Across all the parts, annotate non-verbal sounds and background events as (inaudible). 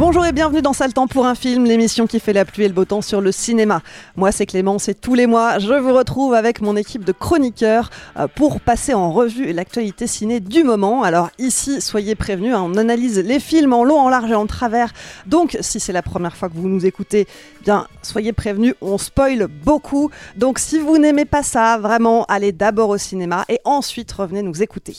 Bonjour et bienvenue dans Sale Temps pour un film, l'émission qui fait la pluie et le beau temps sur le cinéma. Moi c'est Clémence et tous les mois je vous retrouve avec mon équipe de chroniqueurs euh, pour passer en revue l'actualité ciné du moment. Alors ici, soyez prévenus, hein, on analyse les films en long, en large et en travers. Donc si c'est la première fois que vous nous écoutez, bien soyez prévenus, on spoil beaucoup. Donc si vous n'aimez pas ça, vraiment, allez d'abord au cinéma et ensuite revenez nous écouter.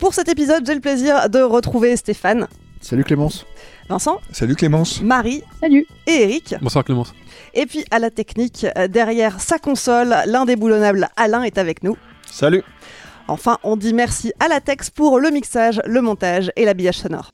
Pour cet épisode, j'ai le plaisir de retrouver Stéphane, Salut Clémence. Vincent, Salut Clémence. Marie Salut. et Eric. Bonsoir Clémence. Et puis à la technique, euh, derrière sa console, l'indéboulonnable Alain est avec nous. Salut. Enfin, on dit merci à la Tex pour le mixage, le montage et l'habillage sonore.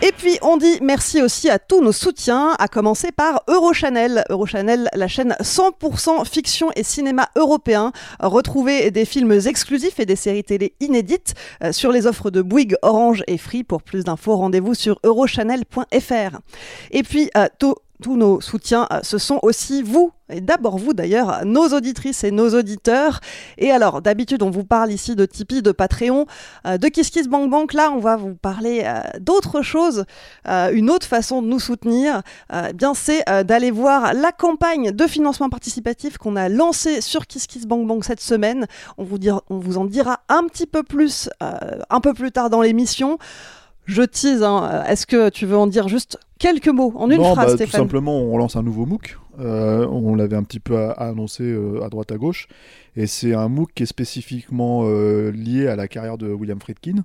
Et puis on dit merci aussi à tous nos soutiens, à commencer par Eurochannel. Eurochannel, la chaîne 100% fiction et cinéma européen. Retrouvez des films exclusifs et des séries télé inédites euh, sur les offres de Bouygues, Orange et Free. Pour plus d'infos, rendez-vous sur eurochannel.fr. Et puis euh, tous- tous nos soutiens, euh, ce sont aussi vous, et d'abord vous d'ailleurs, nos auditrices et nos auditeurs. Et alors, d'habitude, on vous parle ici de Tipeee, de Patreon, euh, de Kiss Bank Bank. Là, on va vous parler euh, d'autre chose, une autre façon de nous soutenir. eh bien, c'est d'aller voir la campagne de financement participatif qu'on a lancée sur Kiss Bank Bank cette semaine. On vous, on vous en dira un petit peu plus un peu plus tard dans l'émission. Je tease, hein, est-ce que tu veux en dire juste quelques mots, en une non, phrase, bah, tout Stéphane? simplement, on lance un nouveau MOOC. Euh, on l'avait un petit peu annoncé euh, à droite à gauche. Et c'est un MOOC qui est spécifiquement euh, lié à la carrière de William Friedkin.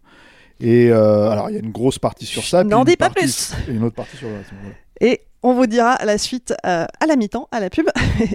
Et alors, il y a une grosse partie sur ça. N'en dis pas partie- plus. Et une autre partie sur le reste. voilà. Et on vous dira la suite euh, à la mi-temps, à la pub.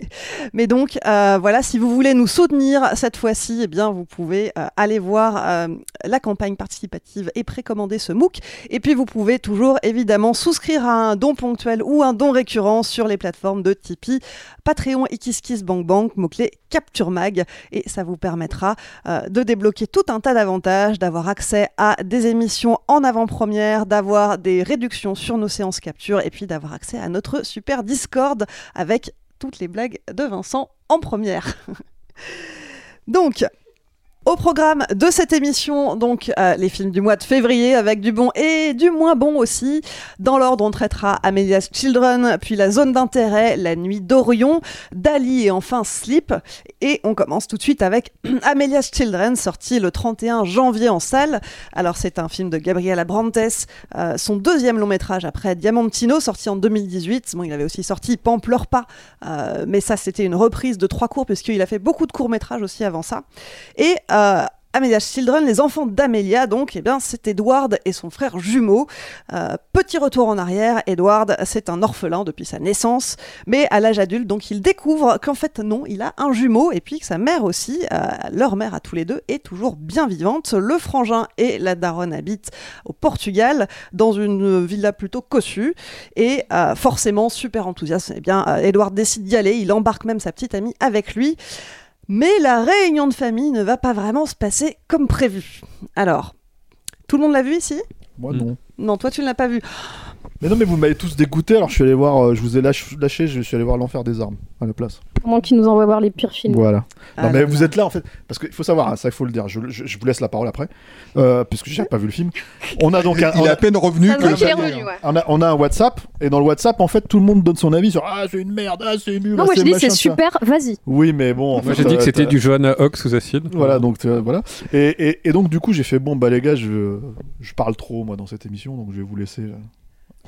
(laughs) Mais donc, euh, voilà, si vous voulez nous soutenir cette fois-ci, eh bien, vous pouvez euh, aller voir la campagne participative et précommander ce MOOC. Et puis, vous pouvez toujours, évidemment, souscrire à un don ponctuel ou un don récurrent sur les plateformes de Tipeee, Patreon et KissKissBankBank, mot-clé Capture Mag. Et ça vous permettra de débloquer tout un tas d'avantages, d'avoir accès à des émissions en avant-première, d'avoir des réductions sur nos séances capture et puis d'avoir accès à notre super Discord avec toutes les blagues de Vincent en première. (laughs) Donc, au programme de cette émission, donc euh, les films du mois de février avec du bon et du moins bon aussi. Dans l'ordre, on traitera Amelia's Children, puis La Zone d'intérêt, La Nuit d'Orion, Dali et enfin Sleep. Et on commence tout de suite avec (clears throat) Amelia's Children, sorti le 31 janvier en salle. Alors c'est un film de Gabriela Brantes, euh, son deuxième long métrage après Diamantino, sorti en 2018. Bon, il avait aussi sorti Pan pleure pas, euh, mais ça c'était une reprise de trois courts puisqu'il a fait beaucoup de courts métrages aussi avant ça. Et euh, Amelia's Children, les enfants d'Amelia, donc, eh bien, c'est Edward et son frère jumeau. Euh, petit retour en arrière, Edward, c'est un orphelin depuis sa naissance, mais à l'âge adulte, donc, il découvre qu'en fait, non, il a un jumeau, et puis que sa mère aussi, euh, leur mère à tous les deux, est toujours bien vivante. Le frangin et la daronne habitent au Portugal, dans une villa plutôt cossue, et euh, forcément, super enthousiaste, eh bien, Edward décide d'y aller, il embarque même sa petite amie avec lui. Mais la réunion de famille ne va pas vraiment se passer comme prévu. Alors, tout le monde l'a vu ici? Moi, non. Non, toi tu ne l'as pas vu. Mais non, mais vous m'avez tous dégoûté, alors je suis allé voir, euh, je vous ai lâch- lâché, je suis allé voir l'enfer des armes à la place. Pendant qu'il nous envoie voir les pires films. Voilà. Ah non, mais là vous êtes là en fait, parce qu'il faut savoir, hein, ça il faut le dire, je, je- je vous laisse la parole après, euh, puisque j'ai pas vu le film. On a donc un, Il on est a- à peine revenu que. revenu, ouais. on a, on a un WhatsApp, et dans le WhatsApp, en fait, tout le monde donne son avis sur Ah, c'est une merde, ah, c'est nul, Non, ah, moi je dis machin, c'est tu vois. super, vas-y. Oui, mais bon. en Moi fait, j'ai dit que euh, c'était t'as- du Johanna Hawk sous acide. Voilà, donc euh, voilà. Et, et, et donc, du coup, j'ai fait Bon, bah les gars, je, je parle trop, moi, dans cette émission, donc je vais vous laisser. euh,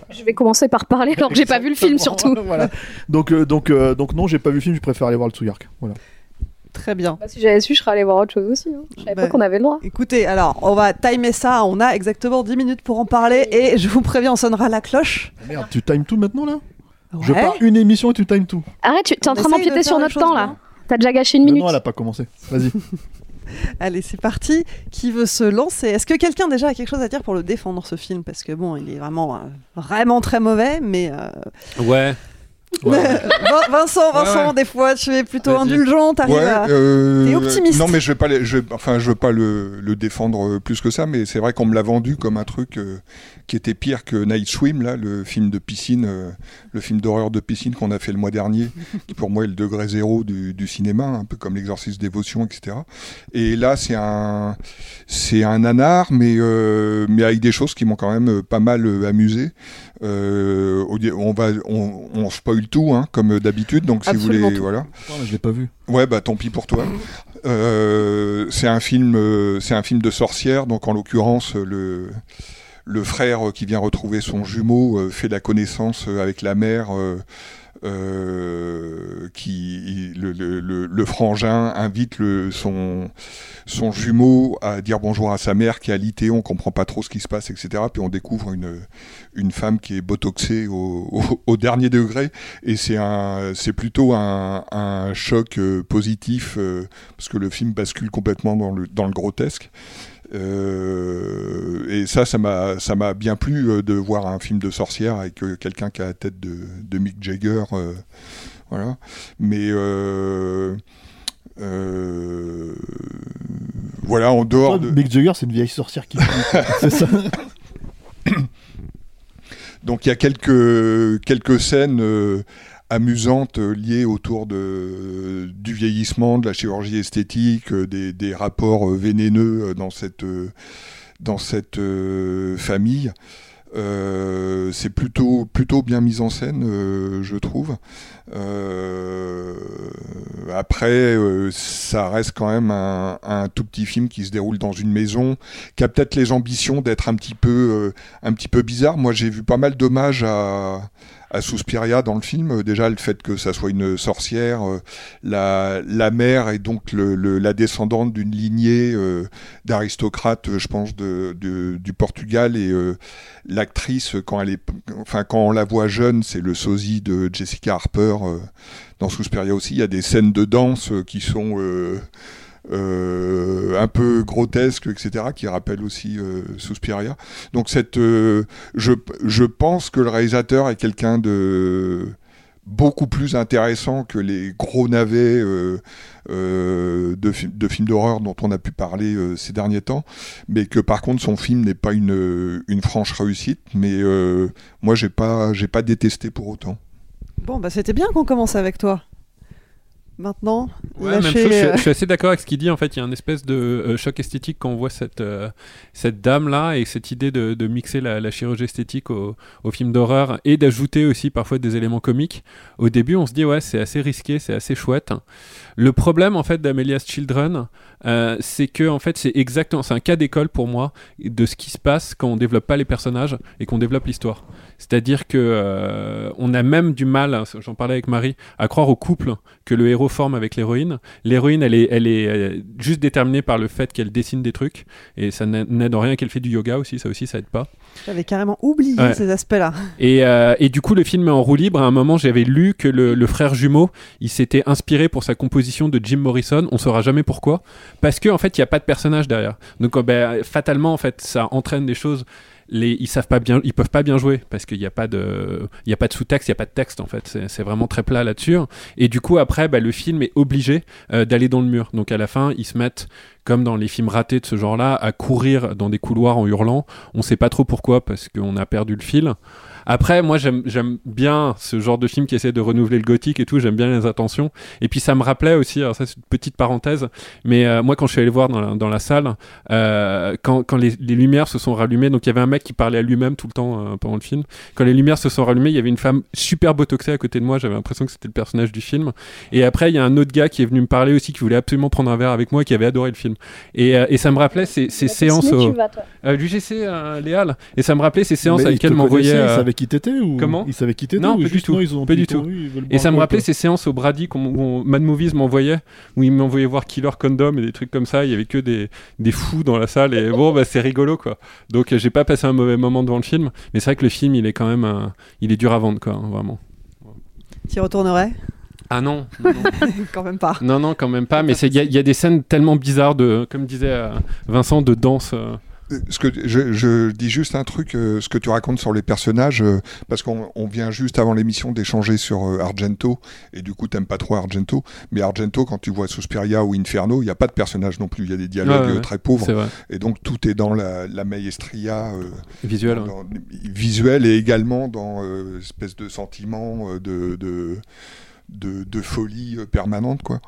Je vais commencer par parler alors que j'ai pas vu le film surtout. (laughs) voilà. Donc, euh, donc, euh, donc, non, j'ai pas vu le film, je préfère aller voir le Tsuyark. Voilà. Très bien. Bah, si j'avais su, je serais allé voir autre chose aussi. hein. Je savais Bah, pas qu'on avait le droit. Écoutez, alors, on va timer ça. On a exactement 10 minutes pour en parler. Et je vous préviens, on sonnera la cloche. Merde, tu times tout maintenant là? Je Ouais. pars une émission et tu times tout. Arrête, tu es en train d'empiéter sur notre temps là. T'as déjà gâché une minute. non, elle a pas commencé. Vas-y. (laughs) Allez, c'est parti. Qui veut se lancer? Est-ce que quelqu'un déjà a quelque chose à dire pour le défendre ce film? Parce que bon, il est vraiment, euh, vraiment très mauvais. Mais euh, Ouais. (laughs) Vin- Vincent, Vincent, ouais. des fois, tu es plutôt indulgent. T'arrives Ouais, à. euh, T'es optimiste. Non, mais je vais pas, les- je, vais- enfin, je veux pas le, le défendre plus que ça, mais c'est vrai qu'on me l'a vendu comme un truc euh, qui était pire que Night Swim, là, le film de piscine, euh, le film d'horreur de piscine qu'on a fait le mois dernier, (laughs) qui pour moi est le degré zéro du, du cinéma, un peu comme l'exorcisme dévotion, etc. Et là, c'est un, c'est un nanar, mais euh, mais avec des choses qui m'ont quand même euh, pas mal euh, amusé. Euh, on va, on, on spoil tout, hein, comme d'habitude. Donc si vous voulez, tout. voilà. Oh, je l'ai pas vu? Ouais, bah tant pis pour toi. Euh, c'est un film, euh, c'est un film de sorcière. Donc en l'occurrence, le le frère euh, qui vient retrouver son jumeau euh, fait la connaissance euh, avec la mère. qui le, frangin invite son son jumeau à dire bonjour à sa mère qui est alitée, on comprend pas trop ce qui se passe, etc. Puis on découvre une une femme qui est botoxée au, dernier degré et c'est plutôt un, choc positif parce que le film bascule complètement dans le dans le grotesque Euh, et ça ça m'a ça m'a bien plu euh, de voir un film de sorcière avec euh, quelqu'un qui a la tête de, de Mick Jagger euh, voilà mais euh, voilà en dehors de Mick Jagger, c'est une vieille sorcière qui. (laughs) c'est ça. Donc il y a quelques, quelques scènes amusantes euh, liées autour de, du vieillissement, de la chirurgie esthétique, euh, des, des rapports euh, vénéneux dans cette, dans cette famille. C'est plutôt, plutôt bien mis en scène, je trouve. Après, ça reste quand même un, un tout petit film qui se déroule dans une maison, qui a peut-être les ambitions d'être un petit peu, un petit peu bizarre. Moi, j'ai vu pas mal d'hommages à, à Suspiria dans le film. Euh, Déjà, le fait que ça soit une sorcière, euh, la, la mère est donc le, la descendante d'une lignée euh, d'aristocrates, je pense, de, du Portugal. Et l'actrice, quand enfin, quand on la voit jeune, c'est le sosie de Jessica Harper. dans Suspiria aussi, il y a des scènes de danse qui sont un peu grotesques, etc., qui rappellent aussi euh, Suspiria. Donc cette, euh, je, je pense que le réalisateur est quelqu'un de beaucoup plus intéressant que les gros navets euh, euh, de, fi- de films d'horreur dont on a pu parler euh, ces derniers temps, mais que par contre son film n'est pas une, une franche réussite, mais euh, moi j'ai pas pas détesté pour autant. Bon, bah c'était bien qu'on commence avec toi. Maintenant, Ouais, même chose, je, suis- euh, je suis assez d'accord avec ce qu'il dit. En fait, il y a un espèce de euh, choc esthétique quand on voit cette, euh, cette dame-là et cette idée de, de mixer la, la chirurgie esthétique au, au film d'horreur et d'ajouter aussi parfois des éléments comiques. Au début, on se dit, ouais, c'est assez risqué, c'est assez chouette. Le problème, en fait, d'Amelia's Children, euh, c'est que, en fait, c'est exactement, c'est un cas d'école pour moi de ce qui se passe quand on développe pas les personnages et qu'on développe l'histoire. C'est-à-dire que euh, on a même du mal, j'en parlais avec Marie, à croire au couple que le héros forme avec l'héroïne. L'héroïne, elle est, elle est euh, juste déterminée par le fait qu'elle dessine des trucs, et ça n'a- n'aide en rien qu'elle fait du yoga aussi, ça aussi, ça aide pas. J'avais carrément oublié Ouais. ces aspects-là. Et, euh, et du coup, le film est en roue libre. À un moment, j'avais lu que le, le frère jumeau, il s'était inspiré pour sa composition de Jim Morrison. On saura jamais pourquoi, parce qu'en en fait, il n'y a pas de personnage derrière. Donc, euh, ben, fatalement, en fait, ça entraîne des choses. Les, ils savent pas bien, ils peuvent pas bien jouer parce qu'il n'y a pas de, il y a pas de sous-texte, il y a pas de texte en fait. C'est- vraiment très plat là-dessus. Et du coup, après, bah, le film est obligé euh, d'aller dans le mur. Donc à la fin, ils se mettent comme dans les films ratés de ce genre-là, à courir dans des couloirs en hurlant. On sait pas trop pourquoi parce qu'on a perdu le fil. Après, moi, j'aime j'aime bien ce genre de film qui essaie de renouveler le gothique et tout. J'aime bien les intentions. Et puis, ça me rappelait aussi, alors ça, c'est une petite parenthèse, mais euh, moi, quand je suis allé voir dans la, dans la salle, euh, quand, quand les, les lumières se sont rallumées, donc il y avait un mec qui parlait à lui-même tout le temps euh, pendant le film. Quand les lumières se sont rallumées, il y avait une femme super botoxée à côté de moi. J'avais l'impression que c'était le personnage du film. Et après, il y a un autre gars qui est venu me parler aussi, qui voulait absolument prendre un verre avec moi, qui avait adoré le film. Et, euh, et ça me rappelait ces, ces séances euh, l'UGC euh, Léal. Et ça me rappelait ces séances Mais à ils lesquelles m'envoyait. Ils savaient qui t'étais ou Comment Ils savaient qui t'étais Non, ou pas du tout. ils ont Pas du tout. ils Et ça me rappelait ces séances au Brady qu'on- où Mad Movies m'envoyait, où il m'envoyait voir Killer Condom et des trucs comme ça. Il y avait que des, des fous dans la salle et bon, bah, c'est rigolo quoi. Donc euh, j'ai pas passé un mauvais moment devant le film, mais c'est vrai que le film il est quand même, euh, il est dur à vendre quoi, hein, vraiment. Tu y retournerais? Ah non, (laughs) non, non. Quand même pas. non, non, quand même pas. Mais c'est- il y, a- il y a des scènes tellement bizarres de, comme disait euh, Vincent, de danse. euh, Ce que je, je dis juste un truc, euh, ce que tu racontes sur les personnages, euh, parce qu'on on vient juste avant l'émission d'échanger sur euh, Argento, et du coup t'aimes pas trop Argento, mais Argento quand tu vois Suspiria ou Inferno, il n'y a pas de personnage non plus, il y a des dialogues Ouais, ouais, très pauvres, et donc tout est dans la, la maestria euh, Visuelle, ouais. visuelle et également dans euh, espèce de sentiment de, de, de, de folie permanente quoi.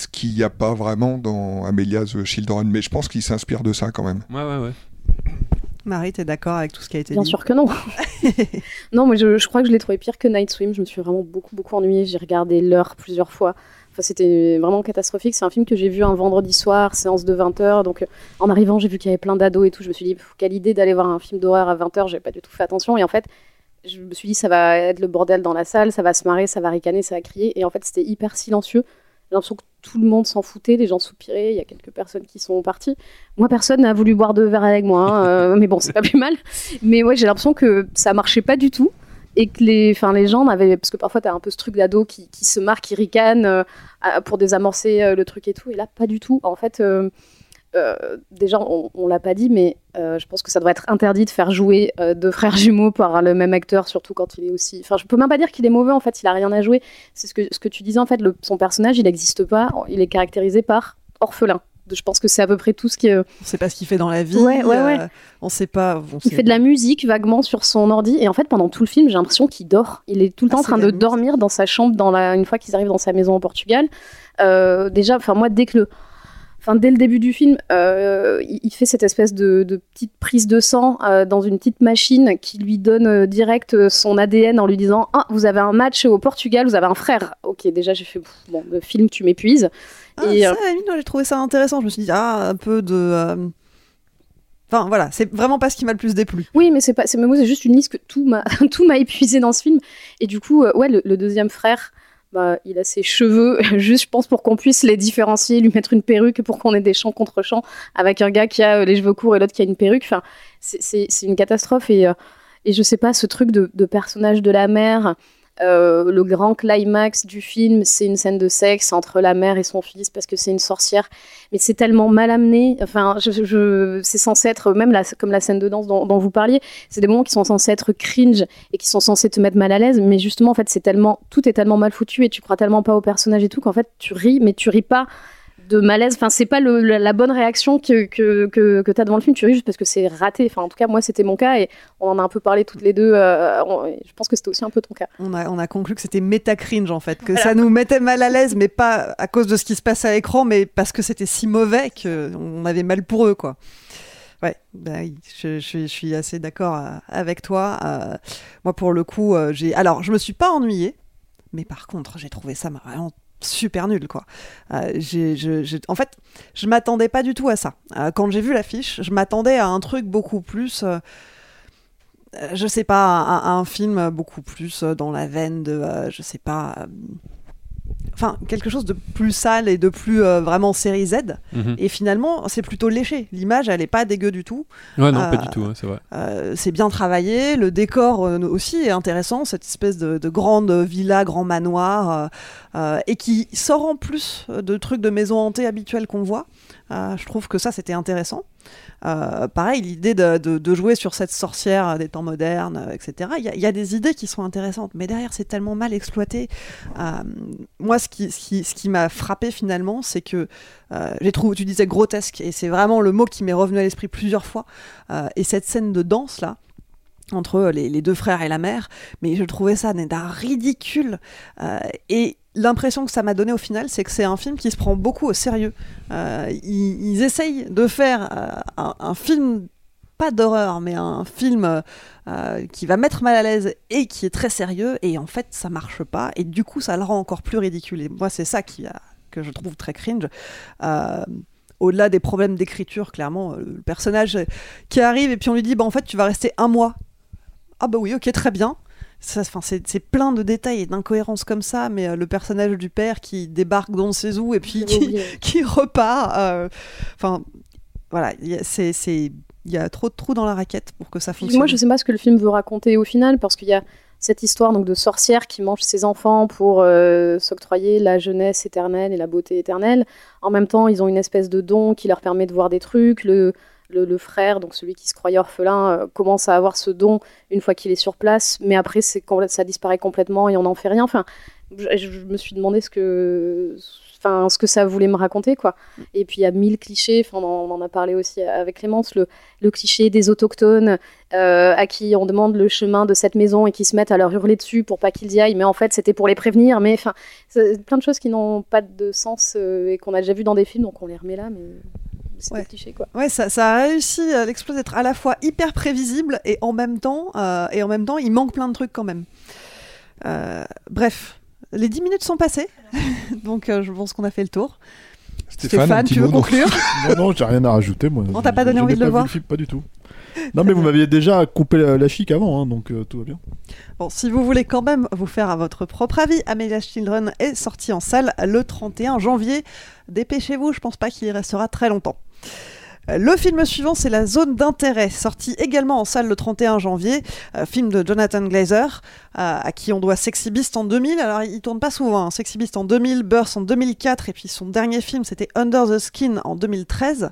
Ce qu'il n'y a pas vraiment dans Amelia's Children, mais je pense qu'il s'inspire de ça quand même. Ouais, ouais, ouais. Marie, t'es d'accord avec tout ce qui a été Bien dit sûr que non. (laughs) non, mais je, je crois que je l'ai trouvé pire que Night Swim. Je me suis vraiment beaucoup, beaucoup ennuyée. J'ai regardé l'heure plusieurs fois. Enfin, c'était vraiment catastrophique. C'est un film que j'ai vu un vendredi soir, séance de 20h. Donc, euh, en arrivant, j'ai vu qu'il y avait plein d'ados et tout. Je me suis dit, quelle idée d'aller voir un film d'horreur à 20h. J'ai pas du tout fait attention. Et en fait, je me suis dit, ça va être le bordel dans la salle, ça va se marrer, ça va ricaner, ça va crier. Et en fait, c'était hyper silencieux. J'ai l'impression que tout le monde s'en foutait, les gens soupiraient, il y a quelques personnes qui sont parties. Moi, personne n'a voulu boire de verre avec moi, hein, euh, mais bon, c'est pas plus mal. Mais ouais, j'ai l'impression que ça marchait pas du tout et que les, enfin, les gens n'avaient, parce que parfois t'as un peu ce truc d'ado qui, qui se marre, qui ricane euh, pour désamorcer euh, le truc et tout, et là pas du tout. En fait, euh, déjà on, on l'a pas dit, mais euh, je pense que ça devrait être interdit de faire jouer euh, deux frères jumeaux par le même acteur, surtout quand il est aussi. Enfin, je peux même pas dire qu'il est mauvais en fait, il a rien à jouer. C'est ce que ce que tu disais en fait, le- son personnage il n'existe pas, il est caractérisé par orphelin. Je pense que c'est à peu près tout ce qui. euh, On sait pas ce qu'il fait dans la vie. Ouais, ouais, ouais. on sait pas. il fait de la musique vaguement sur son ordi et en fait pendant tout le film j'ai l'impression qu'il dort. Il est tout le Ah, temps en train de musique. dormir dans sa chambre dans la... une fois qu'ils arrivent dans sa maison au Portugal. Déjà, enfin moi dès que le... Enfin, dès le début du film, euh, il fait cette espèce de, de petite prise de sang euh, dans une petite machine qui lui donne euh, direct son ADN en lui disant Ah, vous avez un match au Portugal, vous avez un frère. Ok, déjà j'ai fait Bon, le film, tu m'épuises. Ah, Et, ça, j'ai trouvé ça intéressant. Je me suis dit, ah, un peu de. Enfin, voilà, c'est vraiment pas ce qui m'a le plus déplu. Oui, mais c'est pas, c'est c'est juste une liste que tout m'a, (laughs) tout m'a épuisé dans ce film. Et du coup, ouais, le, le deuxième frère, bah, il a ses cheveux, (laughs) juste, je pense, pour qu'on puisse les différencier, lui mettre une perruque pour qu'on ait des champs contre champs, avec un gars qui a euh, les cheveux courts et l'autre qui a une perruque. Enfin, c'est, une catastrophe. Et, euh, et je sais pas, ce truc de, de personnage de la mère. Euh, le grand climax du film, c'est une scène de sexe entre la mère et son fils parce que c'est une sorcière. Mais c'est tellement mal amené. Enfin, c'est censé être même comme la scène de danse dont, dont vous parliez. C'est des moments qui sont censés être cringe et qui sont censés te mettre mal à l'aise. Mais justement, en fait, c'est tellement tout est tellement mal foutu et tu crois tellement pas au personnage et tout qu'en fait tu ris, mais tu ris pas de malaise. Enfin, c'est pas le- la, la bonne réaction que, que, que, que tu as devant le film. Tu ris juste parce que c'est raté. Enfin, en tout cas, moi, c'était mon cas et on en a un peu parlé toutes les deux. euh, on- je pense que c'était aussi un peu ton cas. On a, on a conclu que c'était méta cringe en fait, que ça nous mettait mal à l'aise, mais pas à cause de ce qui se passe à l'écran, mais parce que c'était si mauvais qu'on avait mal pour eux, quoi. Ouais, bah je, je suis- je suis assez d'accord euh, avec toi. Euh, moi, pour le coup, j'ai. Alors, je me suis pas ennuyée, mais par contre, j'ai trouvé ça vraiment super nul, quoi. Euh, En fait, je m'attendais pas du tout à ça. Euh, quand j'ai vu l'affiche, je m'attendais à un truc beaucoup plus. euh, je sais pas, un, un film beaucoup plus dans la veine de, je sais pas, enfin quelque chose de plus sale et de plus euh, vraiment série Z. Mhm. Et finalement, c'est plutôt léché. L'image, elle est pas dégueu du tout. Ouais, non, Euh, pas du tout, hein, c'est vrai. euh, c'est bien travaillé, le décor euh, aussi est intéressant, cette espèce de, de grande villa, grand manoir, euh, euh, et qui sort en plus de trucs de maison hantée habituels qu'on voit. Euh, je trouve que ça c'était intéressant. Euh, pareil, l'idée de, jouer sur cette sorcière des temps modernes, euh, etc. Il y, a- des idées qui sont intéressantes, mais derrière, c'est tellement mal exploité. Euh, moi, ce qui, m'a frappé finalement, c'est que j'ai tu disais grotesque, et c'est vraiment le mot qui m'est revenu à l'esprit plusieurs fois. Et cette scène de danse là entre les, deux frères et la mère, mais je trouvais ça d'un ridicule. Et l'impression que ça m'a donné au final, c'est que c'est un film qui se prend beaucoup au sérieux. Euh, ils, essayent de faire euh, un, film, pas d'horreur, mais un film euh, qui va mettre mal à l'aise et qui est très sérieux, et en fait ça marche pas, et du coup ça le rend encore plus ridicule. Et moi c'est ça qui que je trouve très cringe. Au-delà des problèmes d'écriture, clairement, le personnage qui arrive et puis on lui dit bah, en fait tu vas rester un mois ah bah oui, ok, très bien. C'est plein de détails et d'incohérences comme ça, mais euh, le personnage du père qui débarque dans ses sait et puis (laughs) qui, repart. euh, Enfin, voilà, il y a- c'est c'est- il y a trop de trous dans la raquette pour que ça fonctionne. moi, je sais pas ce que le film veut raconter au final, parce qu'il y a cette histoire donc de sorcière qui mange ses enfants pour euh, s'octroyer la jeunesse éternelle et la beauté éternelle. En même temps, ils ont une espèce de don qui leur permet de voir des trucs. Le, le, frère, donc celui qui se croyait orphelin, euh, commence à avoir ce don une fois qu'il est sur place, mais après, c'est ça disparaît complètement et on n'en fait rien. Enfin, je, me suis demandé ce que, enfin, ce que ça voulait me raconter, quoi. Et puis il y a mille clichés. Enfin, on en, a parlé aussi avec Clémence, le, cliché des autochtones euh, à qui on demande le chemin de cette maison et qui se mettent à leur hurler dessus pour pas qu'ils y aillent, mais en fait c'était pour les prévenir. Mais enfin, plein de choses qui n'ont pas de sens euh, et qu'on a déjà vu dans des films, donc on les remet là, mais c'est Ouais. quoi. Ça, ça a réussi à l'exploit d'être à la fois hyper prévisible et en même temps, euh, et en même temps, il manque plein de trucs quand même. Euh, bref, les 10 minutes sont passées, (laughs) donc euh, je pense qu'on a fait le tour. Stéphane, petit tu veux mot, conclure (laughs) non, non, j'ai rien à rajouter, moi. On t'a pas donné envie de le pas voir film, Pas du tout. Non, mais vous m'aviez déjà coupé la, la chic avant, hein, donc euh, tout va bien. Bon, si vous voulez quand même vous faire à votre propre avis, Amelia's Children est sorti en salle le 31 janvier. Dépêchez-vous, je pense pas qu'il y restera très longtemps. Le film suivant, c'est La Zone d'intérêt, sorti également en salle le 31 janvier, euh, film de Jonathan Glazer, euh, à qui on doit Sexy Beast en 2000. Alors, il tourne pas souvent, hein. Sexy Beast en 2000, Burst en 2004, et puis son dernier film, c'était Under the Skin en 2013.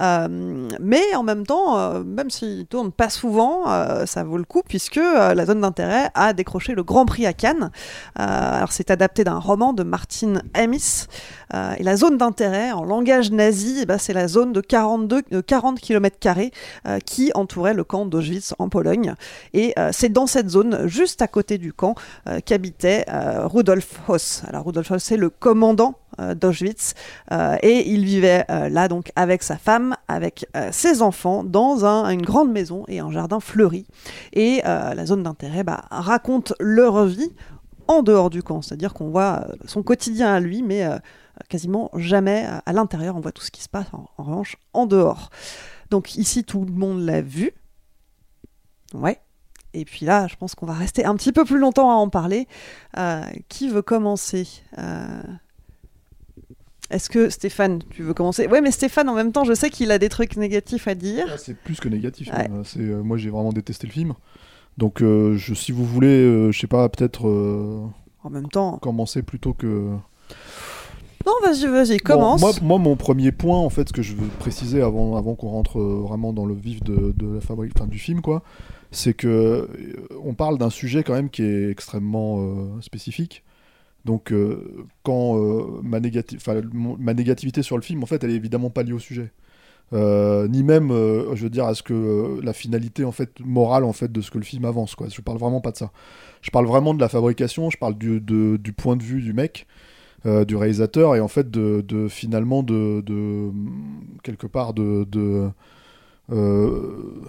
Euh, mais en même temps, même s'il tourne pas souvent, ça vaut le coup, puisque La Zone d'intérêt a décroché le Grand Prix à Cannes. Alors, c'est adapté d'un roman de Martin Amis. Euh, et la zone d'intérêt, en langage nazi, eh ben, c'est la zone de 42, de 40 km euh, qui entourait le camp d'Auschwitz en Pologne. Et euh, c'est dans cette zone, juste à côté du camp, euh, qu'habitait Rudolf Hoss. Alors Rudolf Hoss, c'est le commandant d'Auschwitz et il vivait là donc avec sa femme, avec ses enfants, dans un- une grande maison et un jardin fleuri. Et la zone d'intérêt bah, raconte leur vie en dehors du camp, c'est-à-dire qu'on voit son quotidien à lui, mais quasiment jamais à, à l'intérieur, on voit tout ce qui se passe en, en revanche en dehors. Donc ici, tout le monde l'a vu. Ouais. Et puis là, je pense qu'on va rester un petit peu plus longtemps à en parler. Euh, qui veut commencer Euh, Est-ce que Stéphane, tu veux commencer? Ouais, mais Stéphane, en même temps, je sais qu'il a des trucs négatifs à dire. Ah, c'est plus que négatif. Ouais. hein. C'est, euh, moi, j'ai vraiment détesté le film. Donc, je, si vous voulez, je sais pas, peut-être En même temps. commencer plutôt que. Non, vas-y, vas-y, Bon, commence. moi, moi, mon premier point, en fait, ce que je veux préciser avant, avant qu'on rentre euh, vraiment dans le vif de, de la fabrique, enfin, du film, quoi, c'est que euh, on parle d'un sujet quand même qui est extrêmement euh, spécifique. Donc, euh, quand euh, ma, négati- ma négativité sur le film, en fait, elle est évidemment pas liée au sujet. Euh, ni même, euh, je veux dire, à ce que euh, la finalité en fait morale en fait de ce que le film avance. Quoi. Je parle vraiment pas de ça. Je parle vraiment de la fabrication. Je parle du, de- du point de vue du mec, euh, du réalisateur, et en fait de, finalement de, quelque part de, euh,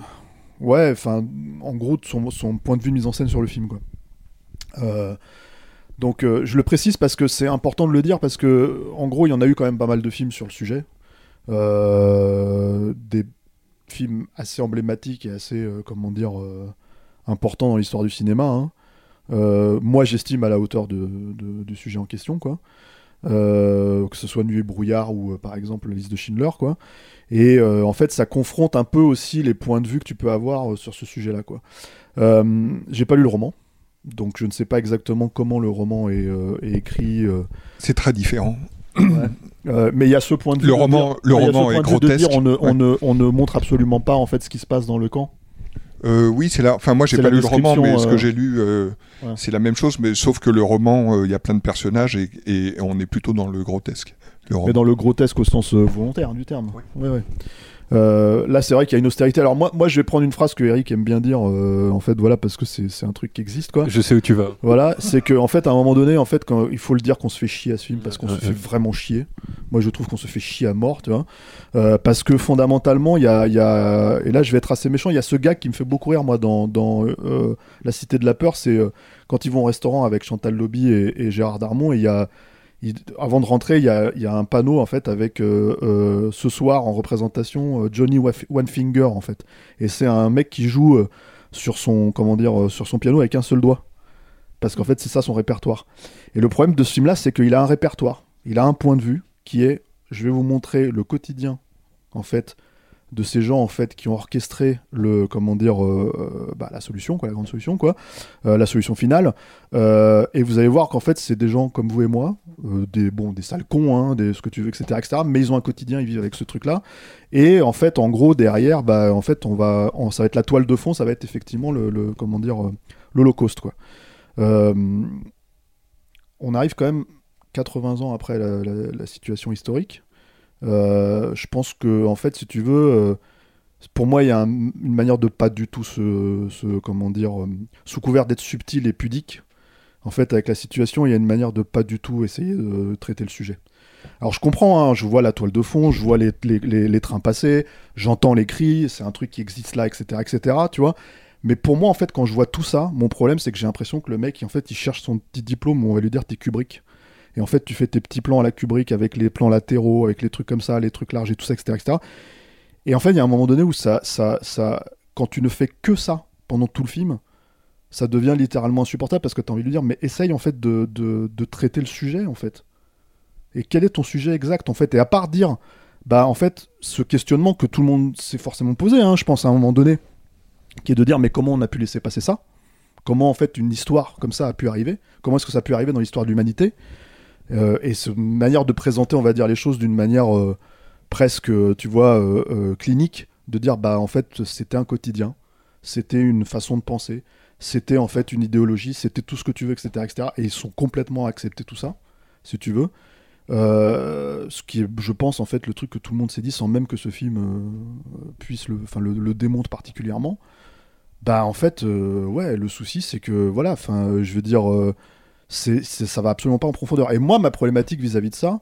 ouais, enfin, en gros de son, point de vue de mise en scène sur le film, quoi. Euh, donc je le précise parce que c'est important de le dire parce que en gros il y en a eu quand même pas mal de films sur le sujet, des films assez emblématiques et assez comment dire importants dans l'histoire du cinéma. hein. Euh, moi j'estime à la hauteur de, de- du sujet en question quoi. Euh, que ce soit Nuit et brouillard ou euh, par exemple la liste de Schindler quoi. Et euh, en fait ça confronte un peu aussi les points de vue que tu peux avoir sur ce sujet là quoi. J'ai pas lu le roman. Donc je ne sais pas exactement comment le roman est, est écrit. C'est très différent. Mais il y a ce point de vue. Le de roman- dire- le est dire grotesque. on, ne, on, Ouais. ne, on ne montre absolument pas en fait ce qui se passe dans le camp. Euh, oui, c'est là. Enfin, moi, j'ai pas lu le roman, mais ce euh, que j'ai lu, euh, ouais. c'est la même chose, mais sauf que le roman, euh, il y a plein de personnages et, et on est plutôt dans le grotesque. Le roman. Mais dans le grotesque au sens euh, volontaire du terme. Ouais, ouais. Euh, là, c'est vrai qu'il y a une austérité. Alors moi, moi, je vais prendre une phrase que Eric aime bien dire, euh, en fait, voilà, parce que c'est c'est un truc qui existe, quoi. Je sais où tu vas. Voilà, c'est que en fait, à un moment donné, en fait, quand, il faut le dire qu'on se fait chier à ce film parce qu'on se fait vraiment chier. Moi, je trouve qu'on se fait chier à mort, tu vois. Euh, parce que fondamentalement, il y a, y a- et là, je vais être assez méchant. Il y a ce gars qui me fait beaucoup rire, moi, dans, dans La Cité de la Peur. C'est quand ils vont au restaurant avec Chantal Lobby et, et Gérard Darmon, et il y a avant de rentrer, il y a, un panneau en fait avec euh, euh, ce soir en représentation euh, Johnny One Finger en fait. Et c'est un mec qui joue sur son comment dire sur son piano avec un seul doigt. Parce qu'en fait c'est ça son répertoire. Et le problème de ce film là, c'est qu'il a un répertoire. Il a un point de vue qui est je vais vous montrer le quotidien en fait de ces gens en fait qui ont orchestré le comment dire euh, euh, bah, la solution quoi la grande solution quoi euh, la solution finale. Et vous allez voir qu'en fait c'est des gens comme vous et moi des bon des sales cons hein, des ce que tu veux etc etc mais ils ont un quotidien ils vivent avec ce truc là et en fait en gros derrière bah en fait on va on- ça va être la toile de fond ça va être effectivement le, comment dire l'holocauste quoi. On arrive quand même 80 ans après la, situation historique je pense que en fait si tu veux euh, pour moi il y a un- une manière de pas du tout se, comment dire euh, sous couvert d'être subtil et pudique. En fait avec la situation il y a une manière de pas du tout essayer de traiter le sujet. Alors je comprends hein, je vois la toile de fond je vois les, trains passer j'entends les cris c'est un truc qui existe là etc etc tu vois. Mais pour moi en fait quand je vois tout ça mon problème c'est que j'ai l'impression que le mec en fait il cherche son petit diplôme on va lui dire t'es Kubrick et en fait, tu fais tes petits plans à la Kubrick avec les plans latéraux, avec les trucs comme ça, les trucs larges et tout ça, etc. etc. Et en fait, il y a un moment donné où ça, ça, ça, quand tu ne fais que ça pendant tout le film, ça devient littéralement insupportable parce que tu as envie de lui dire, mais essaye en fait de, de, traiter le sujet en fait. Et quel est ton sujet exact en fait? Et à part dire, bah en fait, ce questionnement que tout le monde s'est forcément posé, hein, je pense à un moment donné, qui est de dire, mais comment on a pu laisser passer ça? Comment en fait une histoire comme ça a pu arriver? Comment est-ce que ça a pu arriver dans l'histoire de l'humanité? Et cette manière de présenter, on va dire, les choses d'une manière euh, presque, euh, tu vois, euh, euh, clinique, de dire, bah, en fait, c'était un quotidien, c'était une façon de penser, c'était en fait une idéologie, c'était tout ce que tu veux, etc., etc. Et ils sont complètement acceptés tout ça, si tu veux. Euh, ce qui est, je pense, en fait, le truc que tout le monde s'est dit sans même que ce film euh, puisse le, enfin, le, démontre particulièrement. Bah, en fait, euh, ouais, le souci, c'est que, voilà, enfin, euh, je veux dire, euh, c'est, ça va absolument pas en profondeur. Et moi, ma problématique vis-à-vis de ça,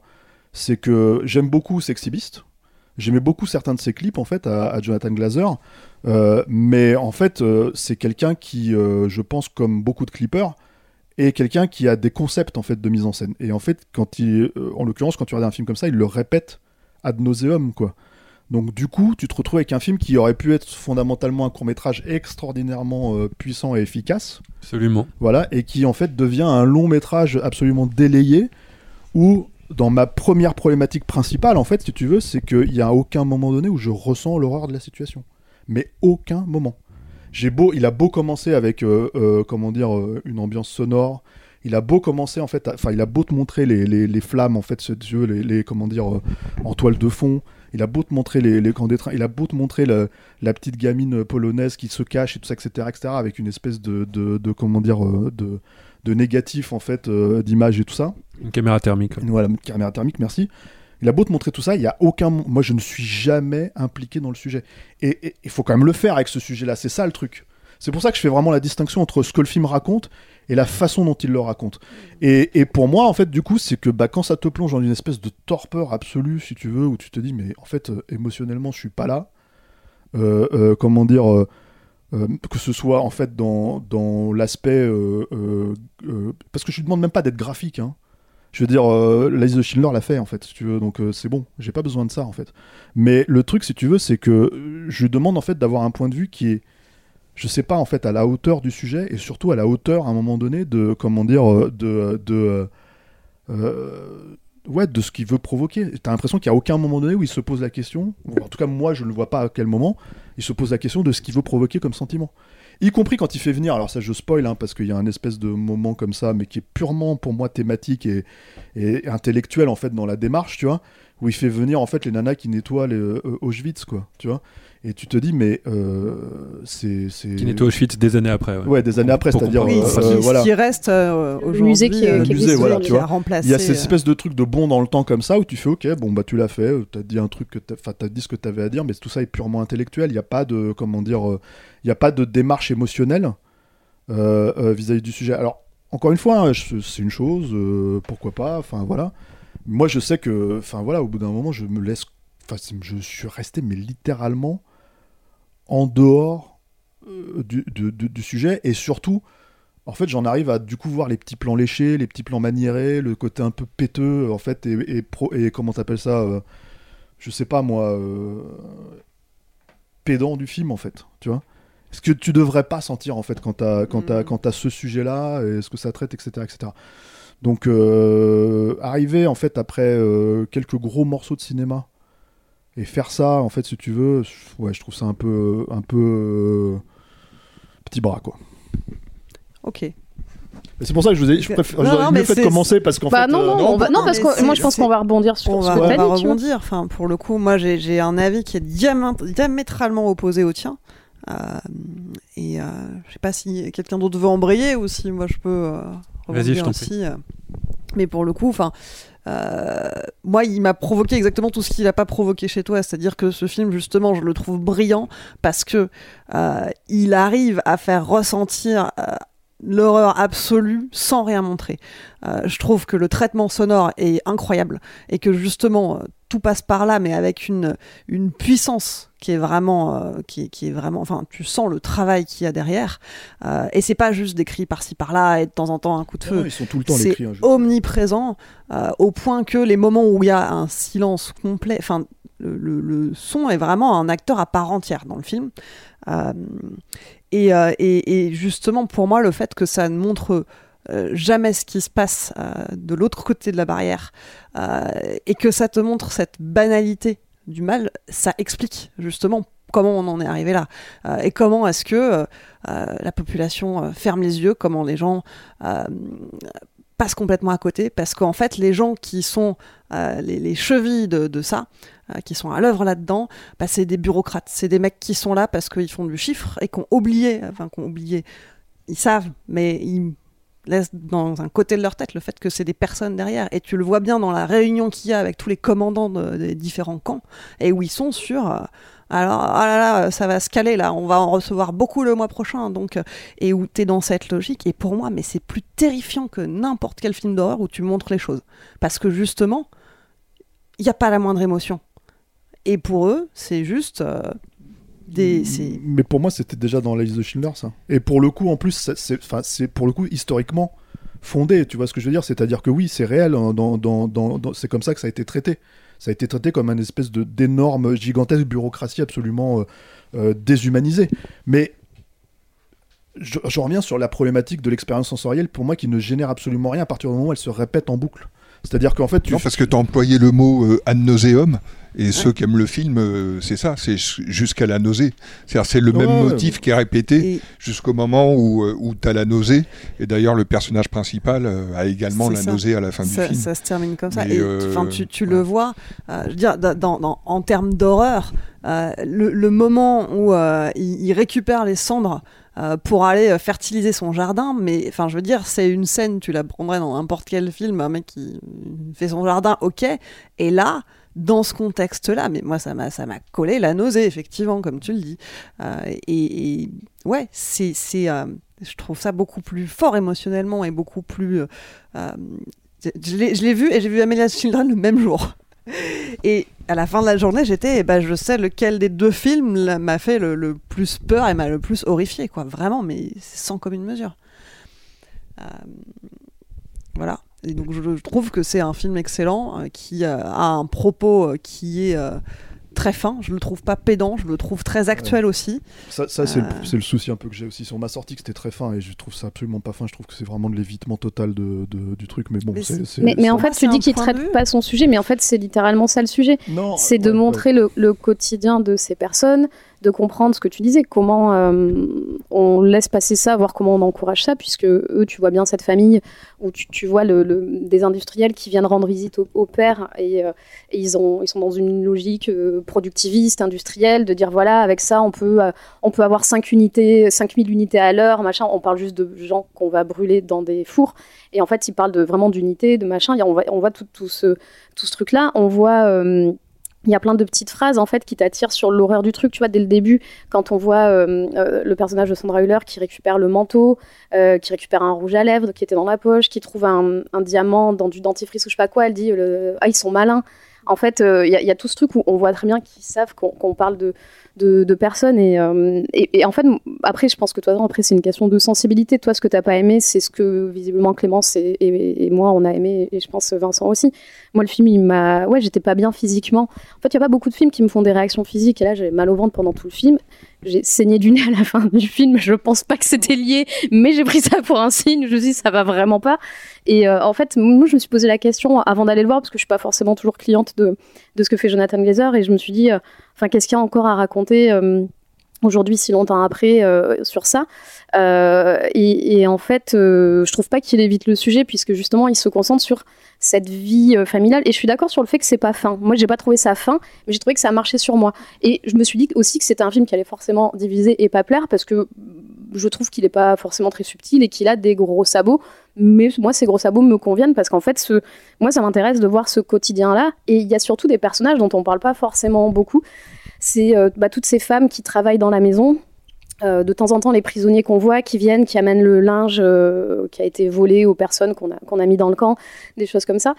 c'est que j'aime beaucoup Sexy. J'aimais beaucoup certains de ses clips, en fait, à, Jonathan Glazer. Euh, mais en fait, euh, c'est quelqu'un qui, euh, je pense, comme beaucoup de clippers, est quelqu'un qui a des concepts, en fait, de mise en scène. Et en fait, quand il, en l'occurrence, quand tu regardes un film comme ça, il le répète ad nauseum, quoi. Donc du coup, tu te retrouves avec un film qui aurait pu être fondamentalement un court métrage extraordinairement euh, puissant et efficace. Absolument. Voilà, et qui en fait devient un long métrage absolument délayé, où dans ma première problématique principale, en fait, si tu veux, c'est qu'il n'y a aucun moment donné où je ressens l'horreur de la situation. Mais aucun moment. J'ai beau, il a beau commencer avec, euh, euh, comment dire, une ambiance sonore. Il a beau commencer en fait, enfin, il a beau te montrer les, les, les flammes en fait, ce dieu, les, les comment dire, euh, en toile de fond. Il a beau te montrer les, les camps des trains. Il a beau te montrer le- la petite gamine polonaise qui se cache et tout ça, etc., etc., avec une espèce de, de, de comment dire, euh, de, de négatif en fait, euh, d'image et tout ça. Une caméra thermique. Voilà, une caméra thermique, merci. Il a beau te montrer tout ça, il y a aucun. Moi, je ne suis jamais impliqué dans le sujet. Et il faut quand même le faire avec ce sujet-là. C'est ça le truc. C'est pour ça que je fais vraiment la distinction entre ce que le film raconte et la façon dont il le raconte. Et, pour moi, en fait, du coup, c'est que bah, quand ça te plonge dans une espèce de torpeur absolue, si tu veux, où tu te dis, mais en fait, euh, émotionnellement, je suis pas là. Euh, euh, comment dire que ce soit en fait dans, dans l'aspect parce que je lui demande même pas d'être graphique hein. je veux dire la de Schindler l'a fait en fait si tu veux donc c'est bon j'ai pas besoin de ça en fait mais le truc si tu veux c'est que je lui demande en fait d'avoir un point de vue qui est je sais pas en fait à la hauteur du sujet et surtout à la hauteur à un moment donné de comment dire euh, de de euh, de ce qu'il veut provoquer. T'as l'impression qu'il n'y a aucun moment donné où il se pose la question, en tout cas moi je ne vois pas à quel moment, il se pose la question de ce qu'il veut provoquer comme sentiment. Y compris quand il fait venir, alors ça je spoil, hein, parce qu'il y a un espèce de moment comme ça, mais qui est purement pour moi thématique et, intellectuel en fait dans la démarche, tu vois, où il fait venir en fait les nanas qui nettoient euh, Auschwitz, quoi, tu vois. Et tu te dis, mais euh, c'est. Qui nettoie Auschwitz des années après. Ouais, ouais des années après, c'est-à-dire. Oui, euh, qui, voilà. qui reste euh, aujourd'hui. musée qui, euh, qui musée, existe voilà, aujourd'hui. tu vois. a remplacé, Il y a cette euh, espèce de truc de bon dans le temps comme ça où tu fais ok bon bah tu l'as fait euh, t'as dit un truc que enfin t'as dit ce que t'avais à dire mais tout ça est purement intellectuel il n'y a pas de comment dire euh, il y a pas de démarche émotionnelle euh, euh, vis-à-vis du sujet alors encore une fois hein, c'est une chose euh, pourquoi pas enfin voilà moi je sais que enfin voilà au bout d'un moment je me laisse enfin je suis resté mais littéralement en dehors euh, du, sujet et surtout en fait, j'en arrive à du coup voir les petits plans léchés, les petits plans maniérés, le côté un peu péteux, en fait, et, et, pro, et comment t'appelles ça euh, Je sais pas moi, euh, pédant du film en fait, tu vois Ce que tu devrais pas sentir en fait quand t'as quand t'as quand t'as ce sujet-là, et ce que ça traite, etc., etc. Donc, euh, arriver en fait après euh, quelques gros morceaux de cinéma et faire ça, en fait, si tu veux, je- ouais, je trouve ça un peu un peu euh, petit bras quoi. Ok. C'est pour ça que je vous ai, je préfère, Non, j'aurais non, mieux fait de commencer parce qu'en Bah fait. non, euh, non, on va- non, parce que moi je pense qu'on va rebondir sur on ce va, que on va rebondir. Enfin, pour le coup, moi, j'ai j'ai un avis qui est diamétralement opposé au tien. Euh, et euh, je sais pas si quelqu'un d'autre veut embrayer ou si moi je peux euh, Vas-y, je t'en prie. Mais pour le coup, enfin, euh, moi, il m'a provoqué exactement tout ce qu'il n'a pas provoqué chez toi. C'est-à-dire que ce film, justement, je le trouve brillant parce que euh, il arrive à faire ressentir euh, l'horreur absolue sans rien montrer. Je trouve que le traitement sonore est incroyable et que justement tout passe par là, mais avec une, une puissance qui est vraiment, euh, qui, est- qui est vraiment, enfin, tu sens le travail qu'il y a derrière. Euh, et c'est pas juste des cris par-ci par-là et de temps en temps un coup de feu. ils sont tout le temps les C'est cris, hein, omniprésent euh, au point que les moments où il y a un silence complet, enfin, le, le- le son est vraiment un acteur à part entière dans le film. Euh, et, et- et justement, pour moi, le fait que ça ne montre euh, jamais ce qui se passe euh, de l'autre côté de la barrière euh, et que ça te montre cette banalité du mal, ça explique justement comment on en est arrivé là. Euh, et comment est-ce que euh, euh, la population ferme les yeux, comment les gens passent complètement à côté parce qu'en fait les gens qui sont les, les chevilles de, ça qui sont à l'œuvre là-dedans bah, c'est des bureaucrates. C'est des mecs qui sont là parce qu'ils font du chiffre et qui ont oublié enfin qui ont oublié. Ils savent mais ils laissent dans un côté de leur tête le fait que c'est des personnes derrière. Et tu le vois bien dans la réunion qu'il y a avec tous les commandants de- des différents camps et où ils sont sur euh, alors ah là là ça va se caler là on va en recevoir beaucoup le mois prochain donc euh, et où tu es dans cette logique. Et pour moi mais c'est plus terrifiant que n'importe quel film d'horreur où tu montres les choses. Parce que justement il n'y a pas la moindre émotion. Et pour eux c'est juste euh, des Mais pour moi, c'était déjà dans la liste de Schindler, ça. Et pour le coup, en plus, c'est, enfin, c'est pour le coup historiquement fondé. Tu vois ce que je veux dire? C'est-à-dire que oui, c'est réel. hein, dans, dans, dans- dans- c'est comme ça que ça a été traité. Ça a été traité comme un espèce de d'énorme, gigantesque bureaucratie absolument euh, euh, déshumanisée. Mais je, je reviens sur la problématique de l'expérience sensorielle, pour moi, qui ne génère absolument rien à partir du moment où elle se répète en boucle. C'est-à-dire qu'en fait, tu Non, parce que tu as employé le mot euh, ad nauseum, et ceux qui aiment le film, euh, c'est ça, c'est jusqu'à la nausée. C'est le Ouais, même motif qui est répété Et- jusqu'au moment où, euh, où tu as la nausée. Et d'ailleurs, le personnage principal euh, a également la ça. nausée à la fin ça, du film. ça se termine comme ça. Mais, et euh, tu, tu ouais. le vois, euh, je veux dire, dans, dans- dans- en termes d'horreur, euh, le, le moment où il, il récupère les cendres pour aller fertiliser son jardin, mais enfin, je veux dire, c'est une scène, tu la prendrais dans n'importe quel film, un mec qui fait son jardin, ok. Et là, dans ce contexte-là, mais moi, ça m'a, ça m'a collé la nausée, effectivement, comme tu le dis. Euh, et, ouais, c'est, c'est, euh, je trouve ça beaucoup plus fort émotionnellement et beaucoup plus. euh, je l'ai je l'ai vu et j'ai vu Amelia Children le même jour. (laughs) Et à la fin de la journée, j'étais, eh ben, je sais lequel des deux films m'a fait le, le plus peur et m'a le plus horrifié, quoi. Vraiment, mais sans commune mesure. Voilà. Et donc je, je trouve que c'est un film excellent euh, qui euh, a un propos euh, qui est euh, très fin. Je le trouve pas pédant, je le trouve très actuel aussi. Ça, ça c'est Euh. le, souci un peu que j'ai aussi sur ma sortie, que c'était très fin et je trouve ça absolument pas fin. Je trouve que c'est vraiment de l'évitement total de, de- du truc. Mais bon, Mais Mais, en fait, tu dis qu'il traite pas son sujet, mais en fait, c'est littéralement ça le sujet. C'est de ouais, montrer le, le quotidien de ces personnes, de comprendre ce que tu disais, comment euh, on laisse passer ça, voir comment on encourage ça, puisque eux, tu vois bien cette famille où tu, vois des industriels qui viennent rendre visite au, père et, euh, ils, ont, ils sont dans une logique euh, productiviste, industrielle, de dire voilà, avec ça, on peut, avoir 5 unités, 5000 unités à l'heure, machin. On parle juste de gens qu'on va brûler dans des fours. Et en fait, ils parlent vraiment d'unités, de machin. On voit, tout ce, tout ce truc-là. On voit. Il y a plein de petites phrases en fait qui t'attirent sur l'horreur du truc. Tu vois, dès le début, quand on voit euh, euh, le personnage de Sandra Hüller qui récupère le manteau, euh, qui récupère un rouge à lèvres qui était dans la poche, qui trouve un, diamant dans du dentifrice ou je sais pas quoi, elle dit Ah, ils sont malins. En fait, il y, a- tout ce truc où on voit très bien qu'ils savent qu'on parle de, de, personnes. Et, euh, et, et en fait, après, je pense que toi, après, c'est une question de sensibilité. Toi, ce que t'as pas aimé, c'est ce que visiblement Clémence et, moi, on a aimé, et je pense Vincent aussi. Moi, le film, il m'a. Ouais, j'étais pas bien physiquement. En fait, il y a pas beaucoup de films qui me font des réactions physiques. Et là, j'avais mal au ventre pendant tout le film. J'ai saigné du nez à la fin du film. Je pense pas que c'était lié, mais j'ai pris ça pour un signe. Je me suis dit, ça va vraiment pas. Et euh, en fait, moi, je me suis posé la question avant d'aller le voir, parce que je suis pas forcément toujours cliente de, de ce que fait Jonathan Glazer. Et je me suis dit, euh, enfin, qu'est-ce qu'il y a encore à raconter euh, aujourd'hui, si longtemps après, euh, sur ça Euh, et, en fait, euh, je trouve pas qu'il évite le sujet, puisque justement, il se concentre sur cette vie familiale. Et je suis d'accord sur le fait que c'est pas fin. Moi, j'ai pas trouvé ça fin, mais j'ai trouvé que ça marchait sur moi. Et je me suis dit aussi que c'était un film qui allait forcément diviser et pas plaire, parce que je trouve qu'il est pas forcément très subtil et qu'il a des gros sabots. Mais moi, ces gros sabots me conviennent parce qu'en fait, ce... moi, ça m'intéresse de voir ce quotidien-là. Et il y a surtout des personnages dont on parle pas forcément beaucoup. C'est euh, bah, toutes ces femmes qui travaillent dans la maison, euh, de temps en temps, les prisonniers qu'on voit qui viennent, qui amènent le linge euh, qui a été volé aux personnes qu'on a, qu'on a mis dans le camp, des choses comme ça.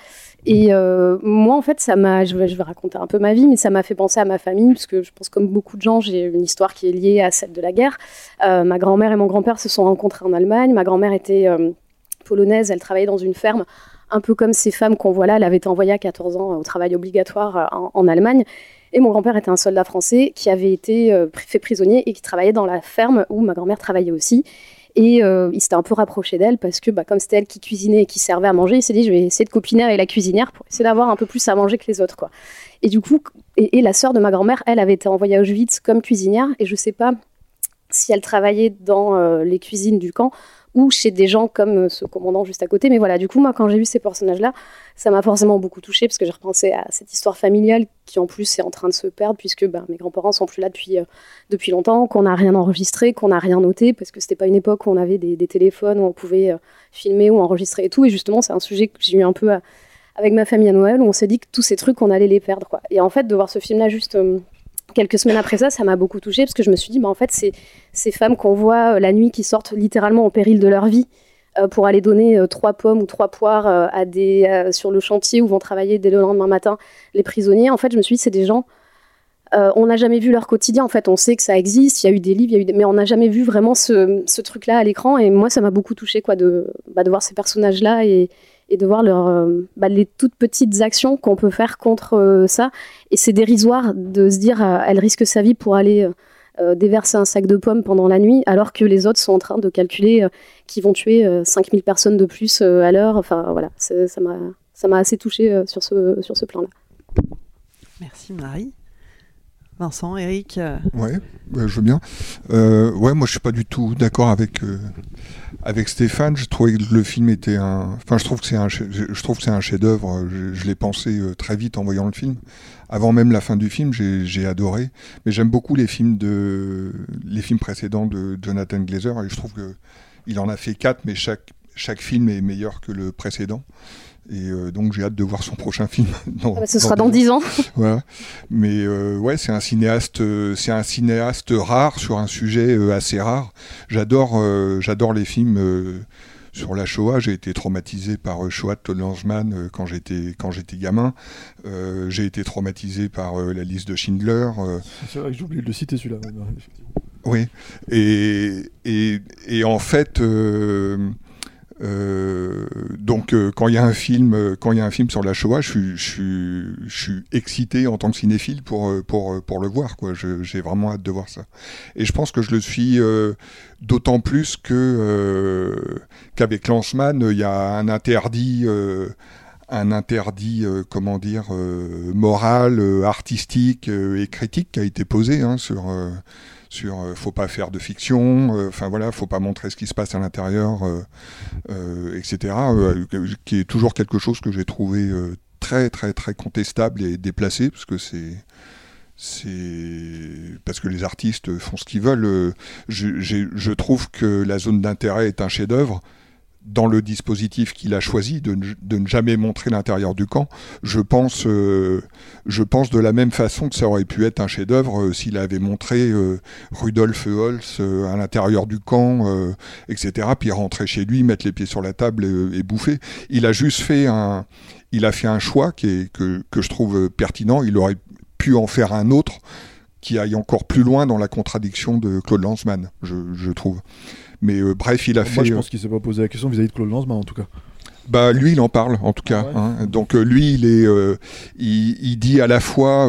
Et euh, moi, en fait, ça m'a, je vais, raconter un peu ma vie, mais ça m'a fait penser à ma famille, parce que je pense comme beaucoup de gens, j'ai une histoire qui est liée à celle de la guerre. Ma grand-mère et mon grand-père se sont rencontrés en Allemagne. Ma grand-mère était polonaise, elle travaillait dans une ferme. Un peu comme ces femmes qu'on voit là, elle avait été envoyée à 14 ans au travail obligatoire en Allemagne. Et mon grand-père était un soldat français qui avait été euh, fait prisonnier et qui travaillait dans la ferme où ma grand-mère travaillait aussi. Et euh, il s'était un peu rapproché d'elle parce que, bah, comme c'était elle qui cuisinait et qui servait à manger, il s'est dit je vais essayer de copiner avec la cuisinière pour essayer d'avoir un peu plus à manger que les autres. quoi. Et du coup, et, la sœur de ma grand-mère, elle avait été envoyée à Auschwitz comme cuisinière. Et je sais pas si elle travaillait dans euh, les cuisines du camp ou chez des gens comme euh, ce commandant juste à côté. Mais voilà, du coup, moi, quand j'ai vu ces personnages-là, ça m'a forcément beaucoup touchée parce que j'ai repensé à cette histoire familiale qui, en plus, est en train de se perdre puisque bah, mes grands-parents sont plus là depuis, euh, depuis longtemps, qu'on n'a rien enregistré, qu'on n'a rien noté parce que c'était pas une époque où on avait des, téléphones où on pouvait euh, filmer ou enregistrer et tout. Et justement, c'est un sujet que j'ai eu un peu à- avec ma famille à Noël où on s'est dit que tous ces trucs, on allait les perdre. Et en fait, de voir ce film-là juste. Quelques semaines après ça, ça m'a beaucoup touchée parce que je me suis dit, bah, en fait, c'est ces femmes qu'on voit euh, la nuit qui sortent littéralement au péril de leur vie euh, pour aller donner euh, trois pommes ou trois poires à des, sur le chantier où vont travailler dès le lendemain matin les prisonniers. En fait, je me suis dit, c'est des gens. on n'a jamais vu leur quotidien. En fait, on sait que ça existe. Il y a eu des livres, y a eu des- mais on n'a jamais vu vraiment ce, ce truc-là à l'écran. Et moi, ça m'a beaucoup touché quoi, de, bah, de voir ces personnages-là et, et de voir euh, bah, les toutes petites actions qu'on peut faire contre euh, ça. Et c'est dérisoire de se dire, euh, elle risque sa vie pour aller déverser un sac de pommes pendant la nuit, alors que les autres sont en train de calculer euh, qu'ils vont tuer euh, 5000 personnes de plus à l'heure. Enfin, voilà, ça m'a assez touché euh, sur ce, sur ce plan-là. Merci Marie. Vincent, Eric. euh, Ouais, ouais, je veux bien. Euh, ouais, moi je suis pas du tout d'accord avec euh, avec Stéphane. Je trouvais que le film était un. Enfin, je trouve que c'est un. Je trouve que c'est un chef-d'œuvre. Je, l'ai pensé euh, très vite en voyant le film. Avant même la fin du film, j'ai adoré. Mais j'aime beaucoup les films de les films précédents de Jonathan Glazer et je trouve que il en a fait quatre, mais chaque chaque film est meilleur que le précédent. Et euh, donc j'ai hâte de voir son prochain (laughs) film. dans- Ah bah, ce sera dans 10 ans. (laughs) voilà. Mais euh, ouais, c'est un cinéaste, euh, c'est un cinéaste rare sur un sujet euh, assez rare. J'adore, euh, j'adore les films euh, sur la Shoah. J'ai été traumatisé par euh, Shoah de Lanzmann euh, quand j'étais quand j'étais gamin. Euh, j'ai été traumatisé par euh, la liste de Schindler. euh, C'est vrai que j'ai oublié de le citer celui-là. effectivement. oui, et, et, et en fait, euh, Euh, donc euh, quand il y a un film, euh, quand il y a un film sur la Shoah, je suis, je je suis excité en tant que cinéphile pour pour pour le voir. Quoi, j'ai vraiment hâte de voir ça. Et je pense que je le suis d'autant plus que qu'avec Lanceman, il y a un interdit un interdit, comment dire, moral, artistique et critique qui a été posé hein, sur sur euh, faut pas faire de fiction, euh, enfin voilà, faut pas montrer ce qui se passe à l'intérieur, euh, etc. qui est toujours quelque chose que j'ai trouvé très très très contestable et déplacé parce que c'est parce que les artistes font ce qu'ils veulent. Je, trouve que la zone d'intérêt est un chef-d'œuvre dans le dispositif qu'il a choisi de, ne jamais montrer l'intérieur du camp, je pense, euh, je pense de la même façon que ça aurait pu être un chef-d'œuvre euh, s'il avait montré euh, Rudolf Holz à l'intérieur du camp, etc. Puis rentrer chez lui, mettre les pieds sur la table et, bouffer. Il a juste fait un, il a fait un choix qui est, que, que je trouve pertinent. Il aurait pu en faire un autre qui aille encore plus loin dans la contradiction de Claude Lanzmann, je, je trouve. Mais euh, bref, il a fait. Moi, je pense qu'il s'est pas posé la question vis-à-vis de Claude Lanzmann, en tout cas. Bah lui, il en parle en tout cas. Ah hein. Donc euh, lui, il est, euh, il, dit à la fois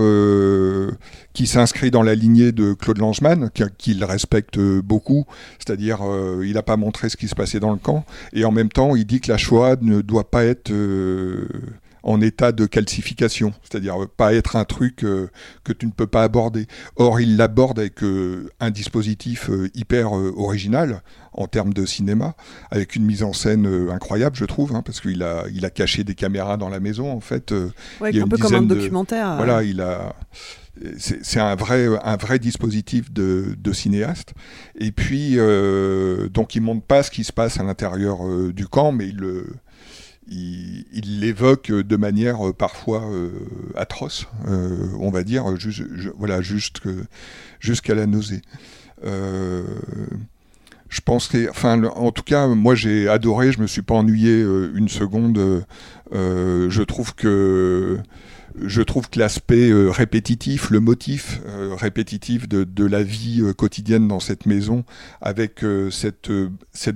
qu'il s'inscrit dans la lignée de Claude Lanzmann, qu'il respecte beaucoup, c'est-à-dire il n'a pas montré ce qui se passait dans le camp, et en même temps, il dit que la Shoah ne doit pas être en état de calcification, c'est-à-dire pas être un truc euh, que tu ne peux pas aborder. Or, il l'aborde avec euh, un dispositif euh, hyper original en termes de cinéma, avec une mise en scène incroyable, je trouve, hein, parce qu'il a, il a caché des caméras dans la maison, en fait. Ouais, un peu comme un documentaire. Voilà, il a c'est un vrai, un vrai dispositif de, de cinéaste. Et puis, donc, il montre pas ce qui se passe à l'intérieur du camp, mais il le, il l'évoque de manière euh, parfois euh, atroce, euh, on va dire, juste, voilà, jusqu'à la nausée. je pense que, enfin, en tout cas, moi j'ai adoré, je me suis pas ennuyé une seconde. je trouve que je trouve que l'aspect euh, répétitif, le motif euh, répétitif de, la vie euh, quotidienne dans cette maison, avec cette,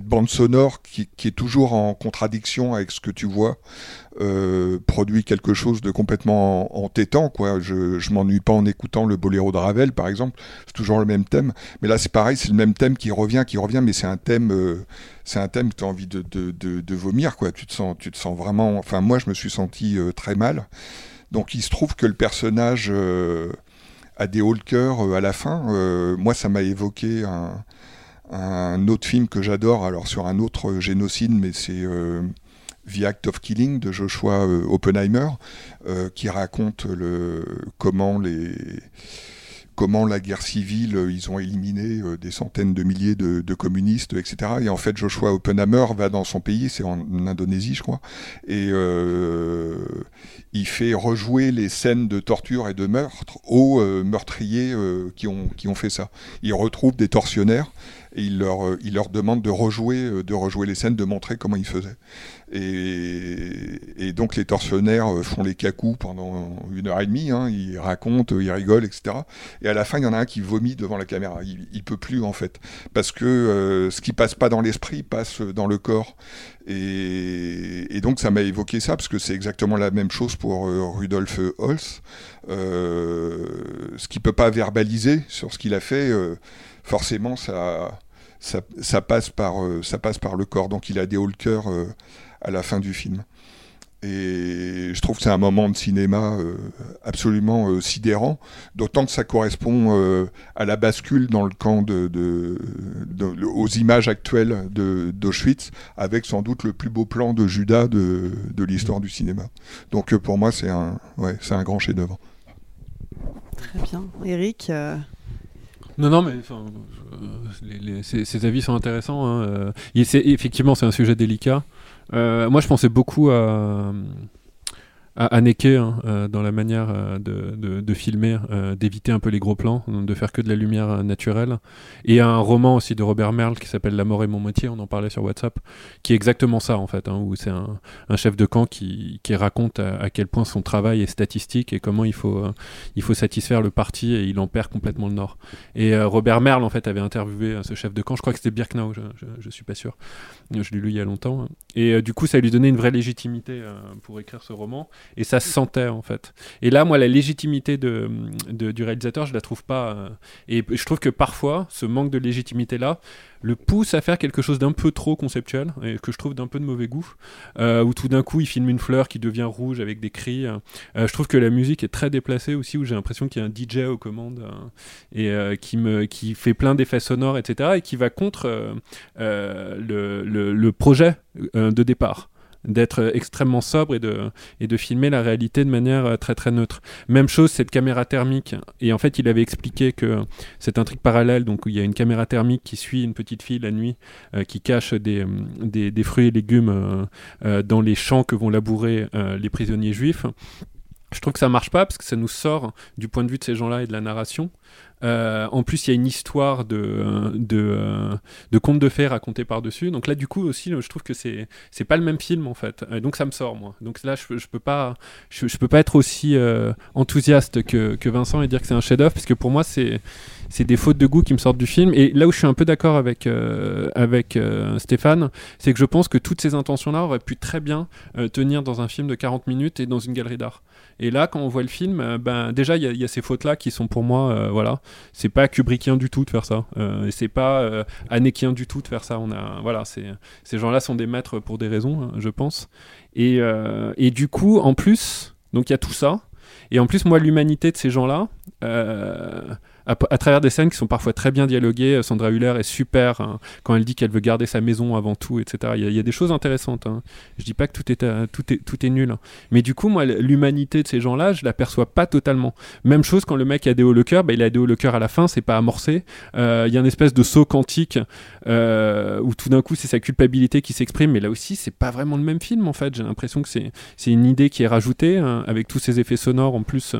bande sonore qui, est toujours en contradiction avec ce que tu vois, produit quelque chose de complètement entêtant. Quoi. Je, je m'ennuie pas en écoutant le boléro de Ravel, par exemple. C'est toujours le même thème. Mais là, c'est pareil, c'est le même thème qui revient, qui revient, mais c'est un thème, c'est un thème que tu as envie de, vomir. Quoi. Tu, te sens, tu te sens vraiment. Enfin, moi, je me suis senti très mal. Donc il se trouve que le personnage euh, a des hauts cœur à la fin. Euh, moi, ça m'a évoqué un, autre film que j'adore, alors sur un autre génocide, mais c'est euh, The Act of Killing de Joshua Oppenheimer, qui raconte comment les comment la guerre civile, euh, ils ont éliminé euh, des centaines de milliers de, communistes, etc. Et en fait, Joshua Oppenheimer va dans son pays, c'est en, Indonésie, je crois, et euh, il fait rejouer les scènes de torture et de meurtre aux meurtriers qui, ont, fait ça. Il retrouve des tortionnaires et il leur, demande de rejouer les scènes, de montrer comment ils faisaient. Et, donc les tortionnaires euh, font les cacous pendant une heure et demie, hein, ils racontent, ils rigolent, etc. Et à la fin, il y en a un qui vomit devant la caméra. Il, il peut plus en fait, parce que euh, ce qui passe pas dans l'esprit passe dans le corps. Et, donc ça m'a évoqué ça, parce que c'est exactement la même chose pour euh, Rudolf Holz. ce qu'il peut pas verbaliser sur ce qu'il a fait, forcément ça, ça, passe par, ça passe par le corps. Donc il a des hauts le cœur à la fin du film. Et je trouve que c'est un moment de cinéma euh, absolument euh, sidérant, d'autant que ça correspond euh, à la bascule dans le camp de, aux images actuelles d'Auschwitz, avec sans doute le plus beau plan de Judas de, l'histoire du cinéma. Donc pour moi, c'est un, ouais, c'est un grand chef-d'œuvre. Très bien, Eric. Non, non, mais ces, avis sont intéressants. Hein, effectivement, c'est un sujet délicat. Euh, moi, je pensais beaucoup à, à hein, euh, dans la manière euh, de, filmer, d'éviter un peu les gros plans, de faire que de la lumière naturelle. Et un roman aussi de Robert Merle qui s'appelle La mort et mon moitié, on en parlait sur WhatsApp, qui est exactement ça en fait, hein, où c'est un, chef de camp qui, raconte à, quel point son travail est statistique et comment il faut, satisfaire le parti et il en perd complètement le nord. Et Robert Merle en fait avait interviewé ce chef de camp, je crois que c'était Birkenau, je, je, suis pas sûr, je l'ai lu il y a longtemps. et euh, du coup, ça lui donnait une vraie légitimité euh, pour écrire ce roman. Et ça se sentait, en fait. Et là, moi, la légitimité de, du réalisateur, je la trouve pas. euh, et je trouve que parfois, ce manque de légitimité-là le pousse à faire quelque chose d'un peu trop conceptuel, et que je trouve d'un peu de mauvais goût. Euh, où tout d'un coup, il filme une fleur qui devient rouge avec des cris. Euh, je trouve que la musique est très déplacée aussi, où j'ai l'impression qu'il y a un DJ aux commandes euh, et euh, qui, me, qui fait plein d'effets sonores, etc. Et qui va contre euh, euh, le, le- projet euh, de départ d'être extrêmement sobre et de, et de filmer la réalité de manière euh, très très neutre. Même chose, cette caméra thermique. Et en fait, il avait expliqué que c'est un truc parallèle, donc il y a une caméra thermique qui suit une petite fille la nuit, euh, qui cache des, euh, des, des fruits et légumes euh, euh, dans les champs que vont labourer euh, les prisonniers juifs. Je trouve que ça marche pas parce que ça nous sort du point de vue de ces gens-là et de la narration. Euh, en plus, il y a une histoire de, de, euh, de contes de fées racontés par-dessus. Donc là, du coup, aussi, je trouve que c'est c'est pas le même film, en fait. Et donc ça me sort, moi. Donc là, je, je peux pas je, peux pas être aussi euh, enthousiaste que, que Vincent et dire que c'est un chef-d'œuvre, parce que pour moi, c'est des fautes de goût qui me sortent du film. Et là où je suis un peu d'accord avec, avec Stéphane, c'est que je pense que toutes ces intentions-là auraient pu très bien tenir dans un film de 40 minutes et dans une galerie d'art. Et là, quand on voit le film, ben, déjà, il y, y a ces fautes-là qui sont pour moi, voilà, c'est pas Kubrickien du tout de faire ça. Euh, et c'est pas euh, Hanekien du tout de faire ça. On a, voilà, ces gens-là sont des maîtres pour des raisons, hein, je pense. Et, euh, et du coup, en plus, donc il y a tout ça. Et en plus, moi, l'humanité de ces gens-là, à, travers des scènes qui sont parfois très bien dialoguées, euh, Sandra Hüller est super hein, quand elle dit qu'elle veut garder sa maison avant tout, etc. Il y a, des choses intéressantes. hein. Je dis pas que tout est, euh, tout est, tout est nul. hein. Mais du coup, moi, l'humanité de ces gens-là, je l'aperçois pas totalement. Même chose quand le mec a des hauts le cœur, bah, il a des hauts le cœur à la fin, c'est pas amorcé. Euh, Il y a une espèce de saut quantique où tout d'un coup, c'est sa culpabilité qui s'exprime. Mais là aussi, c'est pas vraiment le même film en fait. J'ai l'impression que c'est une idée qui est rajoutée hein, avec tous ces effets sonores en plus.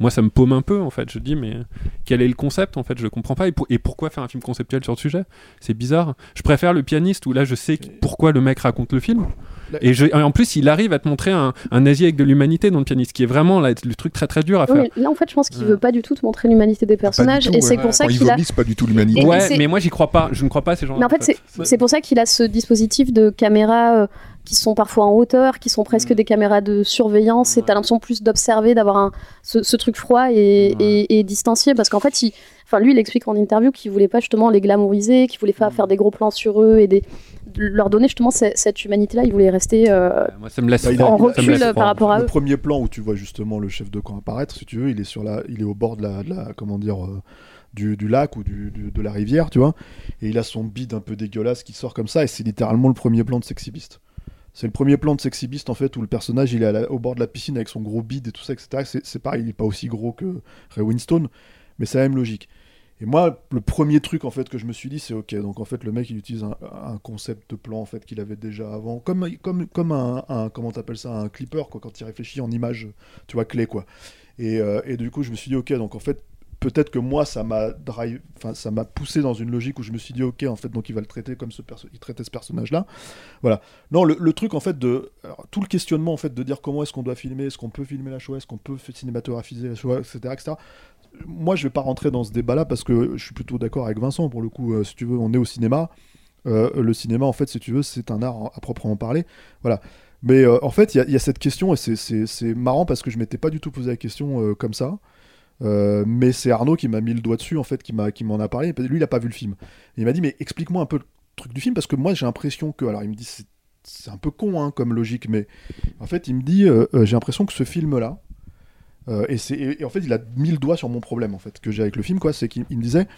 moi, ça me paume un peu en fait. Je dis, mais quel est le concept en fait Je le comprends pas. Et, pour- et pourquoi faire un film conceptuel sur le sujet? C'est bizarre. Je préfère le pianiste où là, je sais pourquoi le mec raconte le film. Et, je- et en plus, il arrive à te montrer un, un nazi avec de l'humanité dans le pianiste, qui est vraiment là, le truc très très dur à faire. là, en fait, je pense qu'il veut pas du tout te montrer l'humanité des personnages, et c'est pour ça qu'il a. pas du tout l'humanité. Ouais, mais moi j'y crois pas. Je ne crois pas à ces gens-là. Mais en fait, c'est c'est pour ça qu'il a ce dispositif de caméras euh, qui sont parfois en hauteur, qui sont presque des caméras de surveillance, et t'as l'impression plus d'observer, d'avoir un, ce, ce truc froid et, et, et distancié, parce qu'en fait, il, enfin, lui, il explique en interview qu'il voulait pas justement les glamouriser, qu'il voulait pas faire des gros plans sur eux et des, leur donner justement ce- cette humanité-là, il voulait rester euh, Moi, ça me laisse Bah, en recul laisse par rapport à le eux. premier plan où tu vois justement le chef de camp apparaître, si tu veux, il est sur la, il est au bord de la, de la- comment dire, euh, du, du lac ou du, du- de la rivière, tu vois, et il a son bide un peu dégueulasse qui sort comme ça, et c'est littéralement le premier plan de Sexy Beast. C'est le premier plan de Sexy en fait où le personnage il est au bord de la piscine avec son gros bide et tout ça, etc. C'est, pareil, il est pas aussi gros que Ray Winstone, mais c'est la même logique. Et moi, le premier truc en fait que je me suis dit, c'est ok. Donc en fait, le mec il utilise un, concept de plan en fait qu'il avait déjà avant, comme comme comme un, un comment t'appelles ça, un clipper quoi, quand il réfléchit en image, tu vois clé quoi. Et, euh, et du coup, je me suis dit ok. Donc en fait, peut-être que moi ça m'a poussé dans une logique où je me suis dit ok en fait donc il va le traiter comme ce il traitait ce personnage là. Voilà. Non, le, truc en fait de tout le questionnement en fait de dire comment est-ce qu'on doit filmer, est-ce qu'on peut filmer la Shoah, est-ce qu'on peut cinématographiser la Shoah, etc., etc. Moi, je vais pas rentrer dans ce débat-là parce que je suis plutôt d'accord avec Vincent pour le coup. euh, si tu veux, on est au cinéma. Euh, le cinéma, en fait, si tu veux, c'est un art à proprement parler. Voilà. Mais euh, en fait, il y, a- cette question et c'est- marrant parce que je m'étais pas du tout posé la question comme ça. Euh, mais c'est Arnaud qui m'a mis le doigt dessus, en fait, qui m'a qui m'en a parlé. Lui, il a pas vu le film. Il m'a dit, mais explique-moi un peu le truc du film parce que moi, j'ai l'impression que. Alors, il me dit, c'est- un peu con hein, comme logique, mais en fait, il me dit, euh, euh, j'ai l'impression que ce film-là, et, c'est- et- en fait, il a mis le doigt sur mon problème en fait que j'ai avec le film, quoi. C'est qu'il il me disait,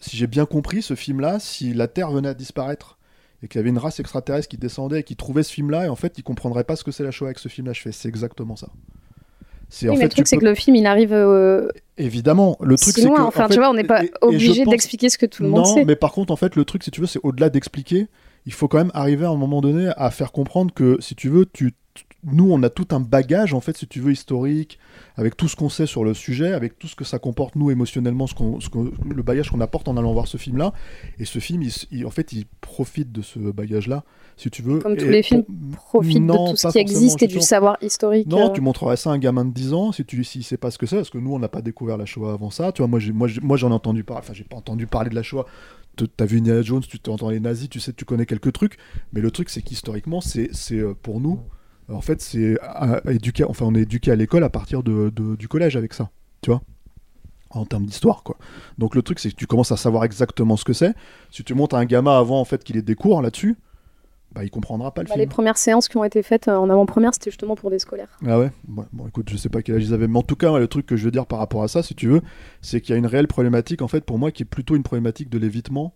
si j'ai bien compris, ce film-là, si la Terre venait à disparaître et qu'il y avait une race extraterrestre qui descendait et qui trouvait ce film-là, et en fait, il comprendrait pas ce que c'est la Shoah avec ce film-là. Je fais, c'est exactement ça. C'est Oui, en mais fait, le truc, c'est peux- que le film, il arrive. euh, Évidemment, le truc c'est que. en Enfin, fait, tu vois, on n'est pas obligé pense- d'expliquer ce que tout le monde non, sait. mais par contre, en fait, le truc, si tu veux, c'est au-delà d'expliquer, il faut quand même arriver à un moment donné à faire comprendre que, si tu veux, tu, nous, on a tout un bagage, en fait, si tu veux, historique, avec tout ce qu'on sait sur le sujet, avec tout ce que ça comporte, nous, émotionnellement, ce qu'on, le bagage qu'on apporte en allant voir ce film-là. Et ce film, il, il- en fait, il profite de ce bagage-là, si tu veux. Comme tous Et les films profitent de tout ce qui existe et du savoir historique. Non, euh. tu montrerais ça à un gamin de 10 ans si tu s'il sait pas ce que c'est, parce que nous on n'a pas découvert la Shoah avant ça. Tu vois, moi j'ai- moi j'en ai entendu parler, enfin j'ai pas entendu parler de la Shoah. T'as vu Indiana Jones, tu t'entends les nazis, tu sais, tu connais quelques trucs, mais le truc c'est qu'historiquement c'est c'est euh, pour nous, en fait c'est éduquer, enfin on est éduqué à l'école à partir de, de- du collège avec ça, tu vois en termes d'histoire quoi. Donc le truc c'est que tu commences à savoir exactement ce que c'est. Si tu montes à un gamin avant en fait qu'il ait des cours là-dessus, bah il comprendra pas le Bah, film. les premières séances qui ont été faites euh, en avant-première, c'était justement pour des scolaires. Ah ouais? Bon, bon, écoute, je sais pas quel âge ils avaient, mais en tout cas, le truc que je veux dire par rapport à ça, si tu veux, c'est qu'il y a une réelle problématique, en fait, pour moi, qui est plutôt une problématique de l'évitement,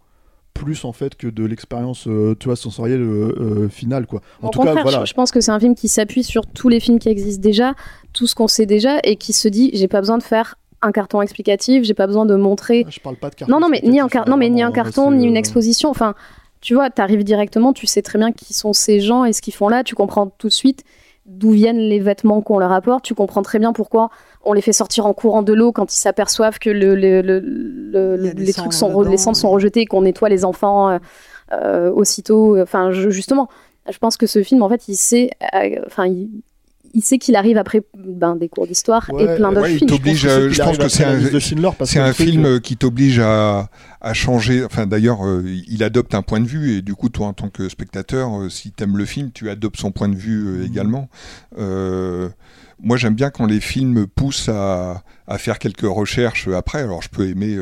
plus en fait que de l'expérience, euh, tu vois, sensorielle euh, euh, finale, quoi. En tout cas, voilà. je, je pense que c'est un film qui s'appuie sur tous les films qui existent déjà, tout ce qu'on sait déjà, et qui se dit j'ai pas besoin de faire un carton explicatif, j'ai pas besoin de montrer. Ah, Je parle pas de carton Non, non, mais ni un, car- non, mais ni un vraiment, carton, ni une exposition. Enfin, tu vois, t'arrives directement, tu sais très bien qui sont ces gens et ce qu'ils font là. Tu comprends tout de suite d'où viennent les vêtements qu'on leur apporte. Tu comprends très bien pourquoi on les fait sortir en courant de l'eau quand ils s'aperçoivent que le, le- les trucs sont, dedans. les cendres sont rejetées et qu'on nettoie les enfants euh, euh, aussitôt. Enfin, je- justement, je pense que ce film, en fait, il sait, euh, enfin, il, il sait qu'il arrive après ben, des cours d'histoire et plein d'autres Ouais, il films. Je pense je pense que c'est un, c'est un film qui t'oblige à, à changer. Enfin, d'ailleurs, euh, il adopte un point de vue et du coup, toi, en tant que spectateur, euh, si t'aimes le film, tu adoptes son point de vue euh, également. Euh, moi, j'aime bien quand les films poussent à, à faire quelques recherches après. Alors, je peux aimer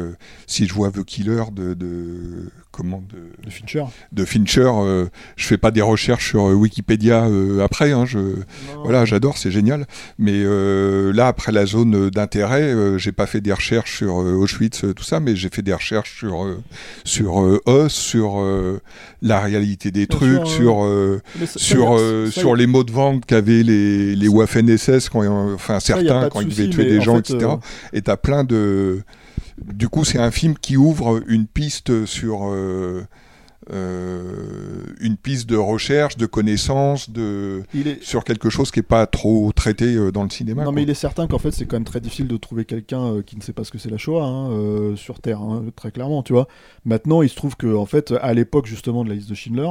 si je vois The Killer de, de comment de, de Fincher. de Fincher. euh, je fais pas des recherches sur euh, Wikipédia euh, après. Hein, je, voilà, j'adore, c'est génial. Mais euh, là, après la zone d'intérêt, euh, j'ai pas fait des recherches sur euh, Auschwitz, tout ça, mais j'ai fait des recherches sur euh, sur euh, Oz, sur euh, la réalité des Bien trucs, sûr, sur euh, ça- sur euh, ça, sur les mots de vente qu'avaient les les Waffen SS quand enfin Ça, certains quand ils devaient tuer des en gens, fait, etc. euh, Et t'as plein de du coup, c'est un film qui ouvre une piste sur euh, euh, une piste de recherche, de connaissance, de Il est- sur quelque chose qui est pas trop traité euh, dans le cinéma. Non, quoi. mais il est certain qu'en fait, c'est quand même très difficile de trouver quelqu'un qui ne sait pas ce que c'est la Shoah hein, sur Terre, hein, très clairement, tu vois. Maintenant, il se trouve que, en fait, à l'époque justement de la liste de Schindler,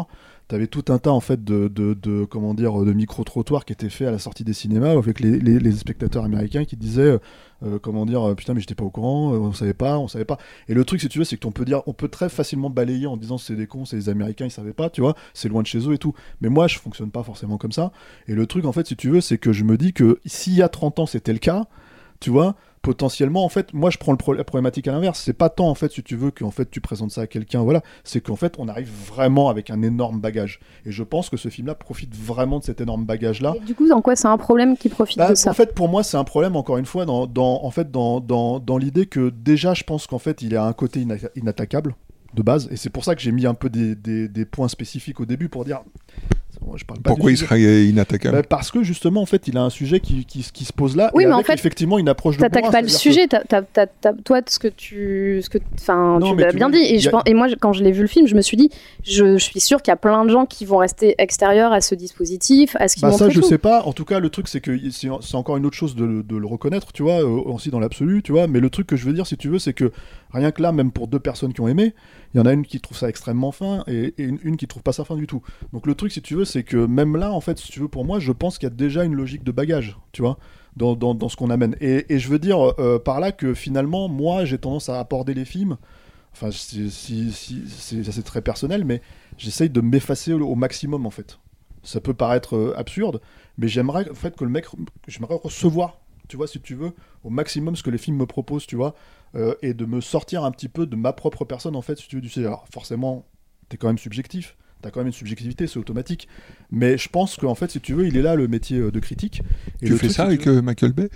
t'avais tout un tas en fait de, de, comment dire de micro trottoirs qui étaient faits à la sortie des cinémas avec les, les, les spectateurs américains qui disaient euh, comment dire euh, putain mais j'étais pas au courant euh, on savait pas on savait pas. Et le truc si tu veux c'est qu'on peut dire on peut très facilement balayer en disant c'est des cons c'est des américains ils savaient pas tu vois c'est loin de chez eux et tout. Mais moi je fonctionne pas forcément comme ça. Et le truc en fait si tu veux c'est que je me dis que s'il y a 30 ans c'était le cas tu vois potentiellement en fait moi je prends le pro- la problématique à l'inverse. C'est pas tant en fait si tu veux qu'en fait tu présentes ça à quelqu'un voilà. C'est qu'en fait on arrive vraiment avec un énorme bagage. Et je pense que ce film là profite vraiment de cet énorme bagage là Et du coup, en quoi c'est un problème qui profite bah, de ça En fait, pour moi, c'est un problème, encore une fois, dans, dans- en fait, dans, dans, dans l'idée que déjà, je pense qu'en fait, il a un côté ina- inattaquable de base, et c'est pour ça que j'ai mis un peu des, des- des points spécifiques au début pour dire. Bon, je parle pas Pourquoi il serait inattaquable Bah, Parce que justement, en fait, il a un sujet qui, qui, qui se pose là, Oui, et mais en avec, fait, effectivement une approche de T'attaques pas le sujet, toi, ce que tu, ce que, enfin, tu l'as bien vois, dit. Et, je pense- moi, quand je l'ai vu le film, je me suis dit, je, je suis sûre qu'il y a plein de gens qui vont rester extérieurs à ce dispositif, à ce qu'ils Bah ça je tout. sais pas. En tout cas le truc c'est que c'est encore une autre chose de, le- de le reconnaître, tu vois, euh, aussi dans l'absolu, tu vois. Mais le truc que je veux dire si tu veux c'est que rien que là même pour deux personnes qui ont aimé, il y en a une qui trouve ça extrêmement fin et, une, une qui trouve pas ça fin du tout. Donc le truc si tu veux c'est que même là en fait si tu veux pour moi je pense qu'il y a déjà une logique de bagage, tu vois. Dans, dans, ce qu'on amène. Et, je veux dire euh, par là que finalement, moi, j'ai tendance à aborder les films. Enfin, si, si, c'est très personnel, mais j'essaye de m'effacer au, au maximum en fait. Ça peut paraître euh, absurde, mais j'aimerais en fait que le mec, j'aimerais recevoir, tu vois, si tu veux, au maximum ce que les films me proposent, tu vois, euh, et de me sortir un petit peu de ma propre personne en fait, si tu veux, du sais. Alors forcément, t'es quand même subjectif, t'as quand même une subjectivité, c'est automatique, mais je pense qu'en fait, si tu veux, il est là le métier euh, de critique. Et Tu le fais truc, ça si avec tu veux- euh, Michael Bay?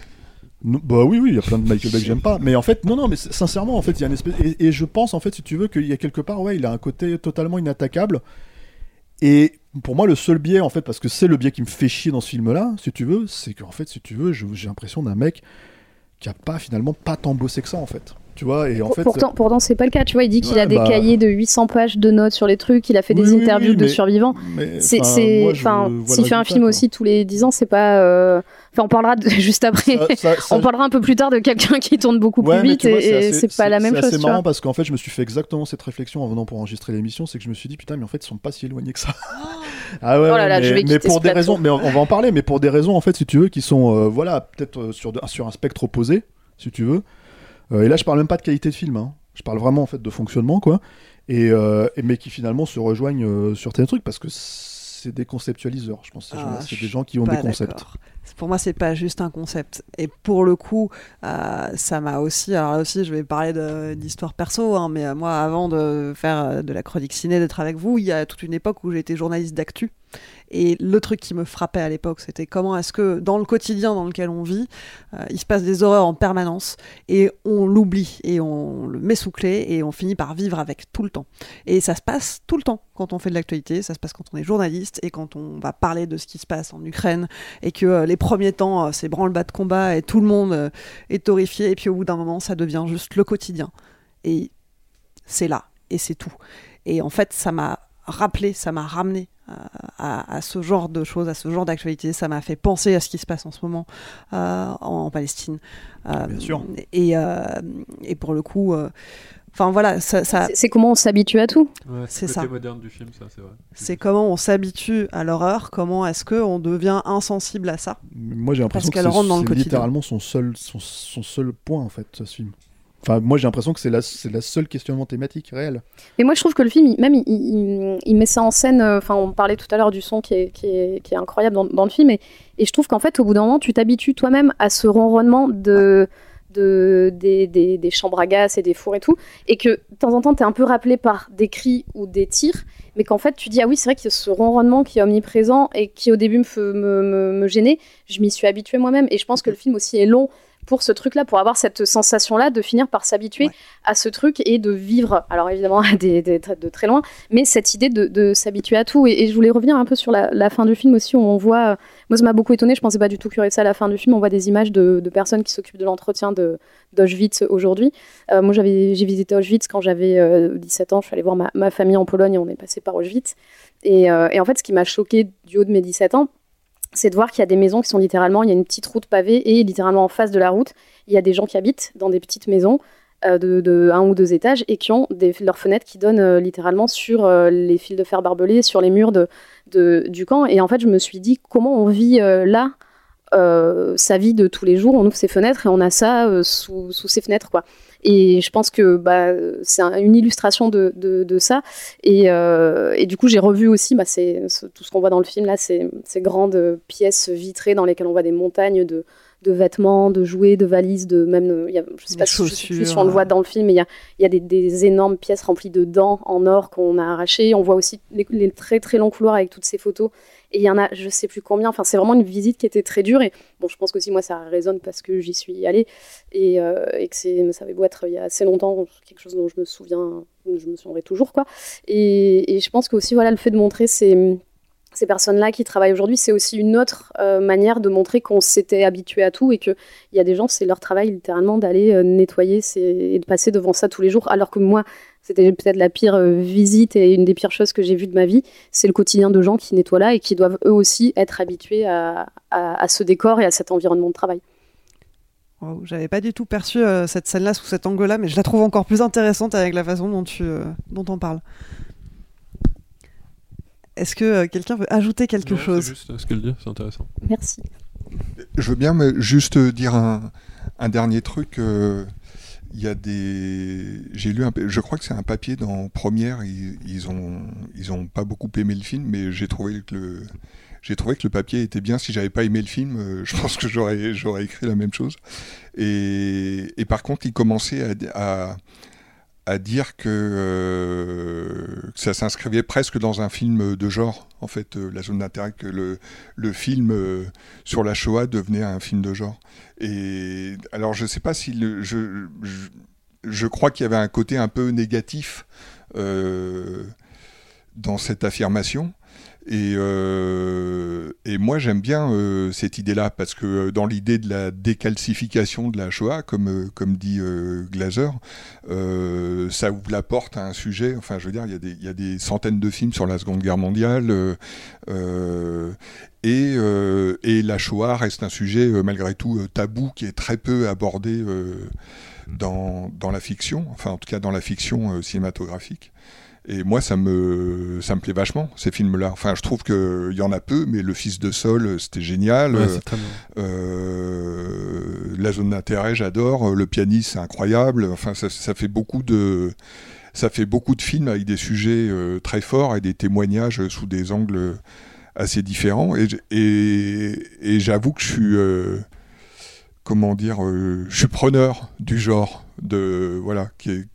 Non, bah oui, oui, il y a plein de Michael Bay que j'aime pas. Mais en fait, non, non, mais sincèrement, en fait, il y a une espèce. Et, et je pense, en fait, si tu veux, qu'il y a quelque part, ouais, il a un côté totalement inattaquable. Et pour moi, le seul biais, en fait, parce que c'est le biais qui me fait chier dans ce film-là, si tu veux, c'est qu'en fait, si tu veux, j'ai l'impression d'un mec qui a pas finalement pas tant bossé que ça en fait. Tu vois, et en fait, pourtant, pourtant c'est pas le cas. Tu vois, il dit qu'il Ouais, a des bah- cahiers de 800 pages de notes sur les trucs. Il a fait Oui, des oui, interviews oui, de survivants. C'est, enfin, c'est, s'il fait un film quoi. aussi tous les 10 ans, c'est pas. euh, Enfin, on parlera de- (laughs) juste après. Ça- ça- ça- on parlera un peu plus tard de quelqu'un qui tourne beaucoup Ouais, plus vite vois, et, c'est pas la même c'est chose. vois. marrant parce qu'en fait, je me suis fait exactement cette réflexion en venant pour enregistrer l'émission, c'est que je me suis dit putain, mais en fait, ils sont pas si éloignés que ça. (laughs) ah ouais, Oh là là, mais, pour des raisons, mais on, on va en parler, mais pour des raisons en fait, si tu veux, qui sont euh, voilà, peut-être euh, sur de- sur un spectre opposé, si tu veux. Euh, et là, je parle même pas de qualité de film, hein. je parle vraiment en fait de fonctionnement, quoi. Et, euh, et- mais qui finalement se rejoignent euh, sur tes trucs parce que c'est des conceptualiseurs, je pense. Ah, c'est des gens qui ont des concepts. Pour moi, c'est pas juste un concept. Et pour le coup, euh, ça m'a aussi. Alors là aussi, je vais parler d'histoire perso, hein, mais moi, avant de faire de la chronique ciné, d'être avec vous, il y a toute une époque où j'étais journaliste d'actu. Et le truc qui me frappait à l'époque, c'était comment est-ce que dans le quotidien dans lequel on vit, euh, il se passe des horreurs en permanence et on l'oublie et on le met sous clé et on finit par vivre avec tout le temps. Et ça se passe tout le temps quand on fait de l'actualité, ça se passe quand on est journaliste et quand on va parler de ce qui se passe en Ukraine et que euh, les premiers temps, euh, c'est branle-bas de combat et tout le monde est horrifié et puis au bout d'un moment, ça devient juste le quotidien. Et c'est là et c'est tout. Et en fait, ça m'a rappelé, ça m'a ramené euh, à, à ce genre de choses, à ce genre d'actualité. Ça m'a fait penser à ce qui se passe en ce moment euh, en, en Palestine. Euh, Bien sûr. Et, euh, et pour le coup, euh, enfin voilà, ça, ça- C'est, comment on s'habitue à tout. Ouais, C'est ça. moderne du film, ça, c'est vrai. c'est comment on s'habitue à l'horreur, comment est-ce qu'on devient insensible à ça. Moi, j'ai l'impression Parce que qu'elle rentre dans c'est littéralement son seul, son, son seul point, en fait, ce film. Enfin, moi, j'ai l'impression que c'est la, c'est seule questionnement thématique réel. Mais moi, je trouve que le film, il- même, il, met ça en scène. euh, Enfin, on parlait tout à l'heure du son qui est, incroyable dans, le film. Et, je trouve qu'en fait, au bout d'un moment, tu t'habitues toi-même à ce ronronnement de, de, des, des- des chambres à gaz et des fours et tout. Et que de temps en temps, tu es un peu rappelé par des cris ou des tirs. Mais qu'en fait, tu dis, ah oui, c'est vrai qu'il y a ce ronronnement qui est omniprésent et qui, au début, me, me, me, me gênait. Je m'y suis habituée moi-même. Et je pense que le film aussi est long pour ce truc-là, pour avoir cette sensation-là de finir par s'habituer à ce truc et de vivre, alors évidemment (laughs) des, des- de très loin, mais cette idée de, de s'habituer à tout. Et, et je voulais revenir un peu sur la, la fin du film aussi, où on voit, euh, moi ça m'a beaucoup étonné, je pensais pas du tout qu'il y aurait ça à la fin du film, on voit des images de, de personnes qui s'occupent de l'entretien de d'Auschwitz aujourd'hui. Euh, moi j'avais, j'ai visité Auschwitz quand j'avais euh, 17 ans, je suis allée voir ma, ma famille en Pologne et on est passé par Auschwitz. Et, euh, et en fait ce qui m'a choqué du haut de mes 17 ans, c'est de voir qu'il y a des maisons qui sont littéralement, il y a une petite route pavée et littéralement en face de la route, il y a des gens qui habitent dans des petites maisons euh, de, un ou deux étages et qui ont des, leurs fenêtres qui donnent euh, littéralement sur euh, les fils de fer barbelés, sur les murs de, du camp. Et en fait, je me suis dit comment on vit là euh, sa vie de tous les jours. On ouvre ses fenêtres et on a ça euh, sous, sous ses fenêtres, quoi. Et je pense que bah, c'est un- une illustration de, de, de ça. Et, euh, et du coup, j'ai revu aussi bah, c'est, c'est- tout ce qu'on voit dans le film, là, ces, ces grandes pièces vitrées dans lesquelles on voit des montagnes de, de vêtements, de jouets, de valises, de même, il y a, je sais pas si, on le voit dans le film, mais il y a, y a des, des énormes pièces remplies de dents en or qu'on a arrachées. On voit aussi les, les très très longs couloirs avec toutes ces photos. Et il y en a, je sais plus combien. Enfin, c'est vraiment une visite qui était très dure. Et bon, je pense qu'aussi moi ça résonne parce que j'y suis allée et, euh, et que c'est, ça avait beau être il y a assez longtemps, quelque chose dont je me souviens, je me souviendrai toujours quoi. Et, et je pense que aussi voilà le fait de montrer ces ces personnes-là qui travaillent aujourd'hui, c'est aussi une autre euh, manière de montrer qu'on s'était habitué à tout et qu'il y a des gens, c'est leur travail littéralement d'aller euh, nettoyer et de passer devant ça tous les jours. Alors que moi, c'était peut-être la pire euh, visite et une des pires choses que j'ai vues de ma vie. C'est le quotidien de gens qui nettoient là et qui doivent eux aussi être habitués à, ce décor et à cet environnement de travail. Wow, J'avais pas du tout perçu cette scène-là sous cet angle-là, mais je la trouve encore plus intéressante avec la façon dont tu dont on parle. Est-ce que euh, quelqu'un veut ajouter quelque Non, chose C'est juste euh, ce qu'elle dit, c'est intéressant. Merci. Je veux bien mais juste dire un, un dernier truc. euh, Il y a des. J'ai lu un. Je crois que c'est un papier dans Première. Ils, ils ont. Ils ont pas beaucoup aimé le film, mais j'ai trouvé que le. J'ai trouvé que le papier était bien. Si j'avais pas aimé le film, euh, je pense que j'aurais j'aurais écrit la même chose. Et, et par contre, il commençait à, à, à dire que, euh, que ça s'inscrivait presque dans un film de genre. En fait, euh, la zone d'intérêt, que le, le film euh, sur la Shoah devenait un film de genre. Et alors, je sais pas si je, je, crois qu'il y avait un côté un peu négatif dans cette affirmation. Et, euh, et moi, j'aime bien euh, cette idée-là, parce que euh, dans l'idée de la décalcification de la Shoah, comme, dit Glaser, ça ouvre la porte à un sujet. Enfin, je veux dire, il y, a des- centaines de films sur la Seconde Guerre mondiale. et, la Shoah reste un sujet, malgré tout, tabou, qui est très peu abordé dans, la fiction, enfin, en tout cas, dans la fiction cinématographique. Et moi, ça me, ça me plaît vachement, ces films-là. Enfin, je trouve qu'il y en a peu, mais Le Fils de Sol, euh, c'était génial. Ouais, Euh, très bien. euh, la zone d'intérêt, j'adore. Le pianiste, c'est incroyable. Enfin, ça, ça fait beaucoup de, ça fait beaucoup de films avec des sujets euh, très forts et des témoignages sous des angles assez différents. Et, j- et, et j'avoue que je suis, euh, comment dire, euh, je suis preneur du genre de voilà qui est-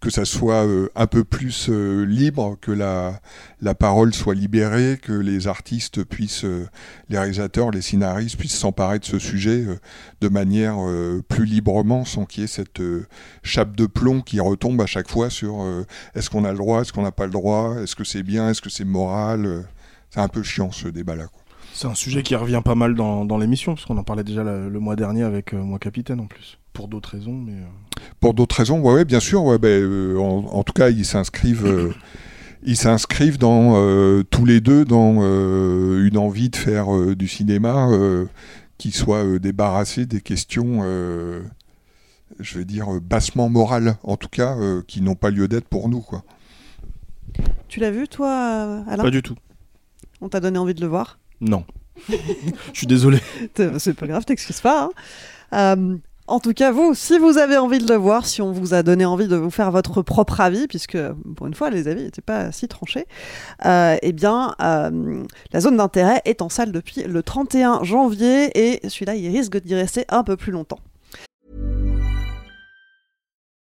que ça soit euh, un peu plus euh, libre, que la la parole soit libérée, que les artistes puissent, euh, les réalisateurs, les scénaristes puissent s'emparer de ce sujet de manière plus librement, sans qu'il y ait cette chape de plomb qui retombe à chaque fois sur est-ce qu'on a le droit, est-ce qu'on n'a pas le droit, est-ce que c'est bien, est-ce que c'est moral. C'est un peu chiant ce débat-là. C'est un sujet qui revient pas mal dans, dans l'émission, parce qu'on en parlait déjà le, le mois dernier avec euh, Moi Capitaine en plus. Pour d'autres raisons, mais. euh, Pour d'autres raisons, ouais, ouais, bien sûr. Ouais, ben, euh, en, en tout cas, ils s'inscrivent, euh, ils s'inscrivent dans euh, tous les deux dans euh, une envie de faire euh, du cinéma euh, qui soit euh, débarrassé des questions, euh, je vais dire bassement morales, en tout cas, euh, qui n'ont pas lieu d'être pour nous, quoi. Tu l'as vu, toi, Alain? Pas du tout. On t'a donné envie de le voir? Non. (laughs) Je suis désolé. (laughs) C'est pas grave, t'excuses pas. hein. Euh, en tout cas, vous, si vous avez envie de le voir, si on vous a donné envie de vous faire votre propre avis, puisque pour une fois, les avis n'étaient pas si tranchés, euh, eh bien, euh, la zone d'intérêt est en salle depuis le 31 janvier et celui-là, il risque d'y rester un peu plus longtemps.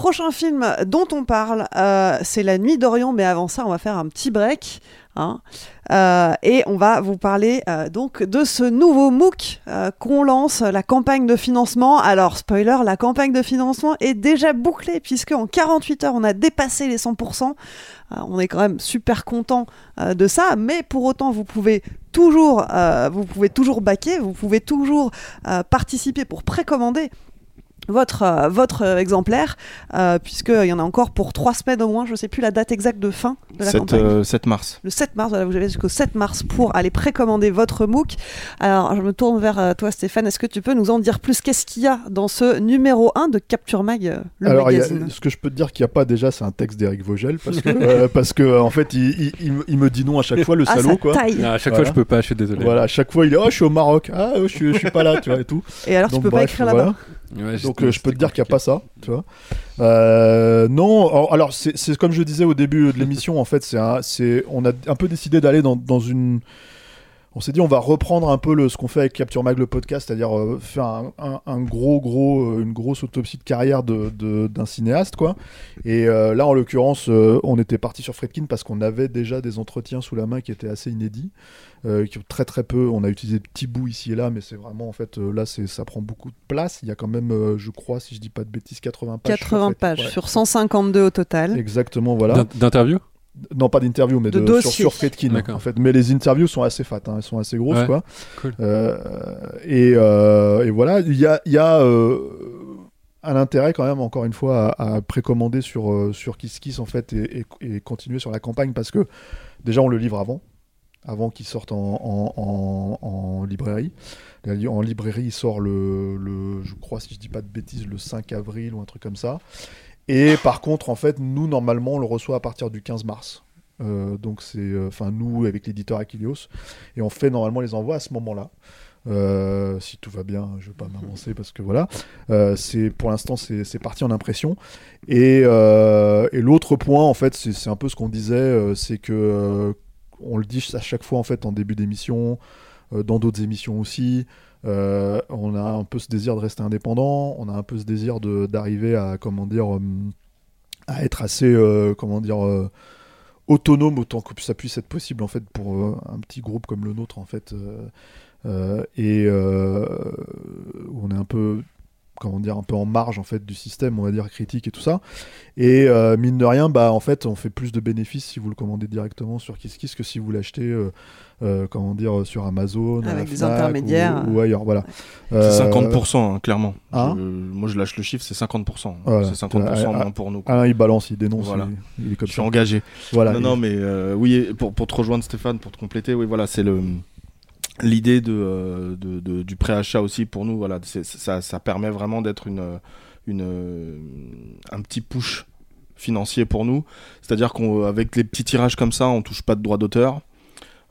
Prochain film dont on parle, euh, c'est La Nuit d'Orient, mais avant ça, on va faire un petit break. hein. Euh, et on va vous parler euh, donc de ce nouveau MOOC qu'on lance, la campagne de financement. Alors, spoiler, la campagne de financement est déjà bouclée, puisque en 48 heures, on a dépassé les 100%. Euh, on est quand même super content de ça, mais pour autant, vous pouvez toujours, vous pouvez toujours baquer, vous pouvez toujours participer pour précommander votre, euh, votre euh, exemplaire, euh, puisqu'il y en a encore pour trois semaines au moins, je ne sais plus la date exacte de fin de la 7, campagne. euh, 7 mars. Le 7 mars, voilà, vous avez jusqu'au 7 mars pour aller précommander votre MOOC. Alors, je me tourne vers toi, Stéphane. Est-ce que tu peux nous en dire plus? Qu'est-ce qu'il y a dans ce numéro 1 de Capture Mag, le Alors, a- ce que je peux te dire qu'il n'y a pas déjà, c'est un texte d'Éric Vogel, parce (laughs) que, euh, parce que en fait, il, il- il me- il me dit non à chaque fois, le Ah, salaud. Quoi. taille. À chaque fois, je peux pas, je suis désolé. Voilà, à chaque fois, il est Oh, je suis au Maroc. Ah, oh, je, suis, je suis pas là, tu vois, et tout. Et alors, tu Donc, peux pas écrire là-bas? Ouais, Donc, euh, je peux te dire qu'il n'y a pas ça, tu vois. Euh, non, alors- c'est comme je disais au début de l'émission, en fait, c'est on a un peu décidé d'aller dans, dans une. On s'est dit, on va reprendre un peu le, ce qu'on fait avec Capture Mag, le podcast, c'est-à-dire euh, faire un, un- un gros, gros, euh, une grosse autopsie de carrière de- de- d'un cinéaste, quoi. Et euh, là, en l'occurrence, euh, on était parti sur Fredkin parce qu'on avait déjà des entretiens sous la main qui étaient assez inédits, euh, qui très très peu. On a utilisé des petits bouts ici et là, mais c'est vraiment en fait euh, là, c'est ça prend beaucoup de place. Il y a quand même, euh, je crois, si je dis pas de bêtises, 80 pages. sur 80 Fredkin. pages Ouais. sur 152 au total. Exactement, voilà. D'in- D'interview Non, pas d'interview, mais De de, sur, sur. En fait, mais les interviews sont assez fat, hein, elles sont assez grosses, Ouais, quoi. cool. Euh, et, euh, et voilà, il y a, il y a euh, un intérêt quand même, encore une fois, à, à précommander sur sur KissKiss en fait et, et- et continuer sur la campagne parce que déjà on le livre avant, avant qu'il sorte en, en- en- en librairie. En librairie, il sort le, le, je crois, si je dis pas de bêtises, le 5 avril ou un truc comme ça. Et par contre, en fait, nous, normalement, on le reçoit à partir du 15 mars. Euh, donc, c'est. euh, Enfin, nous, avec l'éditeur Aquilios. Et on fait normalement les envois à ce moment-là. Euh, si tout va bien, je vais pas m'avancer parce que voilà. Pour l'instant c'est parti en impression. Et, et l'autre point en fait, c'est un peu ce qu'on disait, c'est que on le dit à chaque fois en fait en début d'émission, dans d'autres émissions aussi. Euh, on a un peu ce désir de rester indépendant, on a un peu ce désir d'arriver à comment dire hum, à être assez euh, comment dire euh, autonome autant que ça puisse être possible en fait pour euh, un petit groupe comme le nôtre en fait euh, euh, et euh, on est un peu comment dire un peu en marge en fait du système on va dire critique et tout ça. Et euh, mine de rien bah en fait on fait plus de bénéfices si vous le commandez directement sur KissKiss que si vous l'achetez euh, euh, comment dire sur Amazon à Avec la des intermédiaires. ou, ou ailleurs voilà C'est Euh, 50%, hein, clairement. hein Je- moi, je lâche le chiffre, c'est 50%. Voilà. C'est 50% Ah, moins ah, pour nous. quoi. ah, il balance, il dénonce, Voilà. il- il est comme je suis ça. engagé. Voilà, Non, il- non, mais euh, oui, pour, pour te rejoindre, Stéphane, pour te compléter, oui, voilà, c'est le l'idée de, euh, de- de- du préachat aussi pour nous. Voilà, c'est- ça, ça permet vraiment d'être une, une, euh, un petit push financier pour nous. C'est-à-dire qu'avec les petits tirages comme ça, on touche pas de droits d'auteur.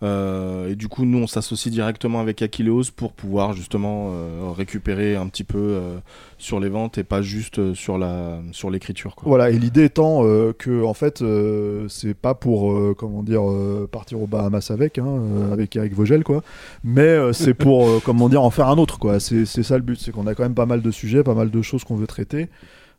Euh, et du coup, nous, on s'associe directement avec Aquileos pour pouvoir justement euh, récupérer un petit peu euh, sur les ventes et pas juste sur la sur l'écriture. Voilà, et l'idée étant que en fait, c'est pas pour comment dire partir aux Bahamas avec, hein, avec Eric Vogel quoi, mais c'est pour comment dire en faire un autre quoi. C'est ça le but, c'est qu'on a quand même pas mal de sujets, pas mal de choses qu'on veut traiter.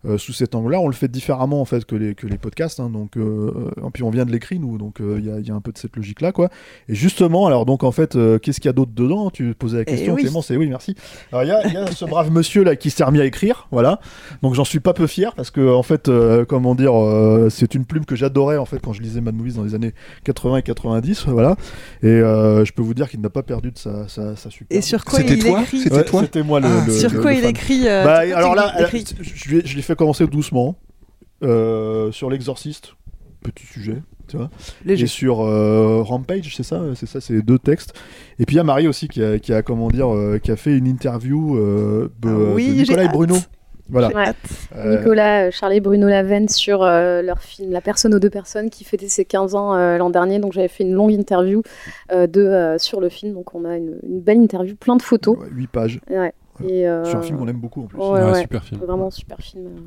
Euh, sous cet angle-là, on le fait différemment en fait que les, que les podcasts, hein, donc euh, euh, puis on vient de l'écrit nous, donc euh, il y, a, il y a un peu de cette logique-là quoi. Et justement, alors donc en fait, euh, qu'est-ce qu'il y a d'autre dedans? Tu posais la Eh question, oui. Clément, c'est oui, merci. Alors il y a, il y a ce brave monsieur là qui s'est remis à écrire, voilà. Donc j'en suis pas peu fier parce que en fait, euh, comment dire, euh, c'est une plume que j'adorais en fait quand je lisais Mad Movies dans les années 80 et 90, voilà. Et euh, je peux vous dire qu'il n'a pas perdu de sa, sa, sa super. Et sur quoi C'était il toi? écrit? C'était Ouais, toi? C'était moi le. Ah, le- sur le- quoi le il fan. écrit, euh, Bah, alors là, écrit? je, je l'ai fait commencer doucement euh, sur l'exorciste, petit sujet. Tu vois Léger. et sur euh, Rampage, c'est ça, c'est ça, c'est les deux textes. Et puis il y a Marie aussi qui a, qui a comment dire, euh, qui a fait une interview euh, de, Ah oui, de Nicolas et hâte. Bruno. Voilà. Ouais. Euh, Nicolas, euh, Charlie et Bruno Lavenne sur euh, leur film La personne aux deux personnes qui fêtait ses 15 ans euh, l'an dernier. Donc j'avais fait une longue interview euh, de, euh, sur le film. Donc on a une, une belle interview, plein de photos. 8 pages. Ouais. Et, euh, Sur un film qu'on aime beaucoup en plus. Ouais, Ouais, ouais. super film. Vraiment super film. euh.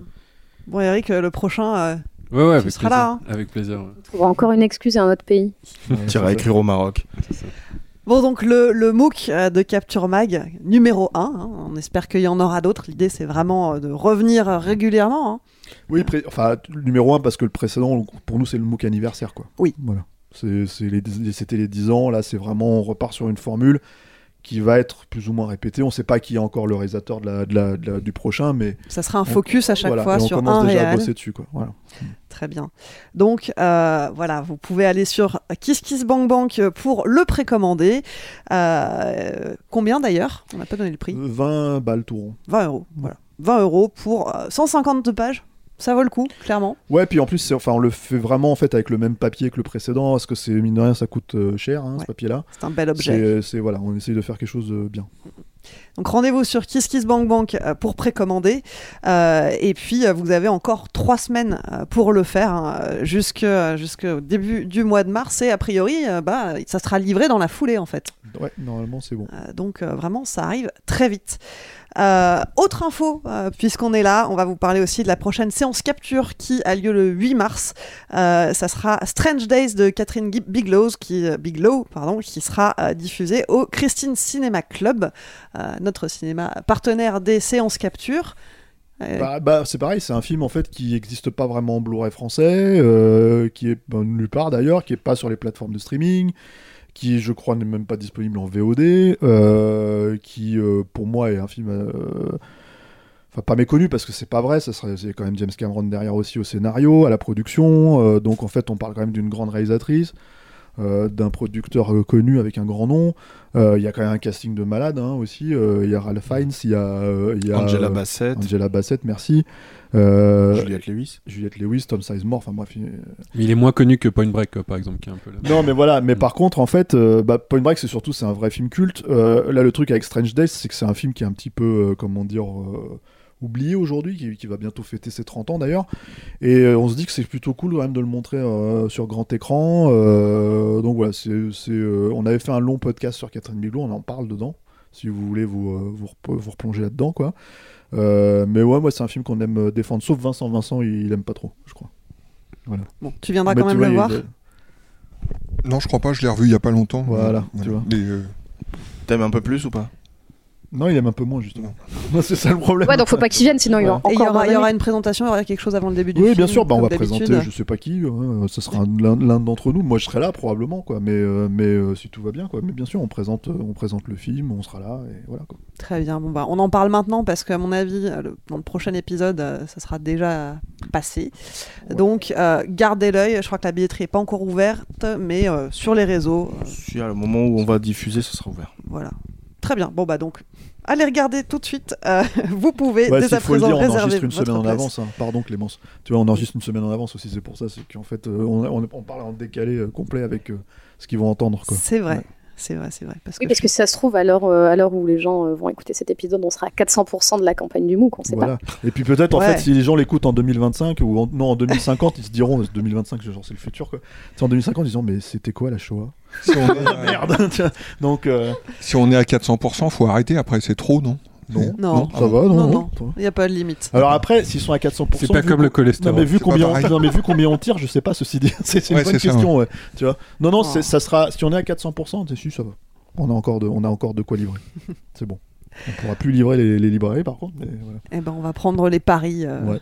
Bon, Eric, euh, le prochain, euh, Ouais, ouais, tu avec seras plaisir. là. hein. Avec plaisir. ouais. On trouvera encore une excuse à un autre pays. T'iras écrire au Maroc. Bon, donc le, le MOOC de Capture Mag, numéro 1, on espère qu'il y en aura d'autres. L'idée, c'est vraiment de revenir régulièrement. hein. Oui, pré- enfin numéro 1 parce que le précédent, pour nous, c'est le MOOC anniversaire quoi. Oui. Voilà. C'est, c'est les dix- c'était les 10 ans, là c'est vraiment, on repart sur une formule qui va être plus ou moins répétée. On ne sait pas qui est encore le réalisateur de la, de la- de la- du prochain, mais... Ça sera un on- focus à chaque voilà, fois et on sur commence un déjà à bosser dessus quoi. Voilà. Très bien. Donc euh, voilà, vous pouvez aller sur Kiss Kiss Bank Bank pour le précommander. Euh, combien d'ailleurs? On n'a pas donné le prix. 20 balles tout rond. 20 euros. Voilà. 20 euros pour euh, 152 pages. Ça vaut le coup, clairement. Ouais, puis en plus, enfin, on le fait vraiment en fait avec le même papier que le précédent, parce que c'est mine de rien, ça coûte euh, cher, hein, ce papier-là. C'est un bel objet. C'est, voilà, on essaye de faire quelque chose de bien. Donc rendez-vous sur Kiss Kiss Bank Bank euh, pour précommander. Euh, et puis euh, vous avez encore trois semaines euh, pour le faire hein, euh, jusqu'au début du mois de mars. Et a priori, euh, bah, ça sera livré dans la foulée en fait. Ouais, normalement c'est bon. Euh, donc euh, vraiment, ça arrive très vite. Euh, autre info, euh, puisqu'on est là, on va vous parler aussi de la prochaine séance capture qui a lieu le 8 mars. Euh, ça sera Strange Days de Catherine Biglow, qui, euh, pardon, qui sera euh, diffusé au Christine Cinema Club, notre cinéma partenaire des séances capture. Bah, bah, c'est pareil, c'est un film en fait qui n'existe pas vraiment en Blu-ray français, qui est nulle part d'ailleurs, qui est pas sur les plateformes de streaming, qui je crois n'est même pas disponible en VOD, euh, qui euh, pour moi est un film, euh, enfin pas méconnu parce que c'est pas vrai, ça serait c'est quand même James Cameron derrière aussi au scénario, à la production, donc en fait on parle quand même d'une grande réalisatrice. d'un producteur connu avec un grand nom. Il y a quand même un casting de malade hein, aussi. Il y a Ralph Fiennes, il y a, il y a Angela Bassett. Angela Bassett, merci. Euh, Juliette Lewis. Juliette Lewis, Tom Sizemore, enfin bref. il- Mais il est moins connu que Point Break, euh, par exemple, qui est un peu là. Non, mais voilà, mais par contre, en fait, euh, bah, Point Break, c'est surtout c'est un vrai film culte. Euh, là, le truc avec Strange Days, c'est que c'est un film qui est un petit peu, euh, comment dire, euh, oublié aujourd'hui, qui, qui va bientôt fêter ses 30 ans d'ailleurs. Et euh, on se dit que c'est plutôt cool quand même de le montrer euh, sur grand écran. Euh, donc voilà, c'est, c'est, euh, on avait fait un long podcast sur Catherine Bigelow, on en parle dedans. si vous voulez vous, euh, vous, rep- vous replonger là-dedans, quoi. Euh, mais ouais, moi, c'est un film qu'on aime euh, défendre, sauf Vincent. Vincent, il, il aime pas trop, je crois. Voilà. Bon, tu viendras Mais quand même vois, le voir. Non, je crois pas, je l'ai revu il y a pas longtemps. Voilà, tu vois. euh, T'aimes un peu plus ou pas? Non, il aime un peu moins, justement. (laughs) c'est ça le problème. Ouais, donc faut pas qu'il vienne, sinon il va y, encore aura, il y abandonner. aura une présentation, il y aura quelque chose avant le début du Oui, film. bien sûr, bah, on va présenter, je sais pas qui, hein, ce sera l'un d'entre nous. Moi, je serai là probablement, quoi. Mais, euh, mais euh, si tout va bien, quoi. Mais bien sûr, on présente, euh, on présente le film, on sera là, et voilà, quoi. Très bien. Bon, bah, on en parle maintenant parce qu'à mon avis, euh, le- dans le prochain épisode, euh, ça sera déjà passé. Donc, euh, gardez l'œil. Je crois que la billetterie n'est pas encore ouverte, mais euh, sur les réseaux. euh, Si à le moment où on va diffuser, ce sera ouvert. voilà. Très bien. Bon, bah donc, allez regarder tout de suite. Euh, (laughs) vous pouvez Ouais, dès à présent dire, on réserver enregistre une votre semaine en place. avance. hein. Pardon, Clémence. Tu vois, on enregistre une semaine en avance aussi, c'est pour ça. C'est qu'en fait, euh, on, on, on parle en décalé euh, complet avec euh, ce qu'ils vont entendre. C'est vrai. Ouais. C'est vrai, c'est vrai. Parce Oui, que parce que si ça se trouve, à l'heure euh, à l'heure où les gens euh, vont écouter cet épisode, on sera à 400% de la campagne du MOOC, on sait Voilà. Et puis peut-être, en fait, si les gens l'écoutent en 2025 ou en, non, en 2050, ils se diront, 2025, genre c'est le futur, quoi. C'est en 2050, ils diront, mais c'était quoi la Shoah? Si, on est, (laughs) Ah, Merde (laughs) Donc, euh, si on est à 400%, faut arrêter. Après, c'est trop, non? Non, Non. ça va, non, Non. Il n'y a pas de limite. Alors après, s'ils sont à 400%. C'est pas comme le cholestérol. Non, mais vu combien, on, non, mais vu combien on tire, je sais pas, ceci dit. (laughs) c'est une Ouais, bonne ça, question, ouais. Tu vois? Non, non, Oh. ça sera. Si on est à 400%, t'es sûr, ça va. On a encore de, on a encore de quoi livrer. c'est bon. On pourra plus livrer les, les librairies, par contre. Mais voilà. Eh ben, on va prendre les paris. euh, Ouais.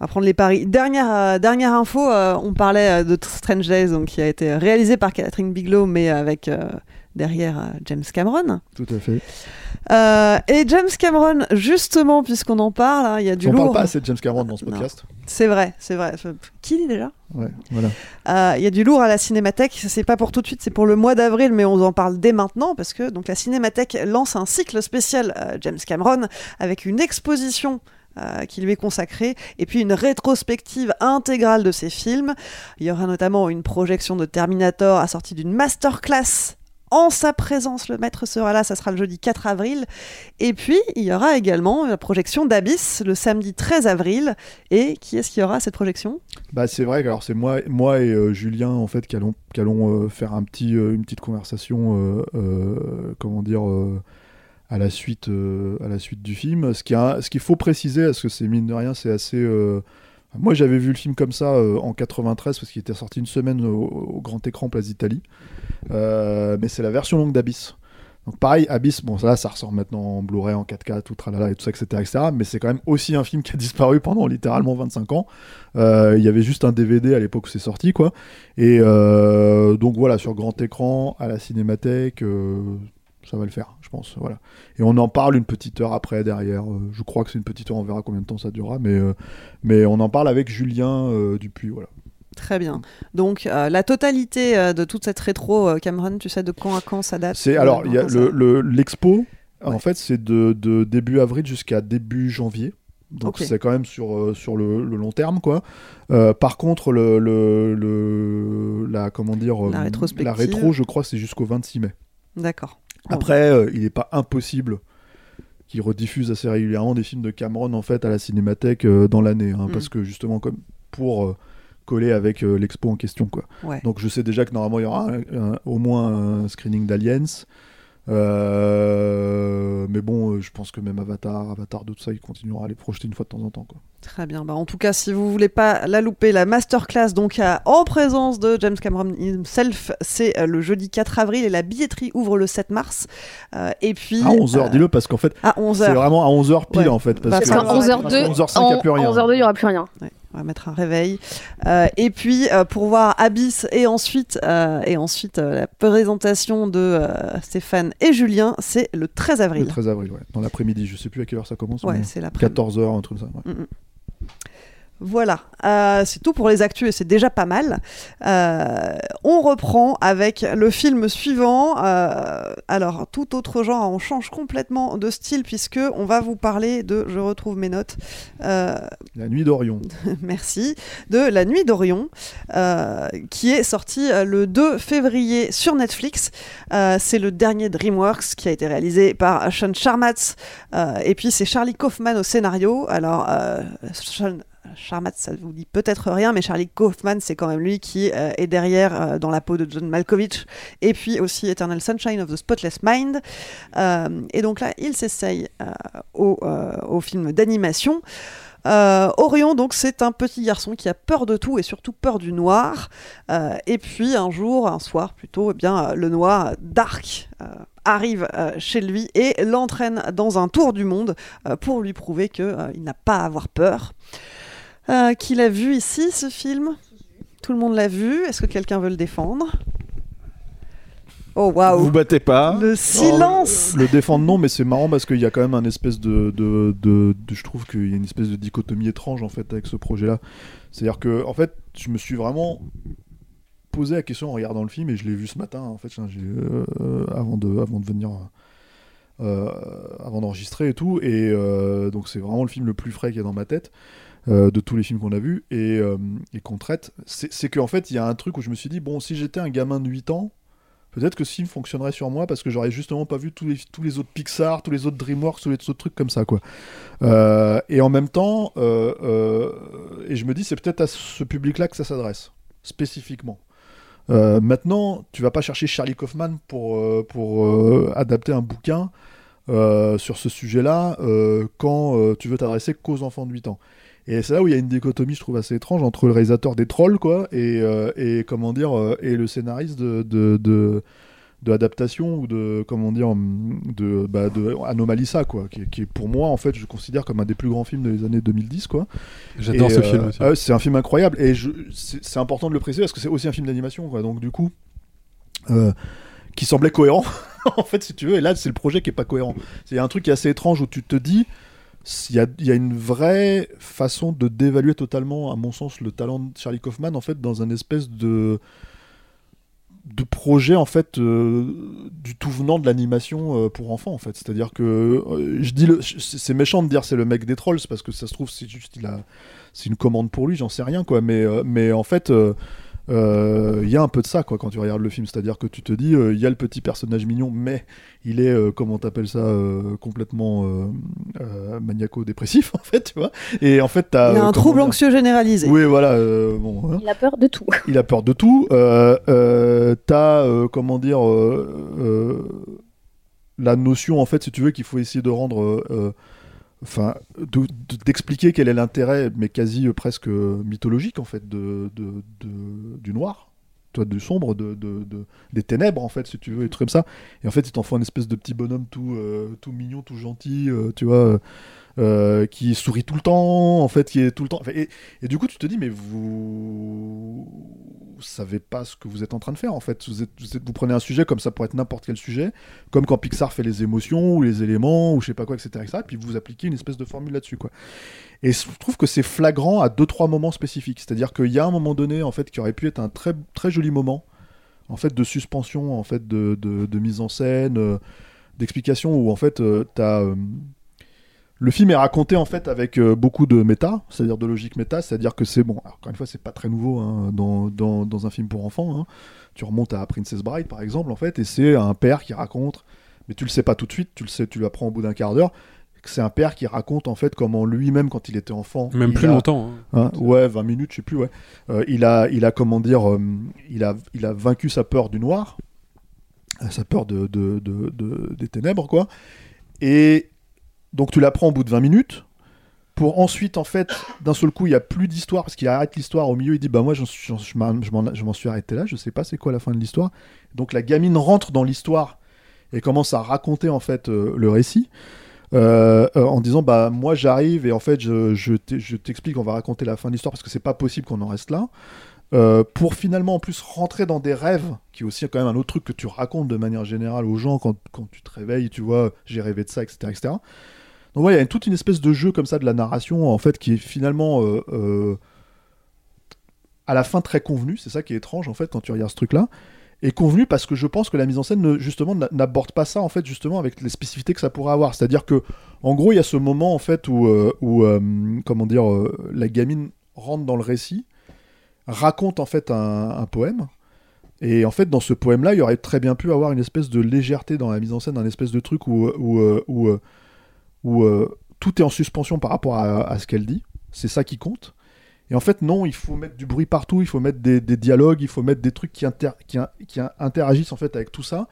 On va prendre les paris. Dernière, euh, dernière info, euh, on parlait euh, de Strange Days, donc, qui a été réalisé par Catherine Bigelow, mais avec euh, derrière James Cameron. Tout à fait. Et James Cameron, justement, puisqu'on en parle, hein, il y a du on lourd. parle pas assez de James Cameron dans ce podcast. C'est vrai, c'est vrai. Qui dit déjà? Ouais, voilà. Il y a du lourd à la Cinémathèque. C'est pas pour tout de suite, c'est pour le mois d'avril, mais on en parle dès maintenant parce que donc la Cinémathèque lance un cycle spécial James Cameron avec une exposition. Euh, qui lui est consacrée, et puis une rétrospective intégrale de ses films. Il y aura notamment une projection de Terminator assortie d'une masterclass en sa présence. Le maître sera là, ça sera le jeudi 4 avril. Et puis, il y aura également la projection d'Abyss le samedi 13 avril. Et qui est-ce qui aura cette projection? Bah c'est vrai que c'est moi, moi et euh, Julien en fait qui allons, allons euh, faire un petit, une petite conversation, comment dire, à la suite, euh, à la suite du film. Ce qui a- ce qu'il faut préciser, parce que c'est mine de rien, c'est assez. euh, Moi j'avais vu le film comme ça euh, en 93 parce qu'il était sorti une semaine au, grand écran Place d'Italie, mais c'est la version longue d'Abyss. Donc pareil, Abyss, bon ça, ça ressort maintenant en Blu-ray, en 4K, tout tralala et tout ça, etc., etc. Mais c'est quand même aussi un film qui a disparu pendant littéralement 25 ans. Il y avait juste un DVD à l'époque où c'est sorti, quoi. Et donc voilà, sur grand écran, à la cinémathèque, ça va le faire, je pense. Voilà. Et on en parle une petite heure après, derrière. Euh, je crois que c'est une petite heure, on verra combien de temps ça durera. Mais, euh, mais on en parle avec Julien euh, Dupuis, voilà. Très bien. Donc, euh, la totalité de toute cette rétro, Cameron, tu sais de quand à quand ça date C'est alors il y a quand le- le- l'expo. En fait, c'est de, de début avril jusqu'à début janvier. Donc c'est quand même sur, sur le, le long terme quoi. Euh, par contre le, le, le- la comment dire La rétrospective. la rétro je crois c'est jusqu'au 26 mai. D'accord. Après euh, il n'est pas impossible qu'ils rediffusent assez régulièrement des films de Cameron en fait à la cinémathèque euh, dans l'année hein, Mm. parce que justement comme pour euh, coller avec l'expo en question quoi. Ouais. Donc je sais déjà que normalement il y aura un- un- au moins un screening d'Aliens. Euh, mais bon, euh, je pense que même Avatar, Avatar 2, tout ça, il continuera à les projeter une fois de temps en temps. Quoi. Très bien. Bah, en tout cas, si vous voulez pas la louper, la masterclass, donc à- en présence de James Cameron himself, c'est euh, le jeudi 4 avril et la billetterie ouvre le 7 mars. Euh, et puis. À 11h, euh, dis-le, parce qu'en fait, à 11 c'est vraiment à 11h pile Ouais. en fait. Parce, Parce que qu'en 11h02, 11h05, il n'y a plus rien. 11h02, il n'y aura plus rien. Ouais, on va mettre un réveil. Euh, et puis euh, pour voir Abyss et ensuite, euh, et ensuite la présentation de Stéphane et Julien, c'est le 13 avril. Le 13 avril, ouais. Dans l'après-midi, je sais plus à quelle heure ça commence. Ouais, c'est l'après-midi. 14h, un truc comme ça. ouais. Mm, mm. Voilà, Euh, c'est tout pour les actus et c'est déjà pas mal. Euh, on reprend avec le film suivant. Euh, alors, tout autre genre, on change complètement de style puisque on va vous parler de, je retrouve mes notes, La nuit d'Orion. (laughs) merci, de La Nuit d'Orion, qui est sorti le 2 février sur Netflix. C'est le dernier DreamWorks qui a été réalisé par Sean Sharmatz. Euh, et puis c'est Charlie Kaufman au scénario. Alors, Sean Charmat, ça vous dit peut-être rien, mais Charlie Kaufman, c'est quand même lui qui euh, est derrière euh, dans la peau de John Malkovich, et puis aussi Eternal Sunshine of the Spotless Mind. Euh, et donc là, il s'essaye au, film d'animation. Orion, donc, c'est un petit garçon qui a peur de tout et surtout peur du noir. Et puis un jour, un soir plutôt, eh bien, le noir Dark arrive chez lui et l'entraîne dans un tour du monde pour lui prouver qu'il n'a pas à avoir peur. Euh, qui l'a vu ici, ce film? Tout le monde l'a vu. Est-ce que quelqu'un veut le défendre? Oh waouh Vous battez pas. Le silence Le défendre non, mais c'est marrant parce qu'il y a quand même un espèce de, de, de- de- je trouve qu'il y a une espèce de dichotomie étrange en fait avec ce projet-là. C'est-à-dire que en fait, je me suis vraiment posé la question en regardant le film et je l'ai vu ce matin en fait, euh, avant de avant de venir. euh, avant d'enregistrer et tout et donc c'est vraiment le film le plus frais qu'il y a dans ma tête euh, de tous les films qu'on a vus et, euh, qu'on traite c'est, qu'en fait il y a un truc où je me suis dit bon si j'étais un gamin de 8 ans Peut-être que ce film fonctionnerait sur moi parce que j'aurais justement pas vu tous les, autres Pixar, tous les autres DreamWorks, tous les autres trucs comme ça, quoi. Euh, et en même temps, et je me dis, c'est peut-être à ce public-là que ça s'adresse, spécifiquement. Maintenant, tu vas pas chercher Charlie Kaufman pour, pour adapter un bouquin sur ce sujet-là quand tu veux t'adresser qu'aux enfants de 8 ans. Et c'est là où il y a une dichotomie, je trouve, assez étrange entre le réalisateur des Trolls, quoi, et, euh, et comment dire, euh, et le scénariste de, de, de, de adaptation ou de, comment dire, de, bah, de Anomalisa, quoi, qui, est- qui est pour moi, en fait, je considère comme un des plus grands films des années 2010, quoi. J'adore ce euh, film aussi. ouais, c'est un film incroyable, et c'est c'est important de le préciser parce que c'est aussi un film d'animation, quoi, donc du coup, euh, qui semblait cohérent, (laughs) en fait, si tu veux, et là, c'est le projet qui est pas cohérent. A un truc qui est assez étrange où tu te dis, il y a, une vraie façon de dévaluer totalement, à mon sens, le talent de Charlie Kaufman, en fait, dans un espèce de de projet en fait euh, du tout venant de l'animation euh, pour enfants en fait. C'est à dire que euh, je dis c'est méchant de dire c'est le mec des trolls parce que ça se trouve c'est juste il a c'est une commande pour lui j'en sais rien quoi. Mais mais en fait euh, euh, il y a un peu de ça quoi quand tu regardes le film c'est à dire que tu te dis euh, il y a le petit personnage mignon mais il est euh, comment t'appelles ça euh, complètement euh, euh, maniaco-dépressif (laughs) en fait tu vois et en fait t'as Il a euh, un trouble dire- anxieux généralisé. oui voilà euh, bon hein. Il a peur de tout. Il a peur de tout. Euh, euh, T'as, euh, comment dire, euh, euh, la notion, en fait, si tu veux, qu'il faut essayer de rendre. Enfin, de- de- d'expliquer quel est l'intérêt, mais quasi euh, presque mythologique, en fait, de, du noir, toi, du sombre, de, de- de- des ténèbres, en fait, si tu veux, et trucs comme ça. Et en fait, il t'en faut un espèce de petit bonhomme tout, euh, tout mignon, tout gentil, euh, tu vois, qui sourit tout le temps, en fait, qui est tout le temps. et du coup, tu te dis, mais vous savez pas ce que vous êtes en train de faire, en fait. Vous, êtes- vous, êtes- vous prenez un sujet comme ça pourrait être n'importe quel sujet, comme quand Pixar fait les émotions ou les éléments ou je sais pas quoi, etc., etc., et puis vous appliquez une espèce de formule là-dessus, quoi. Et je trouve que c'est flagrant à deux trois moments spécifiques. C'est-à-dire qu'il y a un moment donné, en fait, qui aurait pu être un très très joli moment, en fait, de suspension, en fait, de, de- mise en scène, euh, d'explication, où en fait, euh, t'as euh, le film est raconté en fait avec euh, beaucoup de méta, c'est-à-dire de logique méta, c'est-à-dire que c'est bon. alors, encore une fois, c'est pas très nouveau hein, dans, dans, dans un film pour enfants. hein. Tu remontes à Princess Bride par exemple en fait, et c'est un père qui raconte, mais tu le sais pas tout de suite, tu le sais, tu l'apprends au bout d'un quart d'heure. que C'est un père qui raconte en fait comment lui-même quand il était enfant, Même plus a- longtemps, hein. ouais, 20 minutes, je sais plus, ouais. Euh, il a, il a comment dire, euh, il a, il a vaincu sa peur du noir, sa peur de, de- de- de- des ténèbres, quoi. Et donc tu l'apprends au bout de 20 minutes. Pour ensuite, en fait, d'un seul coup, il n'y a plus d'histoire parce qu'il arrête l'histoire au milieu. Il dit Bah, moi, je m'en je m'en- je m'en suis arrêté là, je sais pas c'est quoi la fin de l'histoire. Donc la gamine rentre dans l'histoire et commence à raconter, en fait, euh, le récit. euh, euh, en disant bah moi j'arrive et en fait je, je je t'explique on va raconter la fin de l'histoire parce que c'est pas possible qu'on en reste là pour finalement en plus rentrer dans des rêves qui est aussi quand même un autre truc que tu racontes de manière générale aux gens quand, quand tu te réveilles tu vois j'ai rêvé de ça etc etc donc ouais il y a toute une espèce de jeu comme ça de la narration en fait qui est finalement euh, euh, à la fin très convenu. C'est ça qui est étrange en fait quand tu regardes ce truc là est convenu parce que je pense que la mise en scène ne- justement n'a- n'aborde pas ça en fait justement avec les spécificités que ça pourrait avoir. C'est à dire que en gros il y a ce moment en fait où, euh, comment dire la gamine rentre dans le récit raconte en fait un, poème. Et en fait dans ce poème là il y aurait très bien pu avoir une espèce de légèreté dans la mise en scène un espèce de truc où où, euh, tout est en suspension par rapport à, ce qu'elle dit c'est ça qui compte. Et en fait, non, il faut mettre du bruit partout, il faut mettre des, dialogues, il faut mettre des trucs qui, inter- qui, in- qui in- interagissent en fait avec tout ça.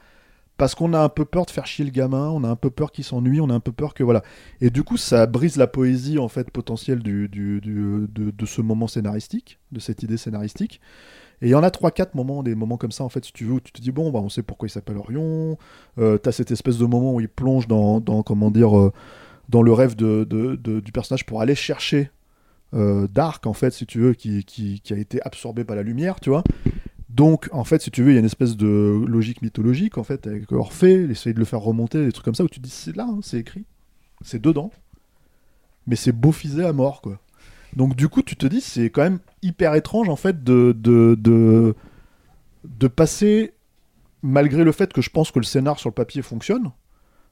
Parce qu'on a un peu peur de faire chier le gamin, on a un peu peur qu'il s'ennuie, on a un peu peur que voilà. Et du coup, ça brise la poésie en fait potentielle de ce moment scénaristique, de cette idée scénaristique. Et il y en a 3-4 moments, des moments comme ça, en fait, si tu veux, où tu te dis, bon, bah, on sait pourquoi il s'appelle Orion. Euh, T'as cette espèce de moment où il plonge dans, dans comment dire, euh, dans le rêve de, de- du personnage pour aller chercher euh, Dark, en fait, si tu veux, qui, qui, qui a été absorbé par la lumière, tu vois. Donc, en fait, si tu veux, il y a une espèce de logique mythologique, en fait, avec Orphée, essayer de le faire remonter, des trucs comme ça, où tu te dis, c'est là, hein, c'est écrit, c'est dedans, mais c'est beaufisé à mort, quoi. Donc, du coup, tu te dis, c'est quand même hyper étrange, en fait, de, de, de, de passer, malgré le fait que je pense que le scénar sur le papier fonctionne,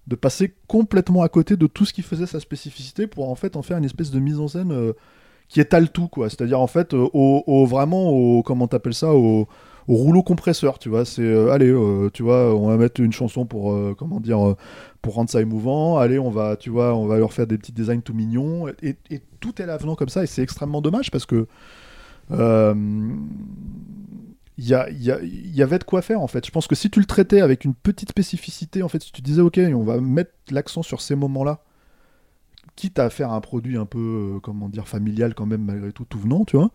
de passer complètement à côté de tout ce qui faisait sa spécificité pour en fait en faire une espèce de mise en scène euh, qui étale tout quoi. C'est à dire en fait euh, au, vraiment au comment t'appelles ça au, au rouleau compresseur tu vois. C'est euh, allez tu vois on va mettre une chanson pour comment dire pour rendre ça émouvant. Allez on va tu vois on va leur faire des petits designs tout mignons. Et, et tout est l'avenant comme ça et c'est extrêmement dommage parce que il il y avait de quoi faire en fait. Je pense que si tu le traitais avec une petite spécificité, en fait, si tu disais ok, on va mettre l'accent sur ces moments-là, quitte à faire un produit un peu, euh, comment dire, familial quand même malgré tout, tout venant, tu vois,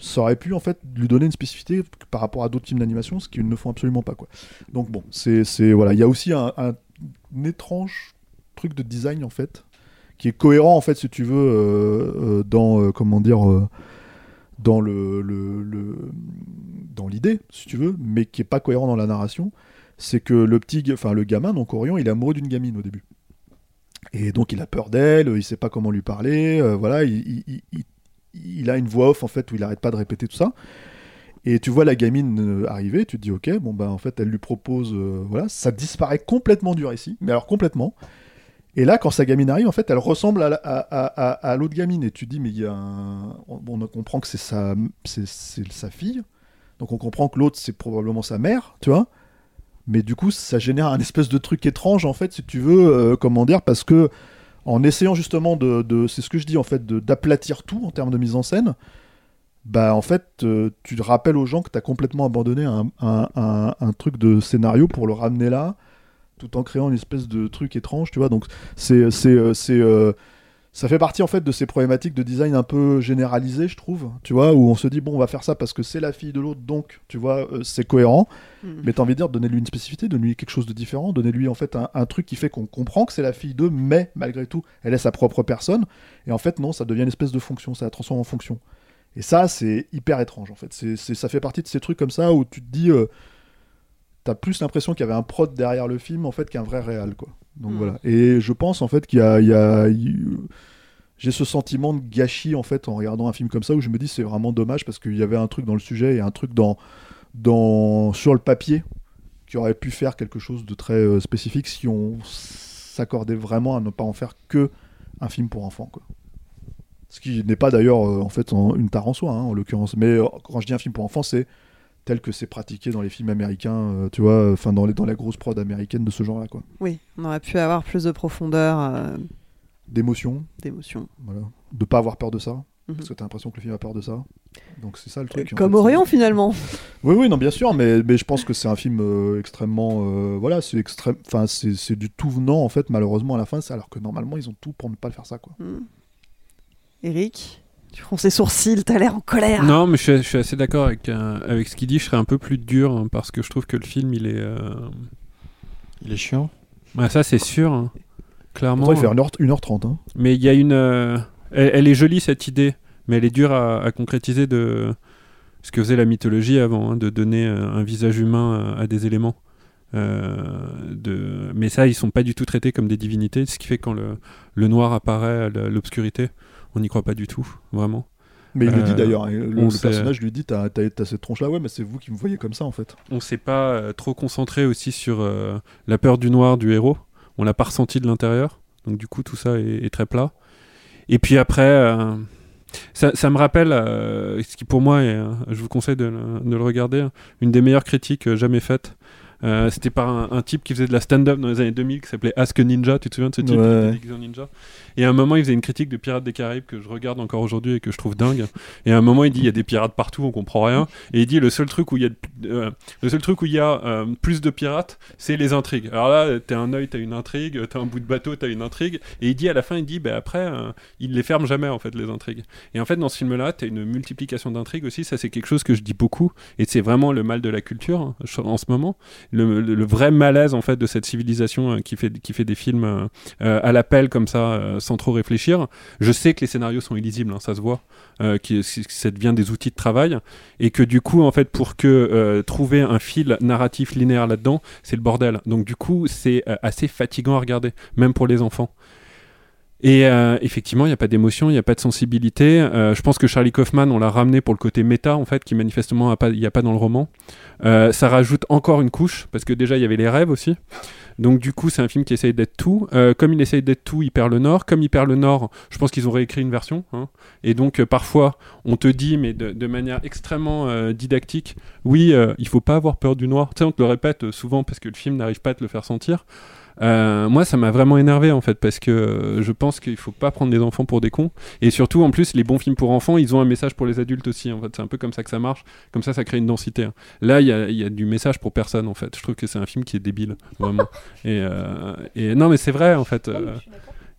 ça aurait pu en fait lui donner une spécificité par rapport à d'autres films d'animation, ce qu'ils ne font absolument pas quoi. Donc bon, c'est voilà, il y a aussi un, étrange truc de design en fait, qui est cohérent en fait si tu veux euh, euh, dans euh, comment dire. Dans le, le- dans l'idée, si tu veux, mais qui est pas cohérent dans la narration, c'est que le petit, enfin le gamin, donc Orion, il est amoureux d'une gamine au début. Et donc il a peur d'elle, il sait pas comment lui parler, euh, voilà, il, il- il- a une voix off en fait où il arrête pas de répéter tout ça. Et tu vois la gamine euh, arriver, tu te dis ok, bon ben en fait elle lui propose, euh, voilà, ça disparaît complètement du récit, mais alors complètement. Et là, quand sa gamine arrive, en fait, elle ressemble à, à, l'autre gamine. Et tu dis, mais il y a un... on, comprend que c'est sa, c'est, sa fille. Donc on comprend que l'autre, c'est probablement sa mère, tu vois. Mais du coup, ça génère un espèce de truc étrange, en fait, si tu veux, euh, comment dire, parce que en essayant justement de, de- c'est ce que je dis, en fait, d'aplatir tout en termes de mise en scène, bah en fait, euh, tu te rappelles aux gens que tu as complètement abandonné un- un- un truc de scénario pour le ramener là, tout en créant une espèce de truc étrange, tu vois. Donc c'est c'est euh, c'est euh, ça fait partie en fait de ces problématiques de design un peu généralisées, je trouve, tu vois, où on se dit bon, on va faire ça parce que c'est la fille de l'autre, donc tu vois, euh, c'est cohérent. Mhm. Mais t'as envie de dire, donnez-lui une spécificité, donnez-lui quelque chose de différent, donnez-lui en fait un, un truc qui fait qu'on comprend que c'est la fille d'eux, mais malgré tout, elle est sa propre personne. Et en fait, non, ça devient une espèce de fonction, ça la transforme en fonction. Et ça, c'est hyper étrange en fait. C'est, c'est- ça fait partie de ces trucs comme ça où tu te dis, euh, t'as plus l'impression qu'il y avait un prod derrière le film en fait qu'un vrai réal quoi. Donc Mm. voilà. Et je pense en fait qu'il y a, y j'ai ce sentiment de gâchis en fait en regardant un film comme ça où je me dis c'est vraiment dommage parce qu'il y avait un truc dans le sujet et un truc dans, dans sur le papier qui aurait pu faire quelque chose de très euh, spécifique si on s'accordait vraiment à ne pas en faire que un film pour enfants quoi. Ce qui n'est pas d'ailleurs euh, en fait en- une tare en soi hein, en l'occurrence. Mais euh, quand je dis un film pour enfants c'est tel que c'est pratiqué dans les films américains, euh, tu vois, enfin dans, les, dans la grosse prod américaine de ce genre-là, quoi. Oui, on aurait pu avoir plus de profondeur, euh, D'émotion, d'émotion. voilà. De pas avoir peur de ça, Mhm. parce que t'as l'impression que le film a peur de ça. Donc c'est ça le truc. Comme fait, Orion finalement. (laughs) Oui, oui, non, bien sûr, mais, mais je pense que c'est un film euh, extrêmement, euh, voilà, c'est extrême, enfin c'est c'est du tout venant en fait, malheureusement à la fin, alors que normalement ils ont tout pour ne pas le faire ça, quoi. Hmm. Eric, tu fronces les sourcils, t'as l'air en colère. Non, mais je suis, je suis assez d'accord avec, euh, avec ce qu'il dit. Je serais un peu plus dur hein, parce que je trouve que le film, il est. euh, Il est chiant. Ouais, ça, c'est sûr. hein. Clairement. Pourtant, il fait 1h, 1h30. Hein. Mais il y a une. euh, Elle, elle est jolie cette idée, mais elle est dure à, à concrétiser de ce que faisait la mythologie avant, hein, de donner euh, un visage humain à, à des éléments. Euh, de... Mais ça, ils sont pas du tout traités comme des divinités, ce qui fait que quand le, le noir apparaît à la- l'obscurité, on n'y croit pas du tout, vraiment. Mais il le Euh, dit d'ailleurs, hein, le, personnage lui dit T'as cette tronche-là, ouais, mais c'est vous qui me voyez comme ça en fait. On s'est pas euh, trop concentré aussi sur euh, la peur du noir du héros. On l'a pas ressenti de l'intérieur. Donc du coup, tout ça est, est très plat. Et puis après, euh, ça, ça me rappelle, euh, ce qui pour moi, est, euh, je vous conseille de, le- de le regarder, une des meilleures critiques euh, jamais faites Euh, C'était par un, un type qui faisait de la stand-up dans les années 2000 qui s'appelait Ask a Ninja. Tu te souviens de ce type Ouais. qui était déguisé en ninja? Et à un moment, il faisait une critique de Pirates des Caraïbes que je regarde encore aujourd'hui et que je trouve dingue. Et à un moment, il dit il y a des pirates partout, on comprend rien. Et il dit le seul truc où il y a, euh, le seul truc où il y a euh, plus de pirates, c'est les intrigues. Alors là, t'as un œil, t'as une intrigue, t'as un bout de bateau, t'as une intrigue. Et il dit à la fin, il dit bah après, il les ferme jamais en fait les intrigues. Et en fait, dans ce film-là, t'as une multiplication d'intrigues aussi. Ça, c'est quelque chose que je dis beaucoup. Et c'est vraiment le mal de la culture hein, en ce moment. Le, vrai malaise en fait de cette civilisation euh, qui fait qui fait des films euh, euh, à l'appel comme ça, sans trop réfléchir. Je sais que les scénarios sont illisibles, hein, ça se voit, que ça devient des outils de travail, et que du coup, en fait, pour que trouver un fil narratif linéaire là-dedans, c'est le bordel. Donc du coup, c'est assez fatigant à regarder, même pour les enfants. Et euh, effectivement, il n'y a pas d'émotion, il n'y a pas de sensibilité. Euh, je pense que Charlie Kaufman, on l'a ramené pour le côté méta, en fait, qui manifestement il n'y a pas dans le roman. Euh, ça rajoute encore une couche, parce que déjà, il y avait les rêves aussi. Donc du coup, c'est un film qui essaye d'être tout. Comme il essaye d'être tout, il perd le nord. Comme il perd le nord, je pense qu'ils ont réécrit une version. hein. Et donc parfois, on te dit, mais de, manière extrêmement didactique, oui, euh, il faut pas avoir peur du noir. Tu sais, on te le répète souvent parce que le film n'arrive pas à te le faire sentir. Euh, moi, ça m'a vraiment énervé en fait parce que euh, je pense qu'il faut pas prendre les enfants pour des cons. Et surtout, en plus, les bons films pour enfants, ils ont un message pour les adultes aussi. En fait, c'est un peu comme ça que ça marche. Comme ça, ça crée une densité. hein. Là, il y a, il y a du message pour personne en fait. Je trouve que c'est un film qui est débile, vraiment. (laughs) et, euh, et non, mais c'est vrai en fait. euh,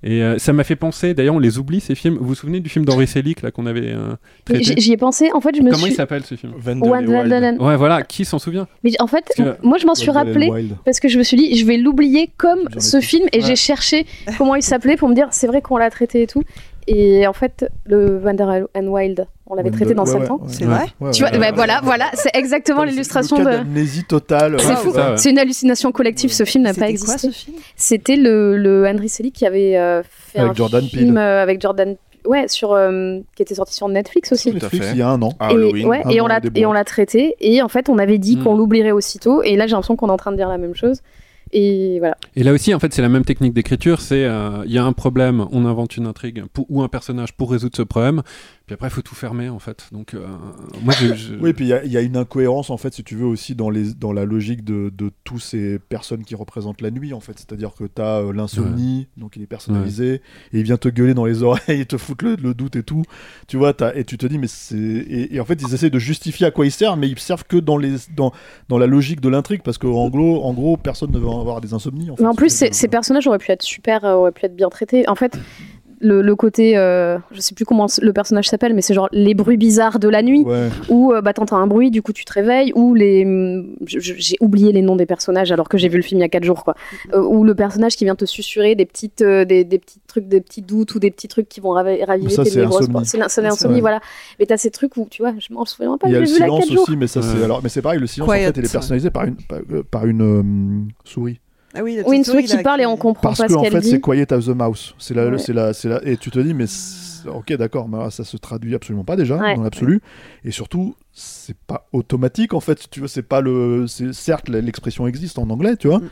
et euh, ça m'a fait penser, d'ailleurs on les oublie ces films. Vous vous souvenez du film d'Henri Selick là qu'on avait euh, traité J'y ai pensé. En fait, je me Comment suis. il s'appelle ce film? Wild. Ouais voilà, qui s'en souvient? Mais en fait, que- moi je m'en suis rappelé parce que je me suis dit, je vais l'oublier comme ce film et Ouais. j'ai cherché comment il s'appelait pour me dire, c'est vrai qu'on l'a traité et tout. Et en fait, le Wonder and Wild, on l'avait traité dans ouais, 7 ouais, ans. ouais. C'est vrai Ouais, Tu vois, ouais, bah voilà, ouais. voilà, c'est exactement l'illustration de. d'amnésie totale. C'est fou, ouais. c'est une hallucination collective. Ce film n'a pas C'était quoi, existé. ce film? C'était le, le Henry Selick qui avait euh, fait Avec un Jordan film euh, avec Jordan, ouais, sur euh, qui était sorti sur Netflix aussi. Netflix, il y a un an. et, ouais, et on l'a et on l'a traité et en fait on avait dit Mm. qu'on l'oublierait aussitôt et là j'ai l'impression qu'on est en train de dire la même chose et voilà Et là aussi, en fait, c'est la même technique d'écriture. C'est euh, il y a un problème, on invente une intrigue ou un personnage pour résoudre ce problème. Puis après, il faut tout fermer, en fait. Donc, euh, moi, je, je- Oui, puis il y a- il y, a une incohérence, en fait, si tu veux, aussi dans, les, dans la logique de, de tous ces personnes qui représentent la nuit, en fait. C'est-à-dire que tu as l'insomnie, donc il est personnalisé, et il vient te gueuler dans les oreilles, (laughs) et te foutre le, le doute et tout. Tu vois, et tu te dis, mais c'est. Et, et en fait, ils essaient de justifier à quoi ils servent, mais ils servent que dans, les, dans, dans la logique de l'intrigue, parce qu'en gros, en gros, personne ne veut avoir des insomnies. En fait. mais en plus ces, ces personnages auraient pu être super euh, auraient pu être bien traités en fait le, le côté euh, je sais plus comment le personnage s'appelle mais c'est genre les bruits bizarres de la nuit Ouais. ou euh, bah t'entends un bruit du coup tu te réveilles ou les je- j'ai oublié les noms des personnages alors que j'ai vu le film il y a 4 jours quoi Euh, ou le personnage qui vient te susurrer des petites euh, des, des petits trucs des petits doutes ou des petits trucs qui vont ravi- raviver Ça, tes névroses c'est l'insomnie ouais. voilà mais t'as ces trucs où tu vois je m'en souviens pas Il y a je le l'ai vu il y a silence 4 jours aussi, mais ça c'est alors, mais c'est pareil, le silence en Quiet. fait, il est personnalisé par une par, euh, par une euh, souris. Ah oui, une souris qui là, parle et on comprend Parce pas que ce en qu'elle fait, c'est Quiet as the Mouse. C'est la, Ouais. c'est la, c'est la, et tu te dis, mais ok, d'accord, mais ça se traduit absolument pas déjà Ouais. dans l'absolu. Et surtout, c'est pas automatique en fait. Tu vois, c'est pas le, c'est certes l'expression existe en anglais, tu vois. Mm.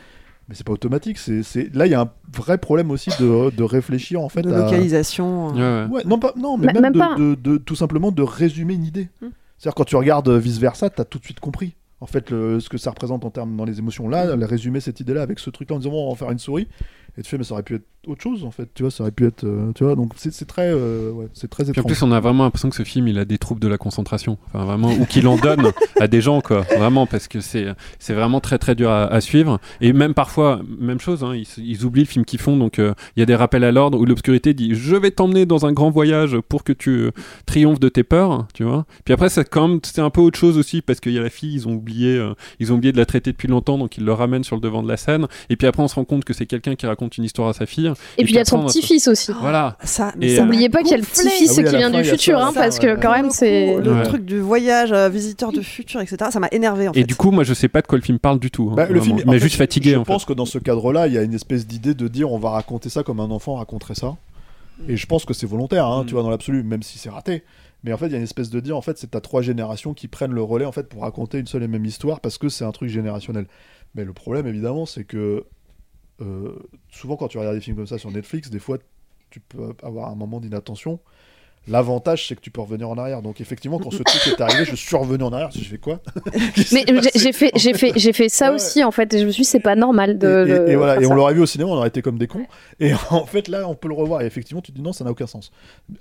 Mais c'est pas automatique. C'est, c'est... Là, il y a un vrai problème aussi de, de réfléchir en fait de à- localisation. euh. Ouais, ouais. Ouais, non, pas, non, mais Bah, même, même de, pas. de- de- tout simplement de résumer une idée. Hmm. C'est-à-dire quand tu regardes vice versa, t'as tout de suite compris. En fait, ce que ça représente en termes dans les émotions là, le résumer cette idée-là avec ce truc-là en disant on va en faire une souris. Et tu fais mais ça aurait pu être autre chose en fait. Tu vois, ça aurait pu être, euh, tu vois. Donc c'est, très, euh, ouais, c'est très Puis en étrange. plus, on a vraiment l'impression que ce film, il a des troubles de la concentration. Enfin, vraiment, ou qu'il en (laughs) donne à des gens, quoi. Vraiment, parce que c'est, c'est vraiment très, très dur à, à suivre. Et même parfois, même chose, hein, ils, ils oublient le film qu'ils font. Donc, euh, il y a des rappels à l'ordre où l'obscurité dit Je vais t'emmener dans un grand voyage pour que tu euh, triomphes de tes peurs, tu vois. Puis après, c'est quand même, c'est un peu autre chose aussi, parce qu'il y a la fille, ils ont oublié, ils ont oublié de la traiter depuis longtemps, donc ils le ramènent sur le devant de la scène. Et puis après, on se rend compte que c'est quelqu'un qui raconte une histoire à sa fille. et puis il y a son on- petit-fils aussi Voilà. Ça, Et, mais ça euh, N'oubliez pas qu'il y a le petit-fils Ah qui vient du futur, hein, parce que quand même c'est. Le truc du voyage, euh, visiteur de futur, etc. Ça m'a énervé en fait. Et du coup, moi, je sais pas de quoi le film parle du tout. hein, Bah, le film, mais juste fatigué, Je pense que dans ce cadre-là, il y a une espèce d'idée de dire on va raconter ça comme un enfant raconterait ça. Et je pense que c'est volontaire, hein, Mm. tu vois, dans l'absolu, même si c'est raté. Mais en fait, il y a une espèce de dire, en fait, c'est à trois générations qui prennent le relais en fait pour raconter une seule et même histoire parce que c'est un truc générationnel. Mais le problème, évidemment, c'est que euh, souvent quand tu regardes des films comme ça sur Netflix, des fois, tu peux avoir un moment d'inattention. L'avantage, c'est que tu peux revenir en arrière. Donc, effectivement, quand ce truc est arrivé, je suis revenu en arrière. Je fais quoi? (laughs) Mais j'ai- fait, j'ai fait, j'ai fait ça aussi en fait. Et je me suis dit, c'est pas normal de. et, et- de et voilà, et on l'aurait vu au cinéma, on aurait été comme des cons. Et en fait, là, on peut le revoir. Et effectivement, tu te dis non, ça n'a aucun sens.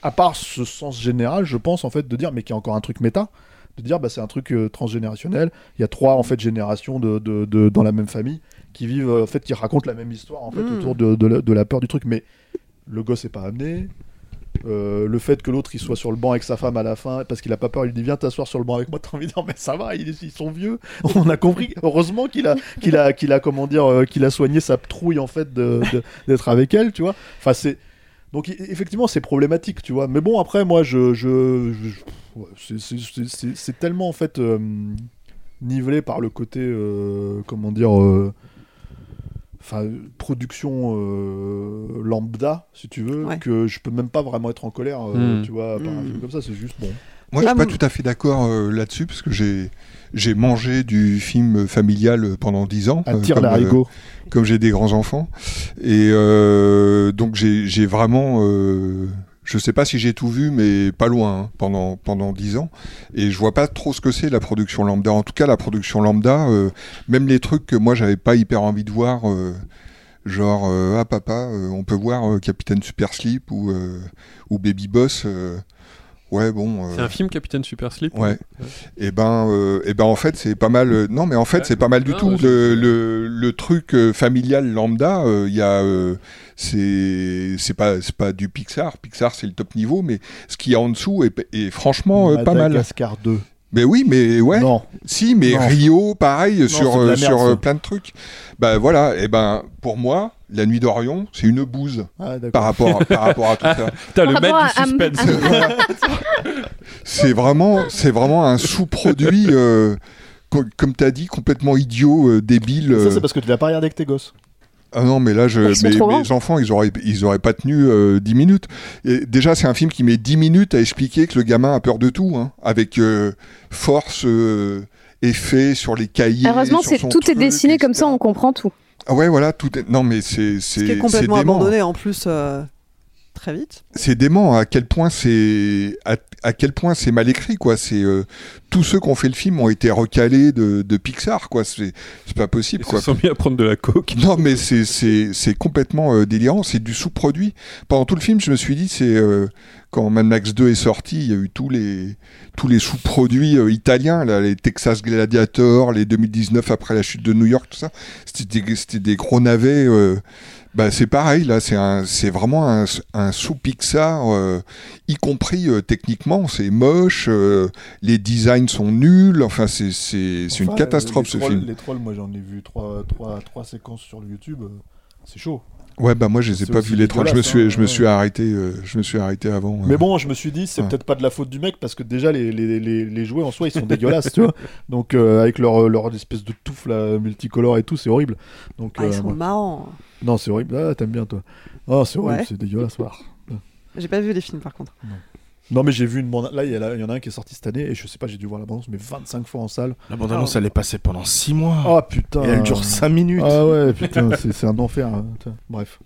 À part ce sens général, je pense, en fait, de dire, mais qu'il y a encore un truc méta, de dire, bah, c'est un truc euh, transgénérationnel. Il y a trois, en fait, générations de, de- de- dans la même famille qui vivent, en fait, qui racontent la même histoire, en fait, Mm. autour de, de la, de la peur du truc. Mais le gosse est pas amené. Euh, le fait que l'autre il soit sur le banc avec sa femme à la fin parce qu'il a pas peur, il dit viens t'asseoir sur le banc avec moi. (laughs) T'as envie de dire mais ça va, ils, ils sont vieux. On a compris. Heureusement qu'il a qu'il a qu'il a comment dire euh, qu'il a soigné sa trouille en fait d'être avec elle, tu vois. Enfin c'est donc e- effectivement c'est problématique, tu vois. Mais bon après moi je je, c'est- tellement en fait euh, nivelé par le côté euh, comment dire. euh, Enfin, production euh, lambda, si tu veux, Ouais. que je peux même pas vraiment être en colère, euh, Hmm. tu vois, par un Hmm. film comme ça, c'est juste bon. Moi, je suis pas tout à fait d'accord euh, là-dessus parce que j'ai j'ai mangé du film familial pendant 10 ans. Un euh, tir comme, euh, comme j'ai des grands enfants et euh, donc j'ai j'ai vraiment je sais pas si j'ai tout vu mais pas loin hein, pendant pendant 10 ans et je vois pas trop ce que c'est la production lambda. En tout cas, la production lambda, euh, même les trucs que moi j'avais pas hyper envie de voir. euh, Genre, euh, ah papa, euh, on peut voir Capitaine Super euh, ou Baby Boss. Ouais, bon. euh, C'est un film Capitaine Super Slip Ouais. Et ben, euh, et ben en fait c'est pas mal. euh, non mais en fait c'est pas mal du Non, tout. ouais, Le, le, le truc euh, familial lambda, euh, il y a, euh, c'est c'est pas c'est pas du Pixar. Pixar c'est le top niveau, mais ce qu'il y a en dessous est, est franchement euh, pas mal. Madagascar 2. Mais oui, mais ouais. Non. Si, mais Non. Rio, pareil, Non, sur, euh, merde, sur euh, plein de trucs. Bah voilà, et ben pour moi, La Nuit d'Orion, c'est une bouse Ah, d'accord. par rapport, par rapport à tout ça. (laughs) T'as le maître du suspense. (laughs) C'est vraiment, c'est vraiment un sous-produit, euh, co- comme tu as dit, complètement idiot, euh, débile. Ça, c'est parce que tu l'as pas regardé avec tes gosses. Ah non, mais là, je, sont mes, enfants, ils auraient, ils auraient pas tenu euh, 10 minutes. Et déjà, c'est un film qui met 10 minutes à expliquer que le gamin a peur de tout, hein, avec euh, force, euh, effet sur les cahiers. Heureusement, sur c'est son tout est dessiné comme ça, on comprend tout. Ah ouais, voilà, tout est. Non, mais c'est Ce qui est c'est complètement dément. abandonné en plus euh, très vite. C'est dément à quel point c'est à, à quel point c'est mal écrit quoi. C'est euh, tous ceux qui ont fait le film ont été recalés de, de Pixar quoi. C'est pas possible Ils quoi. se sont mis à prendre de la coke. Non mais c'est c'est c'est complètement euh, délirant. C'est du sous-produit. Pendant tout le film, je me suis dit c'est euh, quand Mad Max 2 est sorti, il y a eu tous les tous les sous-produits euh, italiens, là, les Texas Gladiator, les 2019 après la chute de New York, tout ça. C'était des, c'était des gros navets. Bah, c'est pareil, là, c'est un, c'est vraiment un, un sous-Pixar, euh, y compris euh, techniquement, c'est moche, euh, les designs sont nuls, enfin, c'est, c'est, c'est une Enfin, catastrophe les ce trolls- film. Les trolls, moi j'en ai vu trois, trois, trois séquences sur YouTube. C'est chaud. Ouais, bah moi je les ai pas vus les trolls, je me dégueulasse, suis, hein, je me ouais. suis arrêté, euh, je me suis arrêté avant. Mais bon, je me suis dit, c'est Ouais. peut-être pas de la faute du mec parce que déjà les, les, les, les jouets en soi ils sont dégueulasses, tu vois. Donc euh, avec leur, leur espèce de touffe là, multicolore et tout, c'est horrible. Donc, Ah, ils sont marrants. Non, c'est horrible. Ah, t'aimes bien toi. Ah, c'est horrible, Ouais. c'est dégueulasse. J'ai pas vu les films par contre. Non, mais j'ai vu une bande. Là, il y, a là, il y en a un qui est sorti cette année et je sais pas, j'ai dû voir la bande mais 25 fois en salle. La bande-annonce, elle est passée pendant 6 mois. Oh putain. Et elle dure 5 minutes. Ah ouais, putain, (laughs) c'est c'est un enfer. hein. Bref.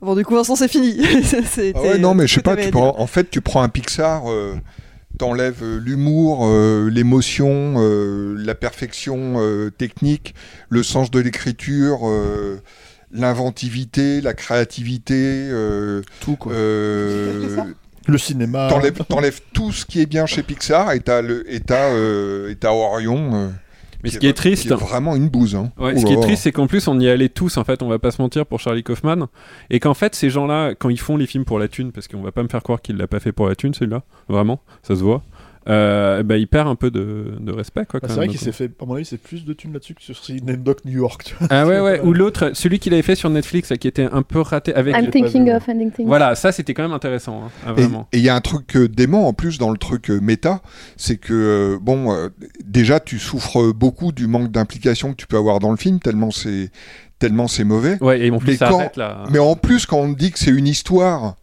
Bon, du coup, Vincent, c'est fini. (laughs) Ah ouais, non, mais je sais pas, tu prends, en fait, tu prends un Pixar, euh, t'enlèves euh, l'humour, euh, l'émotion, euh, la perfection euh, technique, le sens de l'écriture, euh, l'inventivité, la créativité. euh, Tout quoi. euh, Le cinéma. T'enlèves t'enlèves tout ce qui est bien chez Pixar et t'as le- et t'as, euh, et t'as Orion. Mais ce qui est triste, qui est vraiment une bouse. Hein. Ouais, Oh ce qui est triste, c'est qu'en plus, on y allait tous, en fait, on va pas se mentir, pour Charlie Kaufman. Et qu'en fait, ces gens-là, quand ils font les films pour la thune, parce qu'on va pas me faire croire qu'il l'a pas fait pour la thune, celui-là, vraiment, ça se voit, euh, bah, il perd un peu de, de respect, quoi. Bah, quand c'est vrai qu'il s'est fait, à mon avis, c'est plus de thunes là-dessus que sur Sidney Doc New York. Tu vois. Ah ouais, (laughs) ouais, ou l'autre, celui qu'il avait fait sur Netflix, là, qui était un peu raté avec. I'm thinking of ending things. Voilà, ça c'était quand même intéressant, hein, ah, Et vraiment. et il y a un truc euh, dément en plus dans le truc euh, méta, c'est que euh, bon, euh, déjà tu souffres beaucoup du manque d'implication que tu peux avoir dans le film tellement c'est tellement c'est mauvais. Ouais, et en plus, mais, ça quand- arrête, là. mais en plus quand on dit que c'est une histoire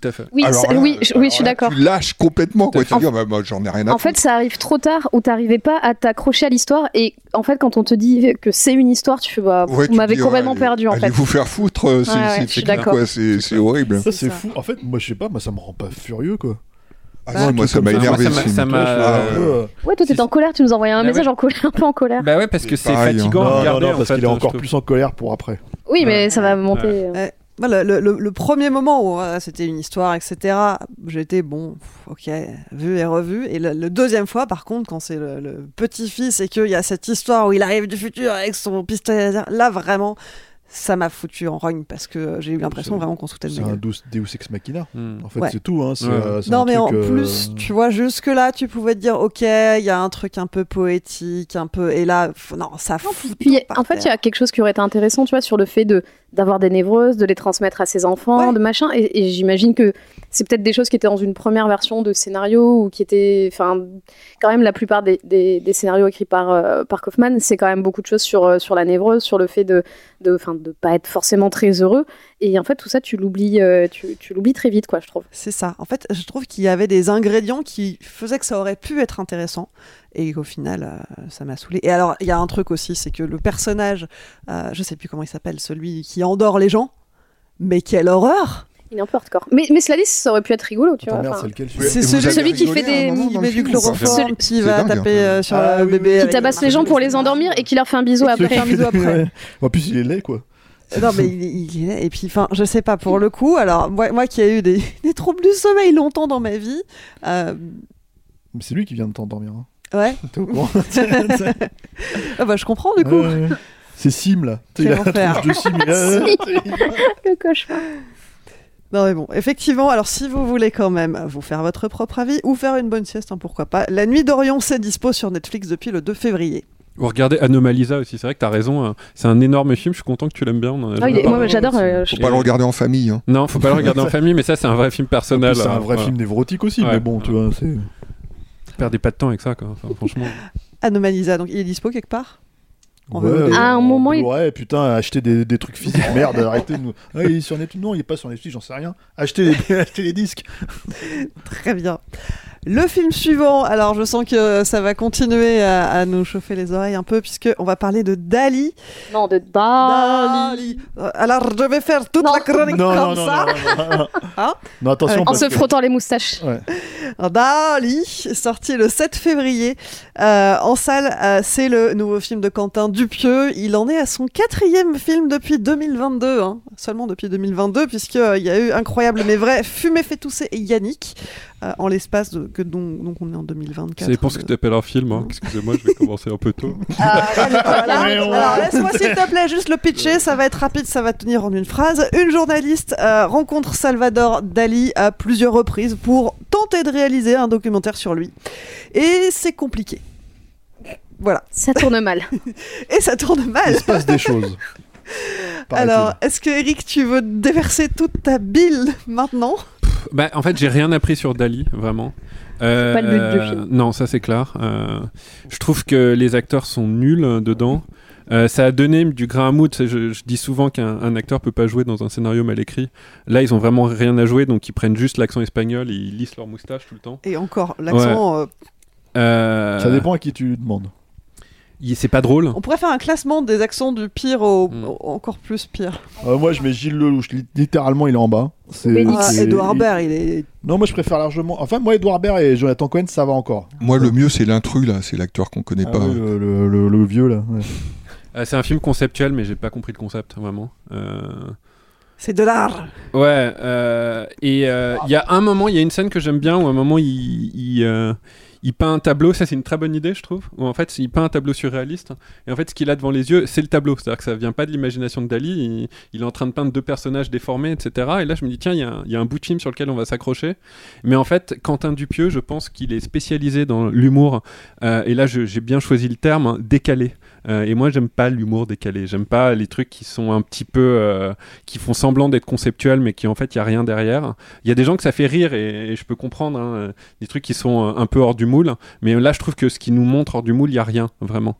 Tout à fait. Oui, Alors là, oui, je- oui, je suis d'accord. Tu lâches complètement, quoi. Tu à dis, ah, bah, moi, j'en ai rien à En fait, ça arrive trop tard où t'arrivais pas à t'accrocher à l'histoire et en fait, quand on te dit que c'est une histoire, tu fais bah, Ouais, vous tu m'avez complètement ouais, perdu en allez fait. vous faire foutre, euh, c'est c'est- horrible. Ça, c'est fou. En fait, moi, je sais pas, moi, ça me rend pas furieux, quoi. Ah, Bah, si, un moi, ça m'a énervé. ça m'a- Euh, ouais. euh, toi t'étais en colère, tu nous envoyais un Bah message ouais. en colère, (laughs) un peu en colère. Bah ouais, parce que c'est pareil, hein. fatigant non, non, non, en parce fait, qu'il est encore plus en colère pour après. Oui, mais Ouais. ça va monter. Ouais, le, le- le- le premier moment où euh, c'était une histoire, etc., j'étais bon, ok, vu et revu. Et le, le deuxième fois, par contre, quand c'est le, le petit-fils et qu'il y a cette histoire où il arrive du futur avec son pistolet là vraiment, ça m'a foutu en rogne parce que j'ai eu l'impression vraiment qu'on se foutait de C'est un. Deus, Ex Machina. Hmm. En fait, Ouais. c'est tout. Hein. C'est, Ouais. euh, c'est Non, un mais en euh, plus, tu vois, jusque-là, tu pouvais te dire, ok, il y a un truc un peu poétique, un peu. Et là, non, ça fout. Puis tout par en fait, il y a quelque chose qui aurait été intéressant, tu vois, sur le fait de d'avoir des névroses, de les transmettre à ses enfants, Ouais. de machin. Et, et j'imagine que c'est peut-être des choses qui étaient dans une première version de scénario ou qui étaient, enfin, quand même la plupart des, des- des scénarios écrits par euh, par Kaufman, c'est quand même beaucoup de choses sur euh, sur la névrose, sur le fait de de, de pas être forcément très heureux. Et en fait, tout ça, tu l'oublies, euh, tu, tu l'oublies très vite, quoi, je trouve. C'est ça. En fait, je trouve qu'il y avait des ingrédients qui faisaient que ça aurait pu être intéressant et qu'au final, euh, ça m'a saoulé. Et alors, il y a un truc aussi, c'est que le personnage, euh, je sais plus comment il s'appelle, celui qui endort les gens, mais quelle horreur Il est un peu hardcore. Mais, mais cela dit, ça aurait pu être rigolo, tu Attends, vois. enfin, c'est celui- celui qui fait des- Il met le du chloroforme, Celui- qui va dingue, taper hein. euh, sur Ah le oui, bébé. qui tabasse les gens pour les endormir et qui leur fait un bisou Et qui après. fait un bisou après. En plus, il est laid, quoi. Non, mais il, il est. Et puis, enfin, je sais pas, pour le coup, alors, moi, moi qui ai eu des, (laughs) des troubles du sommeil longtemps dans ma vie, euh, Mais c'est lui qui vient de t'endormir. Hein. ouais. (laughs) T'es au courant (laughs) Ah bah, je comprends du coup. C'est Sim, là. Quel Il a la enfer. tronche de Sim. il a- Le cauchemar. Non mais bon, effectivement, alors si vous voulez quand même vous faire votre propre avis ou faire une bonne sieste, hein, pourquoi pas, La Nuit d'Orion, c'est dispo sur Netflix depuis le 2 février. Ou regardez Anomalisa aussi, c'est vrai que t'as raison, hein. c'est un énorme film, je suis content que tu l'aimes bien. on a Ah, il moi, j'adore. euh, Faut je- pas le regarder en famille. hein. Non, faut pas le regarder en famille, mais ça c'est un vrai film personnel. C'est un euh, vrai voilà. film névrotique aussi, Ouais. mais bon, tu vois, c'est. Perdez pas de temps avec ça, quoi. Enfin, franchement. (laughs) Anomalisa, donc il est dispo quelque part? Ouais, À un en moment, il- Blu-ray, putain, acheter des, des trucs physiques, (laughs) merde, arrêtez de nous. Ah, il est sur Netflix, non, il est pas sur Netflix, j'en sais rien. Achetez les, (laughs) achetez les disques. Très bien. Le film suivant, alors je sens que ça va continuer à, à nous chauffer les oreilles un peu, puisque on va parler de Dali. Non, de Dali. Euh, Alors je vais faire toute Non. la chronique Non, comme non, ça. non, non, non. (laughs) Hein Non, attention. En parce se que- frottant les moustaches. Ouais. Dali, sorti le 7 février euh, en salle, euh, c'est le nouveau film de Quentin Dupieux. Il en est à son quatrième film depuis 2022, hein. seulement depuis 2022, puisqu'il y a eu Incroyable mais vrai, Fumé fait tousser et Yannick, euh, en l'espace de, que donc, donc on est en 2024. Ça dépend ce que t'appelles un film, hein. excusez-moi, je vais commencer un peu tôt. (laughs) Ah, Voilà. (laughs) Alors laisse-moi s'il te plaît juste le pitcher, ça va être rapide, ça va tenir en une phrase. Une journaliste euh, rencontre Salvador Dali à plusieurs reprises pour tenter de réaliser un documentaire sur lui. Et c'est compliqué. Voilà. Ça tourne mal. (laughs) Et ça tourne mal. Il se passe des choses. Alors, est-ce que Eric, tu veux déverser toute ta bile maintenant? Bah, en fait, j'ai rien appris sur Dali, vraiment. Euh, pas le but du film. Non, ça c'est clair. Euh, je trouve que les acteurs sont nuls euh, dedans. Euh, ça a donné du grain à moudre. Je, je dis souvent qu'un un acteur peut pas jouer dans un scénario mal écrit. Là, ils ont vraiment rien à jouer, donc ils prennent juste l'accent espagnol et ils lissent leur moustache tout le temps. Et encore, l'accent. euh, Euh, Ça dépend à qui tu demandes. C'est pas drôle. on pourrait faire un classement des accents du pire au, Mm. au- encore plus pire. Euh, moi, je mets Gilles Lelouch. li- Littéralement, il est en bas. C'est. Ah, Edouard il- Baird, il est. Non, moi, je préfère largement. Enfin, moi, Edouard Baird et Jonathan Cohen, ça va encore. Moi, le mieux, c'est l'intrus, là. C'est l'acteur qu'on connaît Ah pas. oui, le, le- le- le vieux, là. ouais. Euh, c'est un film conceptuel, mais j'ai pas compris le concept, vraiment. Euh, C'est de l'art. Ouais, euh, et euh, il y a un moment, il y a une scène que j'aime bien où à un moment il, il, euh, il peint un tableau, ça c'est une très bonne idée je trouve, où en fait il peint un tableau surréaliste, et en fait ce qu'il a devant les yeux c'est le tableau, c'est-à-dire que ça vient pas de l'imagination de Dali, il, est en train de peindre deux personnages déformés, etc. Et là je me dis tiens, il y, a un- bout de film sur lequel on va s'accrocher, mais en fait Quentin Dupieux, je pense qu'il est spécialisé dans l'humour, euh, et là j'ai bien choisi le terme, hein, décalé. Euh, et moi j'aime pas l'humour décalé, j'aime pas les trucs qui sont un petit peu... euh, qui font semblant d'être conceptuels mais qui en fait il y a rien derrière. Il y a des gens que ça fait rire et, je peux comprendre hein, euh, des trucs qui sont un peu hors du moule, mais là je trouve que ce qui nous montre hors du moule, il y a rien vraiment.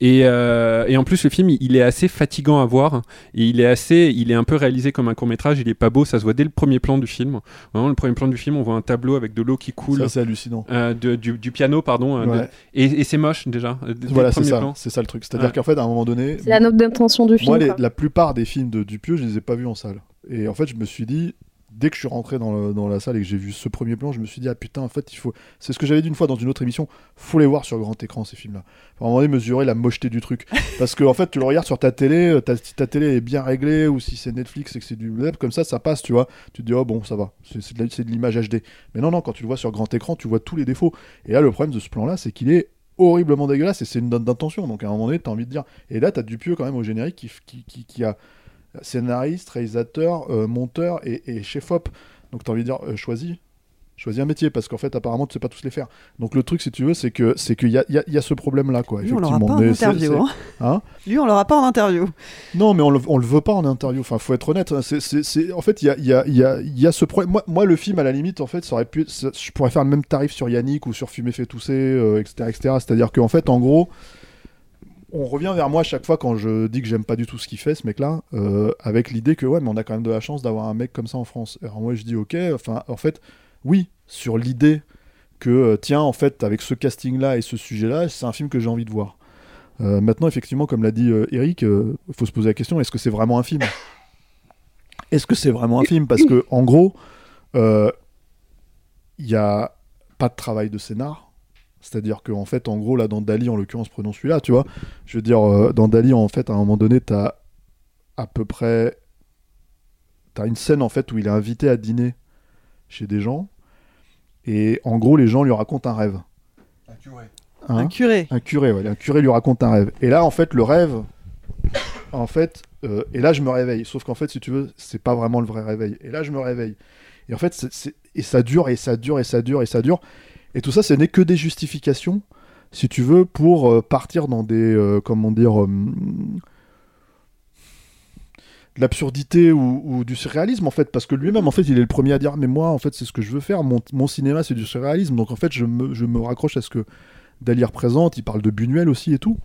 Et, euh, et en plus, le film, il, est assez fatigant à voir. Et il est assez, il est un peu réalisé comme un court métrage. Il est pas beau, ça se voit dès le premier plan du film. Vraiment, le premier plan du film, on voit un tableau avec de l'eau qui coule. Ça, c'est hallucinant. Euh, de- du, du piano, pardon. euh, de- et et c'est moche déjà. Voilà, c'est ça, c'est ça le truc. C'est-à-dire Ouais. qu'en fait, à un moment donné, C'est la note d'intention du film. moi, les- la plupart des films de Dupieux, je les ai pas vus en salle. Et en fait, je me suis dit, dès que je suis rentré dans, le- dans la salle et que j'ai vu ce premier plan, je me suis dit, ah putain, en fait, il faut. C'est ce que j'avais dit une fois dans une autre émission, faut les voir sur grand écran, ces films-là. À un moment donné, mesurer la mocheté du truc. (laughs) Parce que, en fait, tu le regardes sur ta télé, euh, ta- si ta télé est bien réglée, ou si c'est Netflix et que c'est du web, comme ça, ça passe, tu vois. Tu te dis, oh bon, ça va, c'est de l'image HD. Mais non, non, quand tu le vois sur grand écran, tu vois tous les défauts. Et là, le problème de ce plan-là, c'est qu'il est horriblement dégueulasse et c'est une note d'intention. Donc à un moment donné, tu as envie de dire. Et là, tu as Dupieux quand même au générique qui, qui, qui, qui a scénariste, réalisateur, euh, monteur et, et chef-op. Donc tu as envie de dire, euh, choisis. Choisis un métier parce qu'en fait apparemment tu sais pas tous les faire. Donc le truc si tu veux c'est que c'est qu'il y y y a ce problème là quoi. Lui, on l'aura pas en Mais c'est- interview, c'est- hein. Hein? Lui, on l'aura pas en interview. non, mais on le, on le veut pas en interview. Enfin, faut être honnête. hein. C'est, c'est- c'est- En fait, il y a, il y, a, y, a, il y a ce problème. Moi, moi, le film, à la limite, en fait, ça aurait pu. ça- je pourrais faire le même tarif sur Yannick ou sur Fumer fait tousser, euh, etc., etc. C'est-à-dire qu'en fait, en gros, on revient vers moi chaque fois quand je dis que j'aime pas du tout ce qu'il fait, ce mec-là, euh, avec l'idée que ouais, mais on a quand même de la chance d'avoir un mec comme ça en France. Alors moi, je dis ok. Enfin, en fait, oui, sur l'idée que euh, tiens, en fait, avec ce casting-là et ce sujet-là, c'est un film que j'ai envie de voir. Euh, maintenant, effectivement, comme l'a dit Eric, il faut se poser la question est-ce que c'est vraiment un film? Est-ce que c'est vraiment un film? Parce que, en gros, il n'y a pas de travail de scénar. C'est-à-dire qu'en fait, en gros, là, dans Dali, en l'occurrence, prenons celui-là, tu vois. Je veux dire, euh, dans Dali, en fait, à un moment donné, tu as à peu près. Tu as une scène, en fait, où il est invité à dîner chez des gens. Et en gros, les gens lui racontent un rêve. Hein Un curé. Un curé, ouais. Un curé lui raconte un rêve. Et là, en fait, le rêve, en fait, euh, et là, je me réveille. Sauf qu'en fait, si tu veux, c'est pas vraiment le vrai réveil. Et là, je me réveille. Et en fait, et ça dure, et ça dure, et ça dure, et ça dure. Et tout ça, ce n'est que des justifications, si tu veux, pour euh, partir dans des, euh, comment dire, euh, de l'absurdité ou, du surréalisme en fait. Parce que lui-même en fait il est le premier à dire mais moi en fait c'est ce que je veux faire. Mon, mon cinéma c'est du surréalisme. Donc en fait je me, je me raccroche à ce que Dali représente. Il parle de Buñuel aussi et tout.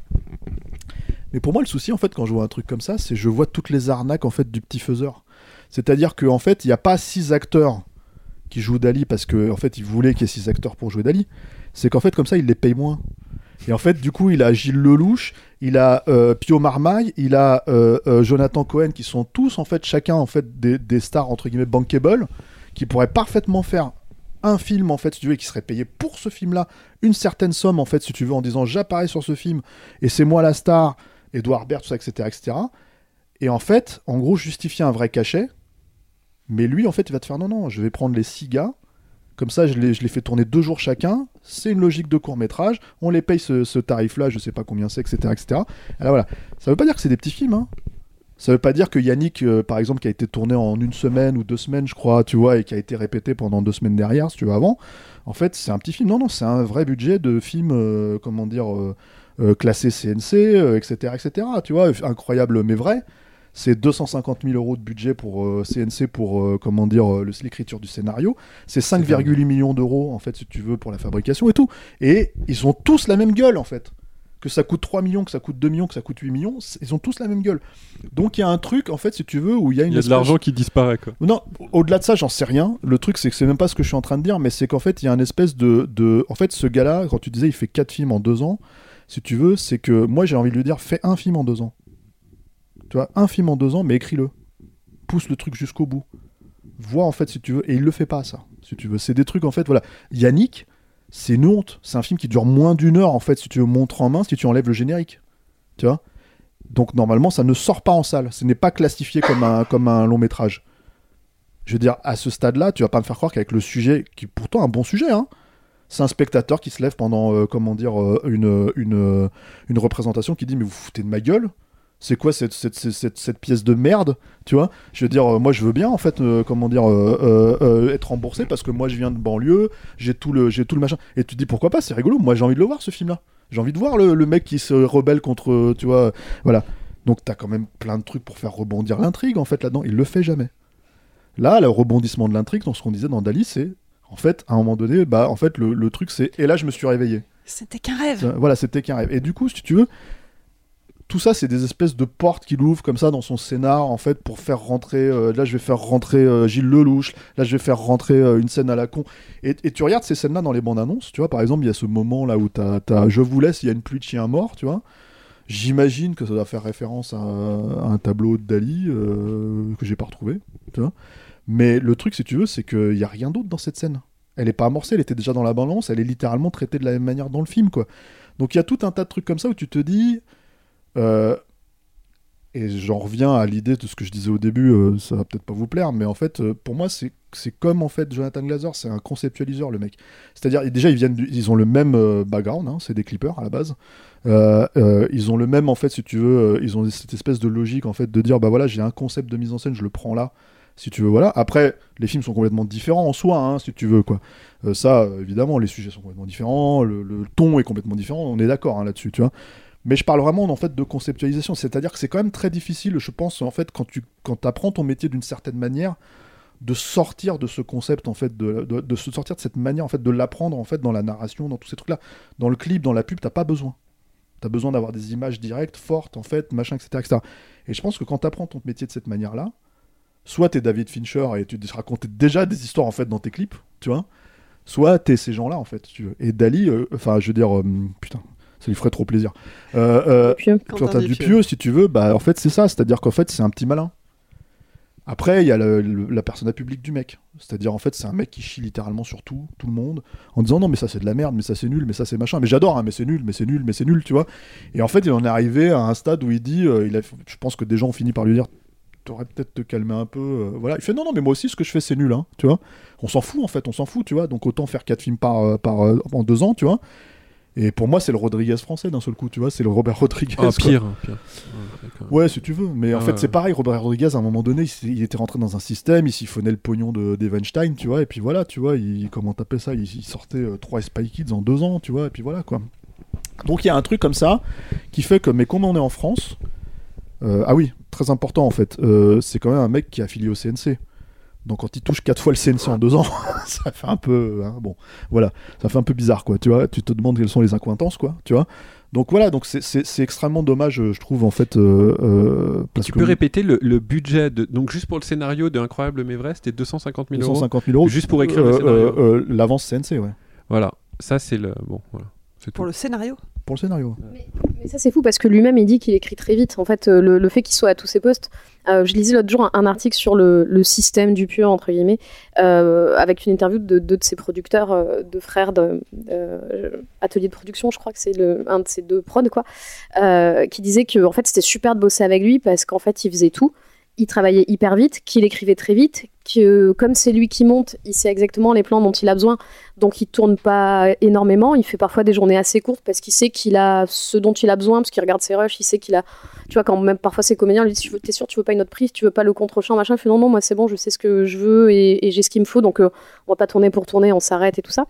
Mais pour moi le souci en fait quand je vois un truc comme ça c'est je vois toutes les arnaques en fait du petit faiseur. C'est-à-dire qu'en fait il n'y a pas six acteurs qui jouent Dali parce que en fait il voulait qu'il y ait six acteurs pour jouer Dali c'est qu'en fait comme ça il les paye moins et en fait, du coup, il a Gilles Lelouch, il a euh, Pio Marmaille, il a euh, euh, Jonathan Cohen, qui sont tous, en fait, chacun, en fait, des, stars, entre guillemets, bankable, qui pourraient parfaitement faire un film, en fait, si tu veux, qui serait payé pour ce film-là une certaine somme, en fait, si tu veux, en disant j'apparais sur ce film, et c'est moi la star, Edouard Baird, tout ça, etc., etc. Et en fait, en gros, justifier un vrai cachet, mais lui, en fait, il va te faire non, non, je vais prendre les six gars, comme ça, je les, je les fais tourner deux jours chacun. C'est une logique de court métrage. On les paye ce, tarif-là, je sais pas combien c'est, etc., etc. Alors voilà, ça veut pas dire que c'est des petits films. Hein. Ça veut pas dire que Yannick, euh, par exemple, qui a été tourné en une semaine ou deux semaines, je crois, tu vois, et qui a été répété pendant deux semaines derrière, si tu veux, avant. En fait, c'est un petit film. Non, non, c'est un vrai budget de film, euh, comment dire, euh, euh, classé CNC, etc., etc. Tu vois, incroyable mais vrai. C'est 250 000 euros de budget pour euh, CNC pour euh, comment dire euh, l'écriture du scénario. C'est 5,8 millions d'euros en fait si tu veux pour la fabrication et tout. Et ils ont tous la même gueule en fait. Que ça coûte 3 millions, que ça coûte 2 millions, que ça coûte 8 millions, ils ont tous la même gueule. Donc il y a un truc en fait si tu veux où il y a une Il y a de l'argent qui disparaît quoi. non, au-delà de ça, j'en sais rien. Le truc, c'est que c'est même pas ce que je suis en train de dire, mais c'est qu'en fait, il y a une espèce de, de. En fait, ce gars-là, quand tu disais il fait 4 films en 2 ans, si tu veux, c'est que moi, j'ai envie de lui dire fais un film en 2 ans. Tu vois, un film en 2 ans, mais écris-le. Pousse le truc jusqu'au bout. Vois, en fait, si tu veux. Et il le fait pas, ça, si tu veux. C'est des trucs, en fait, voilà. Yannick, c'est une honte. C'est un film qui dure moins d'une heure, en fait, si tu veux, montre en main, si tu enlèves le générique. Tu vois? Donc, normalement, ça ne sort pas en salle. Ce n'est pas classifié comme un, long métrage je veux dire, à ce stade-là, tu vas pas me faire croire qu'avec le sujet, qui est pourtant un bon sujet, hein, c'est un spectateur qui se lève pendant, euh, comment dire, euh, une, une, représentation qui dit Mais vous foutez de ma gueule? C'est quoi cette, cette, cette, cette- cette pièce de merde Tu vois? Je veux dire, euh, moi je veux bien, en fait, euh, comment dire, euh, être remboursé parce que moi je viens de banlieue, j'ai tout, le, j'ai tout le machin. Et tu te dis Pourquoi pas? C'est rigolo, moi j'ai envie de le voir ce film-là. J'ai envie de voir le, le mec qui se rebelle contre, tu vois, voilà. Donc t'as quand même plein de trucs pour faire rebondir l'intrigue, en fait, là-dedans. Il le fait jamais. Là, le rebondissement de l'intrigue, dans ce qu'on disait dans Dali, c'est en fait, à un moment donné, bah, en fait, le, le truc, c'est et là, je me suis réveillé. C'était qu'un rêve. Voilà, c'était qu'un rêve. Et du coup, si tu veux, tout ça, c'est des espèces de portes qu'il ouvre comme ça dans son scénar, en fait, pour faire rentrer. euh, là, je vais faire rentrer euh, Gilles Lelouch. Là, je vais faire rentrer euh, une scène à la con. Et, tu regardes ces scènes-là dans les bandes annonces. Tu vois, par exemple, il y a ce moment là où t'as, t'as Je vous laisse, il y a une pluie de chiens morts, tu vois. J'imagine que ça doit faire référence à, un tableau de Dali que j'ai pas retrouvé, tu vois. Mais le truc, si tu veux, c'est qu'il y a rien d'autre dans cette scène. Elle est pas amorcée, elle était déjà dans la balance, elle est littéralement traitée de la même manière dans le film, quoi. Donc il y a tout un tas de trucs comme ça où tu te dis. Euh, et j'en reviens à l'idée de ce que je disais au début, euh, ça va peut-être pas vous plaire, mais en fait, euh, pour moi, c'est c'est comme en fait Jonathan Glazer, c'est un conceptualiseur le mec. C'est-à-dire, déjà, ils viennent, ils ont le même euh, background, hein, c'est des clippers à la base. Ils ont le même en fait, si tu veux, ils ont cette espèce de logique en fait de dire, bah voilà, j'ai un concept de mise en scène, je le prends là, si tu veux, voilà. Après, les films sont complètement différents en soi, hein, si tu veux quoi. Ça, évidemment, les sujets sont complètement différents, le, le ton est complètement différent, on est d'accord hein, là-dessus, tu vois. Mais je parle vraiment en fait de conceptualisation, c'est-à-dire que c'est quand même très difficile, je pense, en fait, quand tu quand apprends ton métier d'une certaine manière, de sortir de ce concept en fait, de, de, de sortir de cette manière en fait, de l'apprendre en fait dans la narration, dans tous ces trucs-là, dans le clip, dans la pub, t'as pas besoin. T'as besoin d'avoir des images directes, fortes, en fait, machin, etc., etc. Et je pense que quand t'apprends ton métier de cette manière-là, soit t'es David Fincher et tu te racontes déjà des histoires en fait dans tes clips, tu vois, soit t'es ces gens-là en fait, tu veux. Et Dali, euh, enfin, je veux dire, euh, putain, ça lui ferait trop plaisir. Euh, euh, quand Dupieux. Dupieux, si tu veux, bah en fait c'est ça, c'est-à-dire qu'en fait c'est un petit malin. Après, il y a le- le- la persona publique du mec. C'est-à-dire, en fait, c'est un mec qui chie littéralement sur tout, tout le monde, en disant non, mais ça c'est de la merde, mais ça c'est nul, mais ça c'est machin. Mais j'adore, hein, mais c'est nul, mais c'est nul, mais c'est nul, tu vois. Et en fait, il en est arrivé à un stade où il dit, euh, il a, je pense que des gens ont fini par lui dire, t'aurais peut-être te calmer un peu. euh, voilà. Il fait non, non, mais moi aussi, ce que je fais, c'est nul, hein, tu vois. On s'en fout, en fait, on s'en fout, tu vois. Donc autant faire quatre films par, euh, par, euh, en deux ans, tu vois. Et pour moi, c'est le Rodriguez français d'un seul coup, tu vois. C'est le Robert Rodriguez. Ah, pire, hein, pire. Ouais, si tu veux. Mais en fait, ouais. c'est pareil. Robert Rodriguez, à un moment donné, il, était rentré dans un système, il siphonnait le pognon de d'Evenstein, tu vois. Et puis voilà, tu vois, il, comment t'appelles ça il, il sortait euh, trois Spy Kids en deux ans, tu vois. Et puis voilà, quoi. Donc il y a un truc comme ça qui fait que, mais comme on est en France, euh, ah oui, très important en fait, euh, c'est quand même un mec qui est affilié au CNC. Donc quand il touche quatre fois le CNC en deux ans, (laughs) ça fait un peu, hein, bon, voilà, ça fait un peu bizarre quoi. Tu vois, tu te demandes quelles sont les accointances quoi, tu vois. Donc voilà, donc c'est- extrêmement dommage, euh, je trouve en fait. euh, euh, parce Tu que peux répéter le, le budget de, donc juste pour le scénario de Incroyable vrai, c'était 250 000 euros. 250 000 euros Juste pour écrire euh, le scénario. L'avance CNC, ouais. Voilà, ça c'est le bon. Voilà, Pour tout. le scénario Pour le scénario. Mais ça, c'est fou parce que lui-même, il dit qu'il écrit très vite. En fait, euh, le, le fait qu'il soit à tous ses postes. euh, je lisais l'autre jour un, un article sur le, le système du pieux, entre guillemets, euh, avec une interview de deux de ses producteurs, euh, deux frères de, de- production, je crois que c'est un de ces deux prods, quoi, euh, qui disait que en fait, c'était super de bosser avec lui parce qu'en fait, il faisait tout. Il travaillait hyper vite, qu'il écrivait très vite, que comme c'est lui qui monte, il sait exactement les plans dont il a besoin, donc il tourne pas énormément. Il fait parfois des journées assez courtes parce qu'il sait qu'il a ce dont il a besoin, parce qu'il regarde ses rushs, il sait qu'il a. Tu vois, quand même parfois ses comédiens lui disent T'es sûr, tu veux pas une autre prise, tu veux pas le contre-champ, machin? Il fait Non, non, moi c'est bon, je sais ce que je veux et, et j'ai ce qu'il me faut, donc euh, on va pas tourner pour tourner, on s'arrête et tout ça.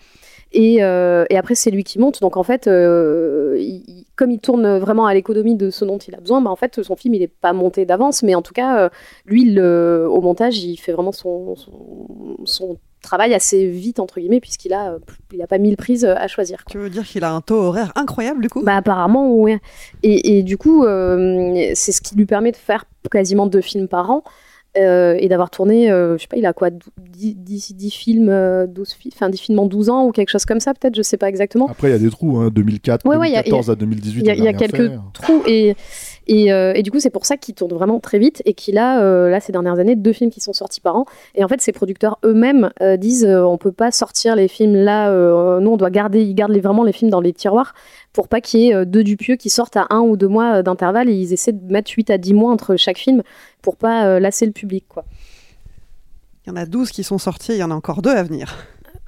Et, euh, et après, c'est lui qui monte. Donc, en fait, euh, il- comme il tourne vraiment à l'économie de ce dont il a besoin, bah, en fait, son film, il n'est pas monté d'avance. Mais en tout cas, euh, lui, au montage, il fait vraiment son, son, son travail assez vite, entre guillemets, puisqu'il a, il a pas mille prises à choisir. Tu veux dire qu'il a un taux horaire incroyable, du coup? Bah, apparemment, ouais. Et, et du coup, euh, c'est ce qui lui permet de faire quasiment deux films par an. Euh, et d'avoir tourné, euh, je sais pas, il a quoi, 10, 10, 10 films, euh, 12 fi- enfin 10 films en 12 ans ou quelque chose comme ça, peut-être, je sais pas exactement. Après, il y a des trous, hein, 2004, Ouais, ouais, il y a- 2014 il y a- à 2018. Il y a, y a quelques fait. trous et, et, euh, et du coup c'est pour ça qu'il tourne vraiment très vite et qu'il a euh, là ces dernières années deux films qui sont sortis par an et en fait ses producteurs eux-mêmes euh, disent on peut pas sortir les films là nous on doit garder ils gardent vraiment les films dans les tiroirs pour pas qu'il y ait deux Dupieux qui sortent à un ou deux mois d'intervalle et ils essaient de mettre 8 à 10 mois entre chaque film pour pas lasser le public quoi. Il y en a 12 qui sont sortis, il y en a encore deux à venir.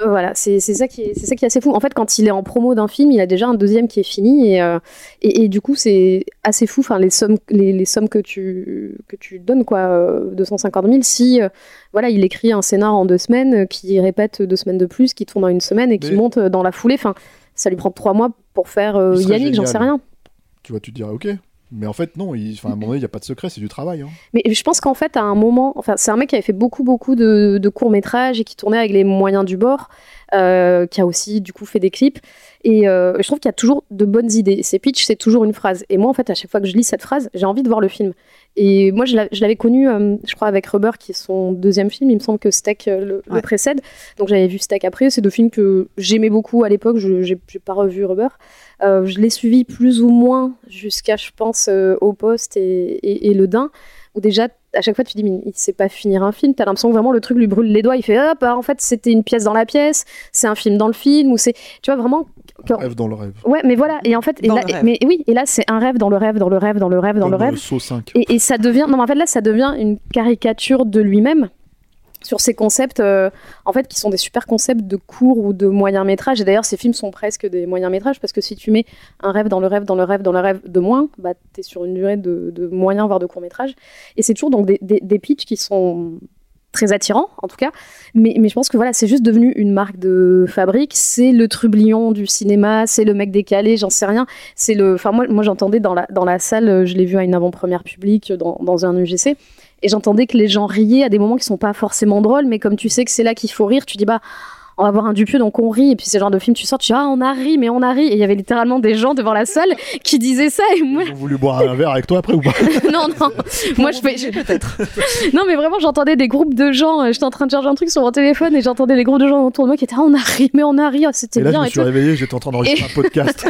Voilà, c'est ça, qui est- ça qui est assez fou. En fait, quand il est en promo d'un film, il a déjà un deuxième qui est fini. Et, euh, et, et du coup, c'est assez fou enfin, les, sommes, les, les sommes que tu, que tu donnes, quoi, euh, 250 000. Si euh, voilà, il écrit un scénar en deux semaines, euh, qui répète deux semaines de plus, qui tourne en une semaine et qui Mais- monte dans la foulée, enfin, ça lui prend trois mois pour faire Yannick, j'en sais rien. Tu vois, tu te dirais, ok. Mais en fait, non, il... à un moment donné, il n'y a pas de secret, c'est du travail. hein. Mais je pense qu'en fait, à un moment, c'est un mec qui avait fait beaucoup, beaucoup de, de courts-métrages et qui tournait avec les moyens du bord. Euh, qui a aussi du coup fait des clips. Et euh, je trouve qu'il y a toujours de bonnes idées. Ces pitch, c'est toujours une phrase. Et moi, en fait, à chaque fois que je lis cette phrase, j'ai envie de voir le film. Et moi, je l'a- je l'avais connu, euh, je crois, avec Rubber, qui est son deuxième film. Il me semble que Steak euh, le, le précède. Donc j'avais vu Steak après. C'est deux films que j'aimais beaucoup à l'époque. Je n'ai pas revu Rubber. Euh, je l'ai suivi plus ou moins jusqu'à, je pense, Au Poste et, et- et Le Dain, où déjà, à chaque fois, tu te dis, mais il sait pas finir un film. T'as l'impression que vraiment le truc lui brûle les doigts. Il fait, hop, ah, en fait, c'était une pièce dans la pièce, c'est un film dans le film, ou c'est. Tu vois, vraiment. quand- Rêve dans le rêve. Ouais, mais voilà, et en fait, et là, mais oui, et là, c'est un rêve dans le rêve, dans le rêve, dans le rêve, dans le rêve. Saw 5. Et, et ça devient, non, mais en fait, là, ça devient une caricature de lui-même sur ces concepts, euh, en fait, qui sont des super concepts de court ou de moyen métrage. Et d'ailleurs, ces films sont presque des moyens métrages parce que si tu mets un rêve dans le rêve, dans le rêve, dans le rêve de moins, bah, t'es sur une durée de, moyen voire de court métrage. Et c'est toujours donc des, des, pitchs qui sont très attirants en tout cas mais, mais je pense que voilà c'est juste devenu une marque de fabrique c'est le trublion du cinéma c'est le mec décalé j'en sais rien c'est le enfin moi, moi j'entendais dans la, dans la salle je l'ai vu à une avant-première publique dans, dans un UGC et j'entendais que les gens riaient à des moments qui sont pas forcément drôles mais comme tu sais que c'est là qu'il faut rire tu dis bah on va voir un Dupieux donc on rit et puis c'est le genre de film tu sors tu dis ah on a ri mais on a ri et il y avait littéralement des gens devant la salle qui disaient ça et moi Ils ont voulu boire un verre avec toi après ou pas (laughs) non, non. Moi, je fais. peut-être. (laughs) non, mais vraiment, j'entendais des groupes de gens. euh, J'étais en train de charger un truc sur mon téléphone et j'entendais les groupes de gens autour de moi qui étaient Ah, on a ri, mais on a ri, ah, c'était Et là, je bien. me et suis tout. réveillé, j'étais en train d'enregistrer Et- un podcast.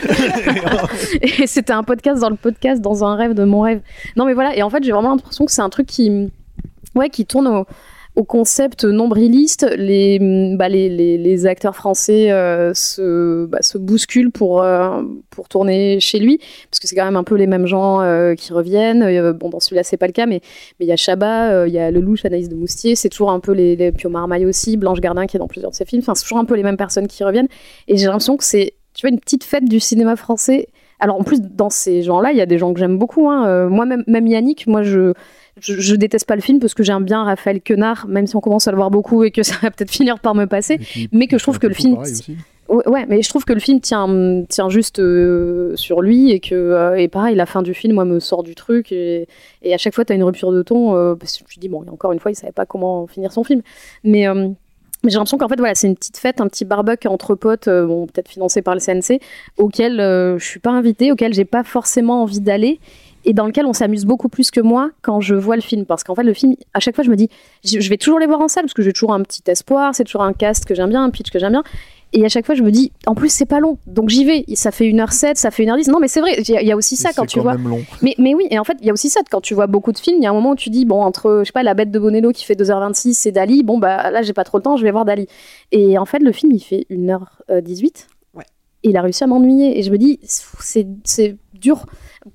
(laughs) Et c'était un podcast dans le podcast, dans un rêve de mon rêve. Non, mais voilà. Et en fait, j'ai vraiment l'impression que c'est un truc qui, ouais, qui tourne au, au concept nombriliste. Les, mm, bah, acteurs français euh, se, bah, se bousculent pour, euh, pour tourner chez lui, parce que c'est quand même un peu les mêmes gens euh, qui reviennent. Bon, dans celui-là, c'est pas le cas, mais il y a Chabat, il y a Lelouch, Anaïs de Moustier. C'est toujours un peu les, les Pio Marmaille aussi, Blanche Gardin qui est dans plusieurs de ses films. Enfin, c'est toujours un peu les mêmes personnes qui reviennent. Et j'ai l'impression que c'est, tu vois, une petite fête du cinéma français. Alors en plus, dans ces gens-là, il y a des gens que j'aime beaucoup. hein. Euh, moi, même, même Yannick, moi, je, je, je déteste pas le film parce que j'aime bien Raphaël Quenard, même si on commence à le voir beaucoup et que ça va peut-être (laughs) finir par me passer. Mais que je trouve que le film. Ouais, mais je trouve que le film tient, tient juste euh, sur lui et que, euh, et pareil, la fin du film, moi, me sort du truc et, et à chaque fois, tu as une rupture de ton euh, parce que tu te dis, bon, encore une fois, il savait pas comment finir son film. Mais, mais j'ai l'impression qu'en fait, voilà, c'est une petite fête, un petit barbecue entre potes, euh, bon, peut-être financé par le CNC, auquel euh, je suis pas invitée, auquel j'ai pas forcément envie d'aller et dans lequel on s'amuse beaucoup plus que moi quand je vois le film. Parce qu'en fait, le film, à chaque fois, je me dis, je je vais toujours les voir en salle parce que j'ai toujours un petit espoir, c'est toujours un cast que j'aime bien, un pitch que j'aime bien. Et à chaque fois, je me dis, en plus, c'est pas long, donc j'y vais. Ça fait 1h07, ça fait 1h10. Non, mais c'est vrai, il y, a- il y a aussi ça Et quand c'est tu quand vois. même long. Mais, mais oui, et en fait, il y a aussi ça quand tu vois beaucoup de films. Il y a un moment où tu dis, bon, entre, je sais pas, La Bête de Bonello qui fait 2h26 et Dali, bon, bah là, j'ai pas trop le temps, je vais voir Dali. Et en fait, le film, il fait 1h18. Et il a réussi à m'ennuyer. Et je me dis, c'est c'est dur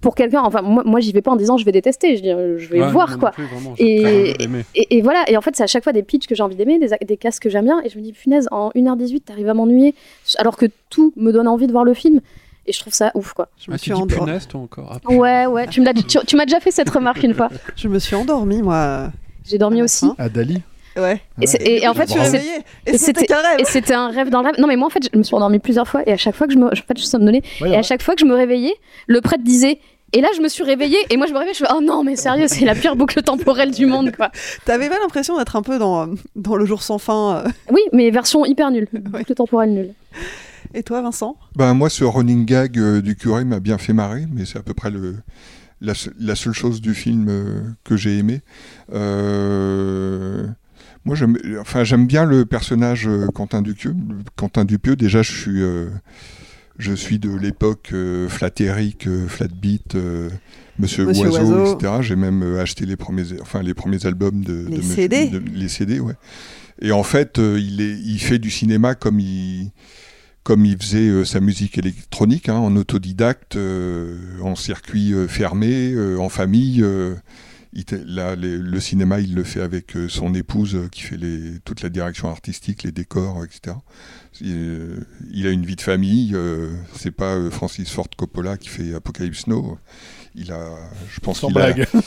pour quelqu'un. Enfin, moi, moi j'y vais pas en disant je vais détester. Je, dis, euh, je vais Ouais, voir quoi. plus, vraiment, et, et, et voilà. Et en fait, c'est à chaque fois des pitchs que j'ai envie d'aimer, des, des castes que j'aime bien. Et je me dis, punaise, en 1h18, t'arrives à m'ennuyer. Alors que tout me donne envie de voir le film. Et je trouve ça ouf quoi. Je me Ah, suis tu dis punaise, toi encore. Ah, Ouais, ouais. Tu me l'as dit- tu, tu m'as déjà fait cette remarque une fois. Je me suis endormie, moi. J'ai dormi aussi. À Dali Ouais. Et, c'est- et- et en fait, Je me suis c'était qu'un rêve. et c'était un rêve dans le rêve. Non, mais moi, en fait, je me suis endormie plusieurs fois. Et à chaque fois que je me. En fait, je suis somnolée. Ouais, et ouais. à chaque fois que je me réveillais, le prêtre disait. Et là, je me suis réveillée. Et moi, je me réveille. Je fais Oh non, mais sérieux, c'est la pire boucle temporelle du monde, quoi. (laughs) T'avais pas l'impression d'être un peu dans, dans le jour sans fin. euh? Oui, mais version hyper nulle. (laughs) Boucle temporelle nulle. Et toi, Vincent? Ben, moi, ce running gag euh, du curé m'a bien fait marrer, mais c'est à peu près le, la, se- la seule chose du film euh, que j'ai aimé. Moi, j'aime enfin, j'aime bien le personnage euh, Quentin Dupieux. Quentin Dupieux, déjà, je suis, euh, je suis de l'époque euh, Flatéric, euh, Flatbeat, Monsieur, Monsieur Oiseau, Oiseau. etc. J'ai même acheté les premiers, enfin, les premiers albums de, Les de Monsieur- CD. de- les CD, ouais. Et en fait, il, est, il fait du cinéma comme il, comme il faisait euh, sa musique électronique, hein, en autodidacte, euh, en circuit euh, fermé, en famille. Il là, les- le cinéma, il le fait avec euh, son épouse euh, qui fait les, toute la direction artistique, les décors, etc. Il, euh, il a une vie de famille. euh, c'est pas Francis Ford Coppola qui fait Apocalypse Now. Il a, je pense Sans qu'il a- blague. (laughs)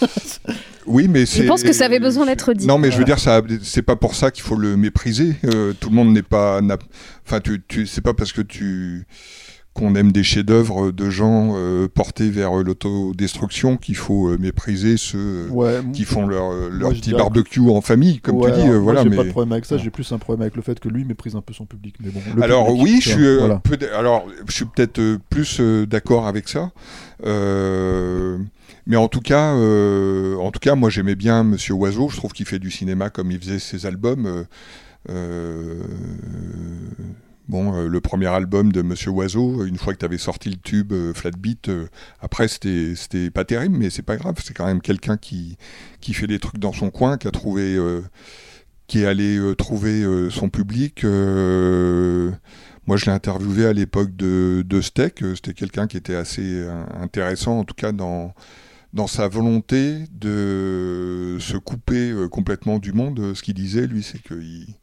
Oui, mais c'est. Je pense que ça avait besoin d'être dit. Non, mais je veux dire, ça, c'est pas pour ça qu'il faut le mépriser. Euh, tout le monde n'est pas. Enfin, tu, tu, c'est pas parce que tu. Qu'on aime des chefs-d'œuvre de gens euh, portés vers euh, l'autodestruction, qu'il faut euh, mépriser ceux qui font leur, leur petit barbecue en famille, comme tu dis. voilà, j'ai mais... pas de problème avec ça, j'ai plus un problème avec le fait que lui méprise un peu son public. Mais bon, alors oui, je suis, alors, je suis peut-être plus d'accord avec ça. mais en tout cas, en tout cas, moi j'aimais bien Monsieur Oiseau. Je trouve qu'il fait du cinéma comme il faisait ses albums. Bon, euh, le premier album de Monsieur Oiseau, une fois que tu avais sorti le tube euh, Flat Beat, euh, après c'était pas terrible, mais c'est pas grave, c'est quand même quelqu'un qui, qui fait des trucs dans son coin, qui a trouvé, qui est allé trouver son public. moi, je l'ai interviewé à l'époque de, de Steak, c'était quelqu'un qui était assez intéressant, en tout cas dans dans sa volonté de se couper complètement du monde. Ce qu'il disait, lui, c'est qu'il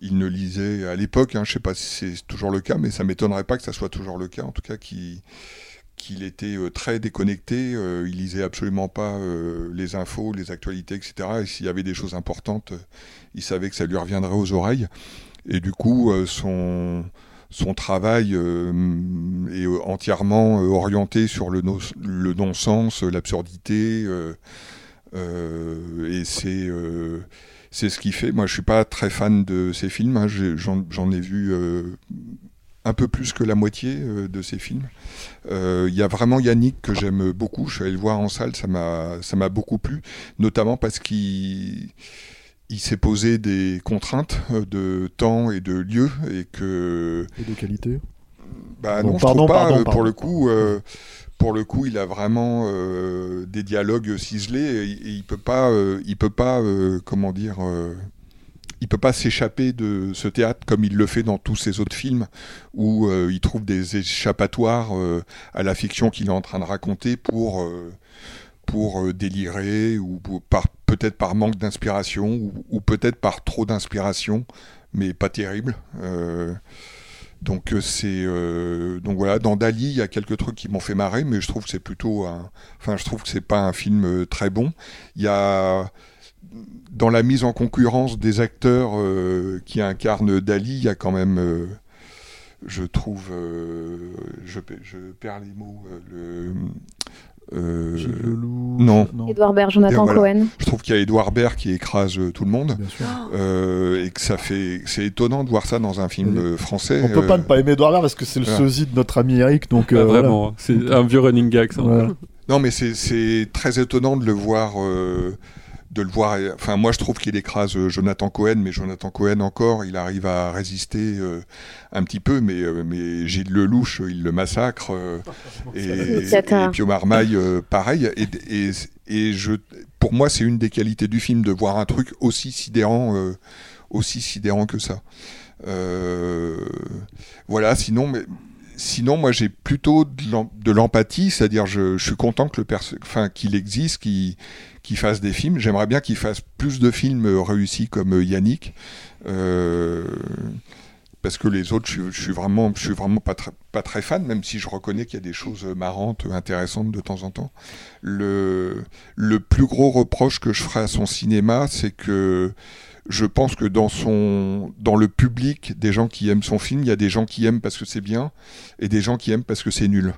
il ne lisait à l'époque, hein, je ne sais pas si c'est toujours le cas, mais ça m'étonnerait pas que ça soit toujours le cas, en tout cas qu'il était euh, très déconnecté, euh, il lisait absolument pas euh, les infos, les actualités, etc. Et s'il y avait des choses importantes, il savait que ça lui reviendrait aux oreilles. Et du coup, son, son travail est entièrement orienté sur le, le non-sens, l'absurdité. et c'est c'est ce qui fait. Moi, je suis pas très fan de ces films. Hein. J'en ai vu euh, un peu plus que la moitié euh, de ces films. Euh, il y a vraiment Yannick que j'aime beaucoup. Je suis allé le voir en salle, ça m'a beaucoup plu, notamment parce qu'il il s'est posé des contraintes de temps et de lieu et que et de qualité. Bah non, je trouve pas. Pour le coup, pour le coup, il a vraiment euh, des dialogues ciselés et, il peut pas, euh, il peut pas, euh, comment dire, il peut pas s'échapper de ce théâtre comme il le fait dans tous ses autres films où il trouve des échappatoires à la fiction qu'il est en train de raconter pour pour délirer ou par peut-être par manque d'inspiration ou peut-être par trop d'inspiration, mais pas terrible. Donc euh, c'est euh, donc voilà dans Dali il y a quelques trucs qui m'ont fait marrer mais je trouve que c'est plutôt un enfin je trouve que c'est pas un film euh, très bon. Il y a dans la mise en concurrence des acteurs qui incarnent Dali, il y a quand même je trouve je, je, perds les mots le euh, non. Edouard Baird, Jonathan Cohen. Je trouve qu'il y a Edouard Baird qui écrase euh, tout le monde. Euh, et que ça fait. C'est étonnant de voir ça dans un film français. On peut pas ne pas aimer Edouard Baird parce que c'est le sosie de notre ami Eric. Donc, ah, vraiment, c'est un vieux running gag. Ça, Non, mais c'est très étonnant de le voir de le voir. Enfin, moi, je trouve qu'il écrase euh, Jonathan Cohen, mais Jonathan Cohen encore, il arrive à résister euh, un petit peu, mais, euh, mais Gilles Lelouch, il le massacre. et, (laughs) et, Pio Marmaille, pareil. Et, et, je, pour moi, c'est une des qualités du film de voir un truc aussi sidérant, aussi sidérant que ça. voilà. Sinon, mais sinon, moi, j'ai plutôt de l'empathie, c'est-à-dire, je, je, suis content que le enfin, qu'il existe, qu'il qu'il fasse des films. J'aimerais bien qu'il fasse plus de films réussis comme Yannick. Euh, parce que les autres, je, suis vraiment, je suis vraiment pas, pas très fan, même si je reconnais qu'il y a des choses marrantes, intéressantes de temps en temps. Le, le plus gros reproche que je ferai à son cinéma, c'est que je pense que dans son dans le public des gens qui aiment son film, il y a des gens qui aiment parce que c'est bien et des gens qui aiment parce que c'est nul.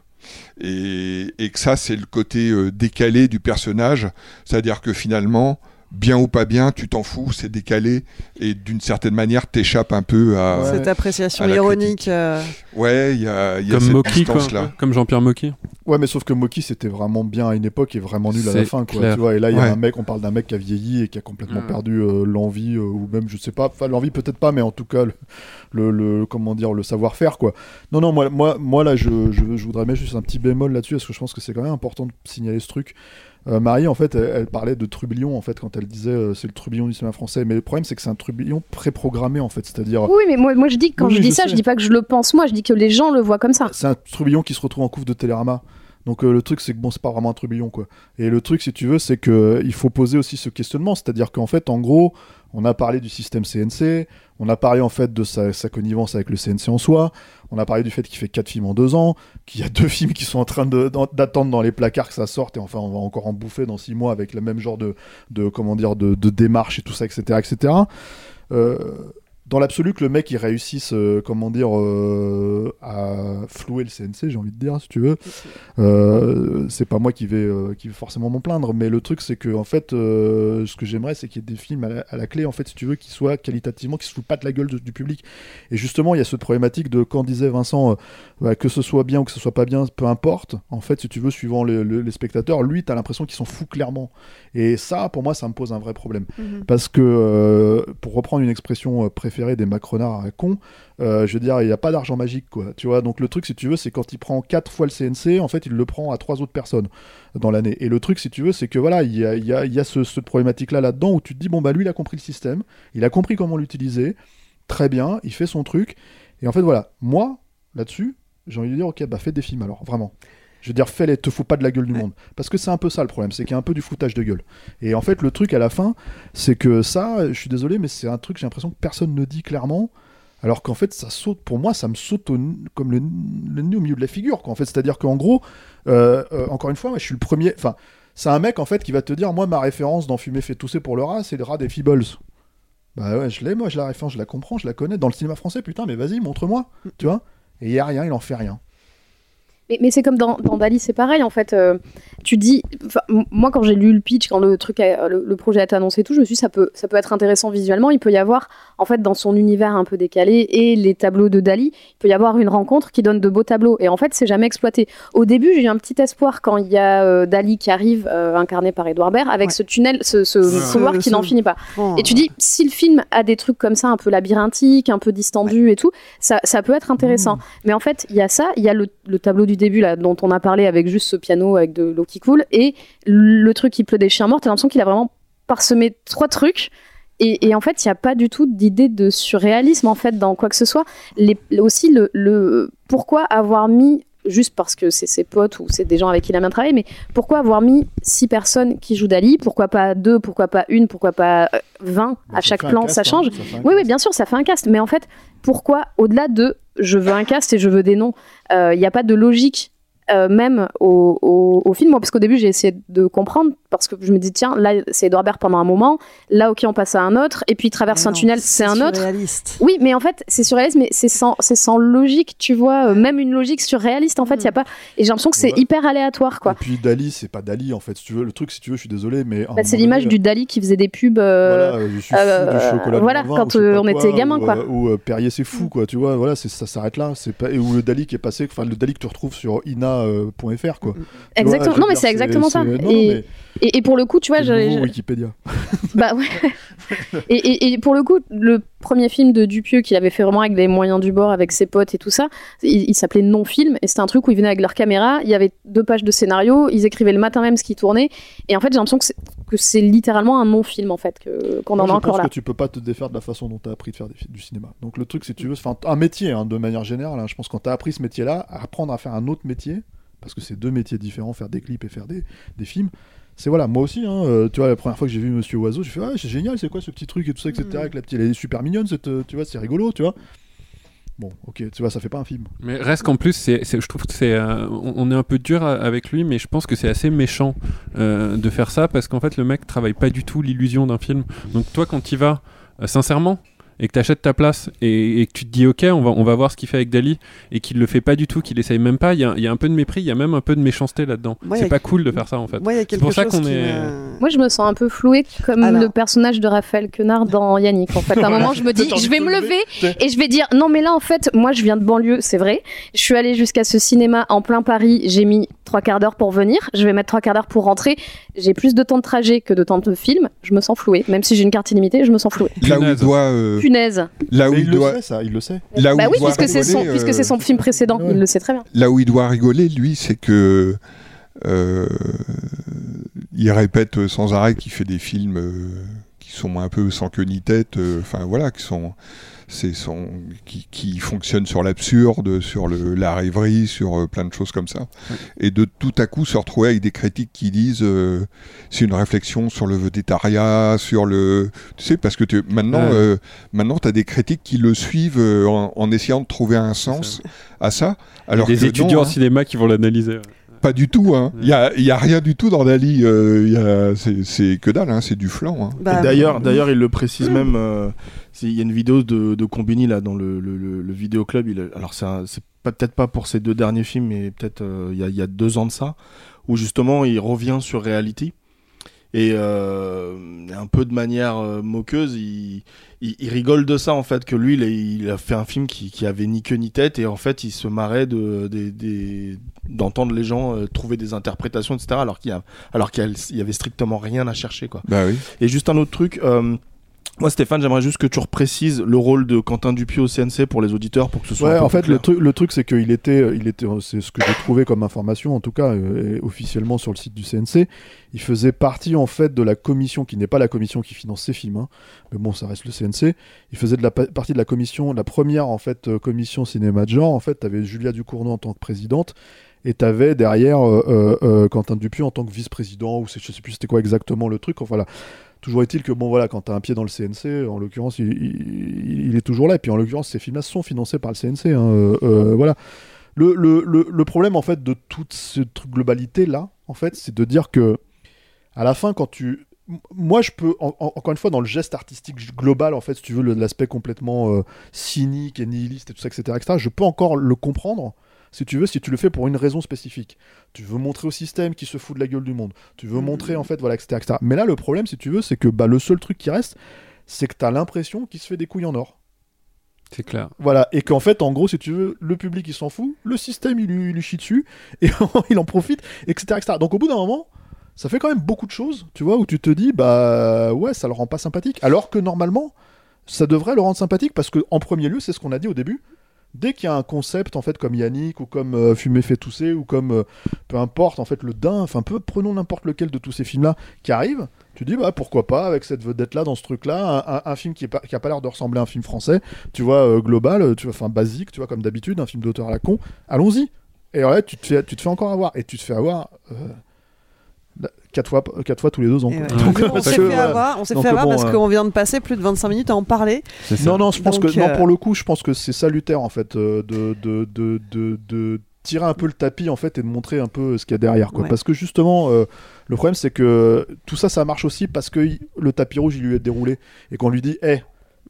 Et, que ça, c'est le côté euh, décalé du personnage, c'est-à-dire que finalement, bien ou pas bien, tu t'en fous, c'est décalé, et d'une certaine manière, t'échappes un peu à cette appréciation ironique. Euh. Ouais, il y a, y a comme cette Moki, là. Comme Jean-Pierre Mocky. Ouais, mais sauf que Moki c'était vraiment bien à une époque et vraiment nul à la fin, quoi. Tu vois, et là, il y a un mec, on parle d'un mec qui a vieilli et qui a complètement mm. perdu euh, l'envie, ou même, je sais pas, enfin, l'envie peut-être pas, mais en tout cas, le, le, comment dire, le savoir-faire, quoi. Non, non, moi, moi, moi là, je, je, je voudrais mettre juste un petit bémol là-dessus, parce que je pense que c'est quand même important de signaler ce truc. Euh, Marie, en fait, elle, parlait de trublion, en fait, quand elle disait euh, c'est le trublion du cinéma français. Mais le problème, c'est que c'est un trublion préprogrammé, en fait. C'est-à-dire. Oui, mais moi, moi je dis, quand je dis ça, je dis pas que je le pense moi, je dis que les gens le voient comme ça. C'est un trublion qui se retrouve en couvre de Télérama. Donc euh, le truc c'est que bon c'est pas vraiment un trublion quoi. Et le truc si tu veux c'est que il faut poser aussi ce questionnement, c'est-à-dire qu'en fait en gros on a parlé du système CNC, on a parlé en fait de sa, connivence avec le CNC en soi, on a parlé du fait qu'il fait quatre films en deux ans, qu'il y a (laughs) deux films qui sont en train d'attendre dans les placards que ça sorte, et enfin on va encore en bouffer dans six mois avec le même genre de, comment dire, de, démarche et tout ça, etc. etc. dans l'absolu que le mec il réussisse, euh, comment dire, euh, à flouer le CNC, j'ai envie de dire, si tu veux. Euh, c'est pas moi qui vais, qui vais forcément m'en plaindre, mais le truc c'est que en fait, ce que j'aimerais c'est qu'il y ait des films à la, à la clé, en fait, si tu veux, qui soient qualitativement, qui se foutent pas de la gueule de- du public. Et justement, il y a cette problématique de quand disait Vincent, bah, que ce soit bien ou que ce soit pas bien, peu importe. En fait, si tu veux, suivant le- le- les spectateurs, lui, t'as l'impression qu'ils s'en fout clairement. Et ça, pour moi, ça me pose un vrai problème. Mhm. Parce que, pour reprendre une expression euh, des macronards à con, euh, je veux dire, il n'y a pas d'argent magique, quoi. Tu vois, donc le truc, si tu veux, c'est quand il prend quatre fois le CNC, en fait, il le prend à trois autres personnes dans l'année. Et le truc, si tu veux, c'est que voilà, il y a, y a- y a ce, cette problématique-là là-dedans où tu te dis, bon, bah lui, il a compris le système, il a compris comment l'utiliser, très bien, il fait son truc. Et en fait, voilà, moi, là-dessus, j'ai envie de dire, ok, bah fais des films alors, vraiment. Je veux dire, fais-les, te fous pas de la gueule du monde. Parce que c'est un peu ça le problème, c'est qu'il y a un peu du foutage de gueule. Et en fait, le truc à la fin, c'est que ça, je suis désolé, mais c'est un truc, j'ai l'impression que personne ne dit clairement. Alors qu'en fait, ça saute, pour moi, ça me saute au- comme le, le nez au milieu de la figure. Quoi. En fait, c'est-à-dire qu'en gros, euh, euh, encore une fois, moi, je suis le premier. Enfin, c'est un mec en fait qui va te dire, moi, ma référence dans Fumer fait tousser pour le rat, c'est le rat des Feebles. Bah ouais, je l'ai, moi, je la référence, je la comprends, je la connais. Dans le cinéma français, putain, mais vas-y, montre-moi. Tu vois Et il y a rien, il en fait rien. Mais, mais c'est comme dans, dans Dali, c'est pareil en fait. euh, tu dis, moi quand j'ai lu le pitch, quand le truc, a- le, le projet a été annoncé et tout, je me suis dit ça peut, ça peut être intéressant visuellement. Il peut y avoir en fait dans son univers un peu décalé et les tableaux de Dali, il peut y avoir une rencontre qui donne de beaux tableaux. Et en fait, c'est jamais exploité. Au début, j'ai eu un petit espoir quand il y a euh, Dali qui arrive, euh, incarné par Edouard Baird, avec ce tunnel, ce, ce Ce- couloir qui n'en finit pas. Oh. Et tu dis, si le film a des trucs comme ça, un peu labyrinthiques, un peu distendus et tout, ça, ça peut être intéressant. Mais en fait, il y a ça, il y a le, le tableau du début là, dont on a parlé avec juste ce piano avec de l'eau qui coule, et le truc qui pleut des chiens morts, t'as l'impression qu'il a vraiment parsemé trois trucs. Et, et en fait, il n'y a pas du tout d'idée de surréalisme en fait dans quoi que ce soit. Les, aussi, le, le pourquoi avoir mis juste parce que c'est ses potes ou c'est des gens avec qui il a bien travaillé, mais pourquoi avoir mis six personnes qui jouent Dali? Pourquoi pas deux? Pourquoi pas une? Pourquoi pas euh, 20 À chaque plan, cast, ça hein, change. ça Oui, oui, bien sûr, ça fait un cast. Mais en fait, pourquoi, au-delà de je veux un cast et je veux des noms, il n'y a pas de logique euh, même au, au- au film Moi, Parce qu'au début, j'ai essayé de comprendre parce que je me dis, tiens, là, c'est Edouard Baird pendant un moment. Là, ok, on passe à un autre. Et puis, il traverse Mais un non, tunnel, c'est un autre. surréaliste. Oui, mais en fait, c'est surréaliste, mais c'est sans, c'est sans logique, tu vois. euh, même une logique surréaliste, en fait, il y a pas. Et j'ai l'impression que c'est Ouais. hyper aléatoire, quoi. Et puis Dali, c'est pas Dali en fait, si tu veux. Le truc, si tu veux, je suis désolé, mais. Bah, c'est l'image du Dali qui faisait des pubs. euh, Voilà, euh, je suis fou euh, du chocolat du voilà, quand ou euh, on quoi, était gamin, ou, quoi. euh, Ou euh, Perrier c'est fou, quoi. Tu vois, voilà, c'est- ça s'arrête là. C'est pas et où le Dali qui est passé, enfin le Dali que tu retrouves sur ina.fr, quoi. Tu vois, Exactement. veux non, mais c'est exactement ça. non, et, mais et, et pour le coup, tu vois, j'ai- Wikipédia. (laughs) Bah ouais. et, et- et pour le coup, le premier film de Dupieux qu'il avait fait vraiment avec les moyens du bord, avec ses potes et tout ça, il, il s'appelait Non-Film et c'était un truc où ils venaient avec leur caméra, il y avait deux pages de scénario, ils écrivaient le matin même ce qui tournait et en fait j'ai l'impression que c'est- littéralement un non-film en fait, que- qu'on en je a encore pense là. que tu peux pas te défaire de la façon dont tu as appris de faire des du cinéma. Donc le truc, si tu veux, c'est enfin, un métier hein, de manière générale. hein. Je pense que quand tu as appris ce métier-là, apprendre à faire un autre métier, parce que c'est deux métiers différents, faire des clips et faire des, des films. C'est voilà, moi aussi, hein, euh, tu vois, la première fois que j'ai vu Monsieur Oiseau, j'ai fait, ah, c'est génial, c'est quoi ce petit truc et tout ça, etc. Avec la petite, elle est super mignonne, cette, euh, tu vois, c'est rigolo, tu vois. Bon, ok, tu vois, ça fait pas un film. Mais reste qu'en plus, c'est, c'est- je trouve que c'est, euh, on est un peu dur avec lui, mais je pense que c'est assez méchant euh, de faire ça parce qu'en fait, le mec travaille pas du tout l'illusion d'un film. Donc toi, quand tu vas, euh, sincèrement, et que tu achètes ta place et, et que tu te dis ok on va, on va voir ce qu'il fait avec Dali et qu'il le fait pas du tout qu'il essaye même pas il y a, il y a un peu de mépris il y a même un peu de méchanceté là-dedans c'est pas cool de faire ça en fait Moi, il y a c'est quelque pour ça qu'on est Moi, je me sens un peu flouée comme Alors. le personnage de Raphaël Quenard dans Yannick. En fait, à un moment, je me dis, je vais me lever et je vais dire, non, mais là, en fait, moi, je viens de banlieue, c'est vrai. Je suis allée jusqu'à ce cinéma en plein Paris. J'ai mis trois quarts d'heure pour venir. Je vais mettre trois quarts d'heure pour rentrer. J'ai plus de temps de trajet que de temps de film. Je me sens flouée. Même si j'ai une carte illimitée, je me sens flouée. Là où il doit. euh, Punaise. là où il, il le doit. sait, ça, il le sait. Là où bah il oui, doit puisque c'est son, euh, c'est son film précédent. ouais. Il le sait très bien. Là où il doit rigoler, lui, c'est que euh, il répète sans arrêt qu'il fait des films euh, qui sont un peu sans queue ni tête, euh, enfin voilà, qui sont, c'est son, qui, qui fonctionnent sur l'absurde, sur le, la rêverie, sur euh, plein de choses comme ça, et de tout à coup se retrouver avec des critiques qui disent euh, c'est une réflexion sur le végétariat, sur le, tu sais, parce que tu, maintenant, Ouais. euh, maintenant, t'as des critiques qui le suivent euh, en, en essayant de trouver un sens à ça. Alors des que étudiants non, en hein. cinéma qui vont l'analyser ouais. Pas du tout, hein. Il y a, il y a rien du tout dans Dali. euh, a- c'est, que dalle, hein. C'est du flan. Hein. Bah, D'ailleurs, d'ailleurs, il le précise même. euh, il y a une vidéo de, de Combini là dans le, le, le, le vidéoclub. Il, alors c'est peut-être pas pour ses deux derniers films, mais peut-être euh, il y, a, il y a deux ans de ça, où justement il revient sur Reality. Et euh, un peu de manière euh, moqueuse, il, il, il rigole de ça en fait, que lui il a, il a fait un film qui, qui avait ni queue ni tête, et en fait il se marrait de, d'entendre les gens euh, trouver des interprétations, etc. Alors qu'il y, a, alors qu'il y avait strictement rien à chercher quoi. Bah oui. Et juste un autre truc. Euh, moi, Stéphane, j'aimerais juste que tu reprécises le rôle de Quentin Dupieux au CNC pour les auditeurs, pour que ce soit. un Ouais, peu en fait, le truc, le truc, c'est qu'il était, il était, c'est ce que j'ai trouvé comme information, en tout cas, euh, officiellement sur le site du CNC. Il faisait partie, en fait, de la commission, qui n'est pas la commission qui finance ces films, hein, mais bon, ça reste le CNC. Il faisait de la pa- partie de la commission, la première, en fait, euh, commission cinéma de genre. En fait, t'avais Julia Ducournau en tant que présidente. Et t'avais derrière euh, euh, euh, Quentin Dupieux en tant que vice-président, ou je sais plus c'était quoi exactement le truc. Enfin, voilà. Toujours est-il que, bon, voilà, quand t'as un pied dans le CNC, en l'occurrence, il, il- il est toujours là. Et puis, en l'occurrence, ces films-là sont financés par le CNC. hein, euh, euh, voilà. Le, le, le, le problème, en fait, de toute cette globalité-là, en fait, c'est de dire que, à la fin, quand tu. Moi, je peux, en- en- encore une fois, dans le geste artistique global, en fait, si tu veux, l'aspect complètement euh, cynique et nihiliste et tout ça, etc., etc., je peux encore le comprendre, si tu veux, si tu le fais pour une raison spécifique. Tu veux montrer au système qui se fout de la gueule du monde. Tu veux montrer, en fait, voilà, etc., etc. Mais là, le problème, si tu veux, c'est que bah, le seul truc qui reste, c'est que tu as l'impression qu'il se fait des couilles en or. C'est clair. Voilà, et qu'en fait, en gros, si tu veux, le public il s'en fout, le système il lui, il lui chie dessus, et il en profite, etc., etc. Donc au bout d'un moment, ça fait quand même beaucoup de choses, tu vois, où tu te dis, bah ouais, ça le rend pas sympathique. Alors que normalement, ça devrait le rendre sympathique, parce que en premier lieu, c'est ce qu'on a dit au début. Dès qu'il y a un concept en fait comme Yannick ou comme euh, Fumer fait tousser ou comme euh, peu importe en fait le Dain, enfin peu prenons n'importe lequel de tous ces films là qui arrivent, tu dis bah pourquoi pas avec cette vedette là dans ce truc là, un, film qui, est pas, a pas l'air de ressembler à un film français, tu vois euh, global, euh, tu vois enfin basique, tu vois comme d'habitude un film d'auteur à la con, allons-y. Et alors là tu te fais tu te fais encore avoir et tu te fais avoir euh, quatre fois quatre fois tous les deux ans. Ouais. Donc, (laughs) on s'est fait euh, avoir, on s'est fait avoir bon, parce euh, qu'on vient de passer plus de 25 minutes à en parler. non, non, je pense Donc, que non, euh, pour le coup, je pense que c'est salutaire en fait euh, de, de, de, de, de tirer un peu le tapis en fait et de montrer un peu ce qu'il y a derrière quoi. Ouais. Parce que justement, euh, le problème c'est que tout ça, ça marche aussi parce que le tapis rouge il lui est déroulé et qu'on lui dit, hé,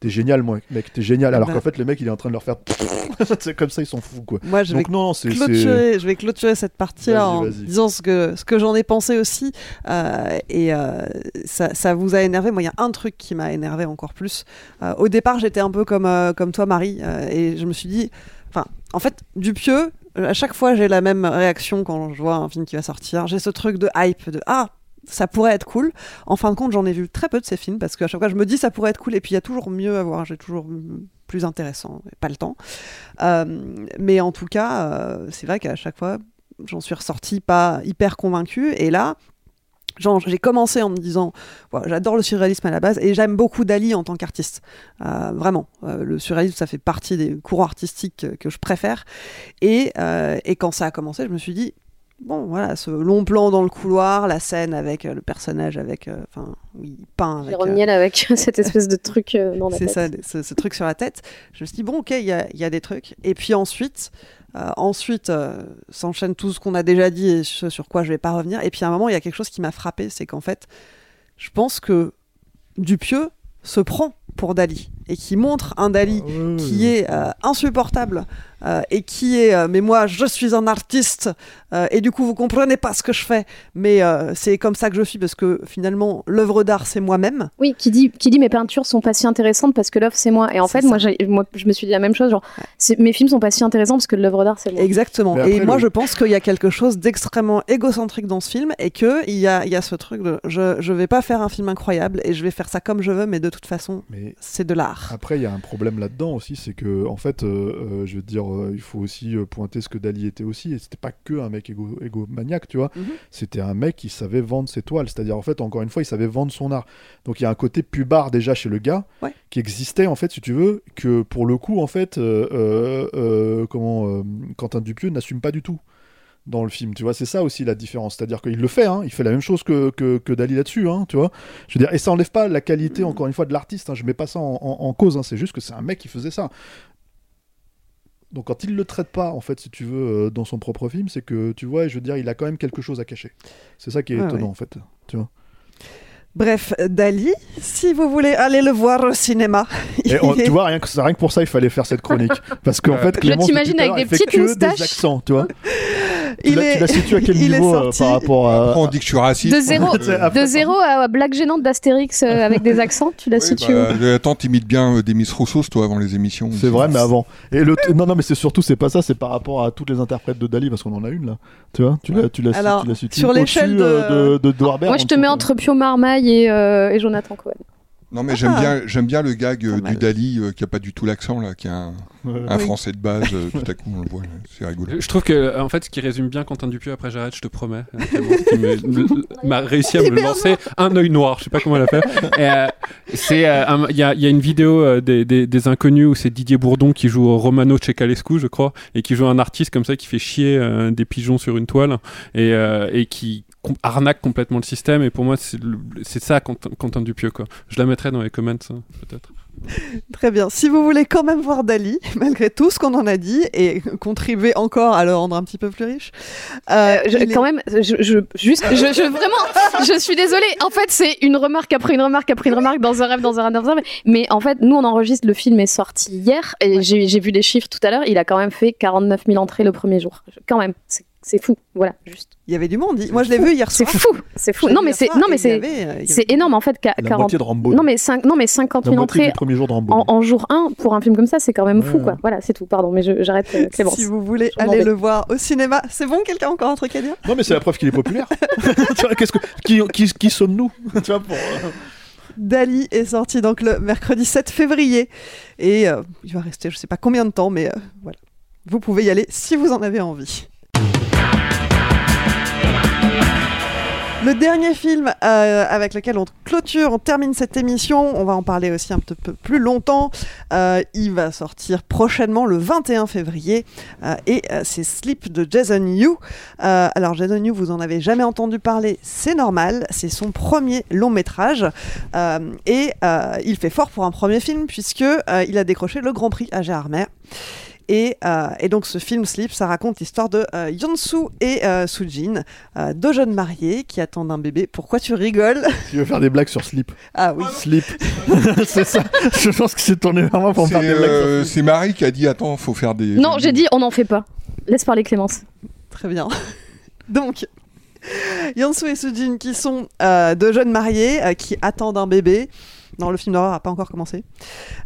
t'es génial, moi, mec, t'es génial. Alors Bah. qu'en fait, le mec il est en train de leur faire, (laughs) c'est comme ça, ils s'en foutent quoi. Moi, je Donc vais, non, clôturer, je vais clôturer cette partie-là Vas-y, en disant ce que, ce que j'en ai pensé aussi. Euh, et euh, ça, ça vous a énervé. Moi, il y a un truc qui m'a énervé encore plus. Euh, au départ, j'étais un peu comme, comme toi, Marie. et je me suis dit, enfin, en fait, Dupieux, à chaque fois, j'ai la même réaction quand je vois un film qui va sortir. J'ai ce truc de hype, de ah, ça pourrait être cool. En fin de compte, j'en ai vu très peu de ces films parce qu'à chaque fois, je me dis ça pourrait être cool et puis il y a toujours mieux à voir. J'ai toujours plus intéressant, pas le temps. Euh, mais en tout cas, euh, c'est vrai qu'à chaque fois, j'en suis ressortie pas hyper convaincue. Et là, j'ai commencé en me disant, j'adore le surréalisme à la base et j'aime beaucoup Dali en tant qu'artiste. Euh, vraiment, le surréalisme, ça fait partie des courants artistiques que, je préfère. Et quand ça a commencé, je me suis dit, bon, voilà, ce long plan dans le couloir, la scène avec euh, le personnage, avec, euh, enfin, oui, peint avec. Jérôme euh, Niel avec (laughs) cette espèce de truc dans la c'est ça, ce, ce truc sur la tête. Je me suis dit, bon, ok, il y a, il y a des trucs. Et puis ensuite, ensuite s'enchaîne tout ce qu'on a déjà dit et ce sur quoi je vais pas revenir. Et puis à un moment, il y a quelque chose qui m'a frappé, c'est qu'en fait, je pense que Dupieux se prend pour Dali et qui montre un Dali qui est euh, insupportable euh, et qui est euh, mais moi je suis un artiste euh, et du coup vous comprenez pas ce que je fais mais euh, c'est comme ça que je suis parce que finalement l'œuvre d'art c'est moi-même Oui, qui dit, qui dit mes peintures sont pas si intéressantes parce que l'œuvre c'est moi. Et en fait, moi, moi, je me suis dit la même chose. Genre, mes films sont pas si intéressants parce que l'œuvre d'art c'est moi. Exactement. Et moi, je pense qu'il y a quelque chose d'extrêmement égocentrique dans ce film et qu'il y a, il y a ce truc de je, je vais pas faire un film incroyable et je vais faire ça comme je veux, mais de toute façon, c'est de l'art. Après, il y a un problème là-dedans aussi, c'est que, en fait, euh, euh, je veux dire, euh, il faut aussi pointer ce que Dali était aussi, et c'était pas que un mec égo- égomaniaque, tu vois. Mhm. C'était un mec qui savait vendre ses toiles, c'est-à-dire, en fait, encore une fois, il savait vendre son art. Donc, il y a un côté pubard déjà chez le gars, qui existait, en fait, si tu veux, que pour le coup, en fait, euh, euh, euh, comment, Quentin Dupieux n'assume pas du tout dans le film, tu vois, c'est ça aussi la différence, c'est-à-dire qu'il le fait, hein, il fait la même chose que, que, que Dali là-dessus, hein, tu vois, je veux dire, et ça enlève pas la qualité, encore une fois, de l'artiste, hein, je mets pas ça en, en- en cause, hein, c'est juste que c'est un mec qui faisait ça. Donc quand il le traite pas, en fait, si tu veux, euh, dans son propre film, c'est que, tu vois, je veux dire, il a quand même quelque chose à cacher. C'est ça qui est étonnant, ouais. en fait, tu vois. Bref, Dali, si vous voulez aller le voir au cinéma. Et on- tu vois, rien que, rien que pour ça, il fallait faire cette chronique. Parce qu'en fait, Je Clémence, t'imagine tout à avec des petites que moustaches. des accents, tu vois. Tu Il la, est- tu la situes à quel (laughs) il est niveau euh, par rapport à. On dit que je suis raciste. De zéro, (laughs) Tu après- de zéro à blague gênante d'Astérix euh, (laughs) avec des accents, tu la situes où Bah, attends, t'imites bien euh, Demis Roussos, toi, avant les émissions. C'est vrai, mais avant. Et le non, non, mais c'est surtout, c'est pas ça, c'est par rapport à toutes les interprètes de Dali, parce qu'on en a une là. Tu vois, tu la, tu la, Alors, tu la situes sur l'échelle au-dessus, euh, de- de, de, Moi, je te mets entre Pio Marmaille et, euh, et Jonathan Cohen. Non, mais j'aime Ah. bien, j'aime bien le gag euh, du. Dali euh, qui a pas du tout l'accent là, qui a un, un Oui. français de base. euh, tout à coup, on le voit, c'est rigolo. Je trouve que, en fait, ce qui résume bien Quentin Dupieux, après j'arrête, je te promets, (laughs) m'a réussi à me lancer un œil noir, je sais pas comment elle a fait. Euh, c'est, euh, il y, a, il y a une vidéo euh, des, des- des inconnus où c'est Didier Bourdon qui joue Romano Cecalescu, je crois, et qui joue un artiste comme ça qui fait chier euh, des pigeons sur une toile et, euh, et qui com- arnaque complètement le système. Et pour moi, c'est, ça Quentin, Quentin Dupieux, quoi. Je la mettrai dans les comments, hein, peut-être. (laughs) Très bien. Si vous voulez quand même voir Dali, (laughs) malgré tout ce qu'on en a dit, et contribuer encore à le rendre un petit peu plus riche, euh, Je- il est- Quand même, je, je- juste, je, je- vraiment, (laughs) je suis désolée. En fait, c'est une remarque après une remarque après une remarque dans un rêve, dans un rêve, dans un rêve. Mais en fait, nous, on enregistre. Le film est sorti hier et j'ai j'ai vu les chiffres tout à l'heure. Il a quand même fait 49 000 entrées le premier jour. Quand même, c'est c'est fou. Voilà, juste. il y avait du monde. Moi, je l'ai vu hier C'est soir. fou, c'est fou. Je l'ai Non, mais c'est non, mais c'est c'est énorme en fait. qua- La 40 moitié de Rambo. Non, mais 5 non, mais 50 La 000 moitié entrées du premier jour de Rambo. en, en jour 1 pour un film comme ça, c'est quand même fou, Ouais. quoi. Voilà, c'est tout. Pardon, mais je- j'arrête, euh, Clémence. Si vous voulez aller le voir au cinéma, c'est bon Quelqu'un a encore un truc à dire Non, mais c'est la preuve qu'il est populaire. (laughs) (laughs) qu'est-ce que, qui, qui, qui sommes-nous? Tu vois, pour. euh, Dali est sorti donc le mercredi 7 février et euh, il va rester je sais pas combien de temps mais euh, voilà. Vous pouvez y aller si vous en avez envie. Le dernier film euh, avec lequel on clôture, on termine cette émission, on va en parler aussi un petit peu plus longtemps. Euh, il va sortir prochainement le 21 février euh, et c'est Sleep de Jason Yu. Alors Jason Yu, vous en avez jamais entendu parler, c'est normal, c'est son premier long métrage et il fait fort pour un premier film puisque il a décroché le Grand Prix à Gérardmer. Et, euh, et donc ce film Sleep, ça raconte l'histoire de euh, Yeon-soo et euh, Soo-jin, euh, deux jeunes mariés qui attendent un bébé. Pourquoi tu rigoles? (laughs) Tu veux faire des blagues sur Sleep? Ah oui. Sleep. (laughs) c'est ça. Je pense que c'est tourné vers moi pour faire des blagues. euh, c'est Marie qui a dit Attends, faut faire des. Non, j'ai dit, on n'en fait pas. Laisse parler Clémence. Très bien. (laughs) Donc, Yeon-soo et Soo-jin qui sont euh, deux jeunes mariés euh, qui attendent un bébé. Non, le film d'horreur n'a pas encore commencé.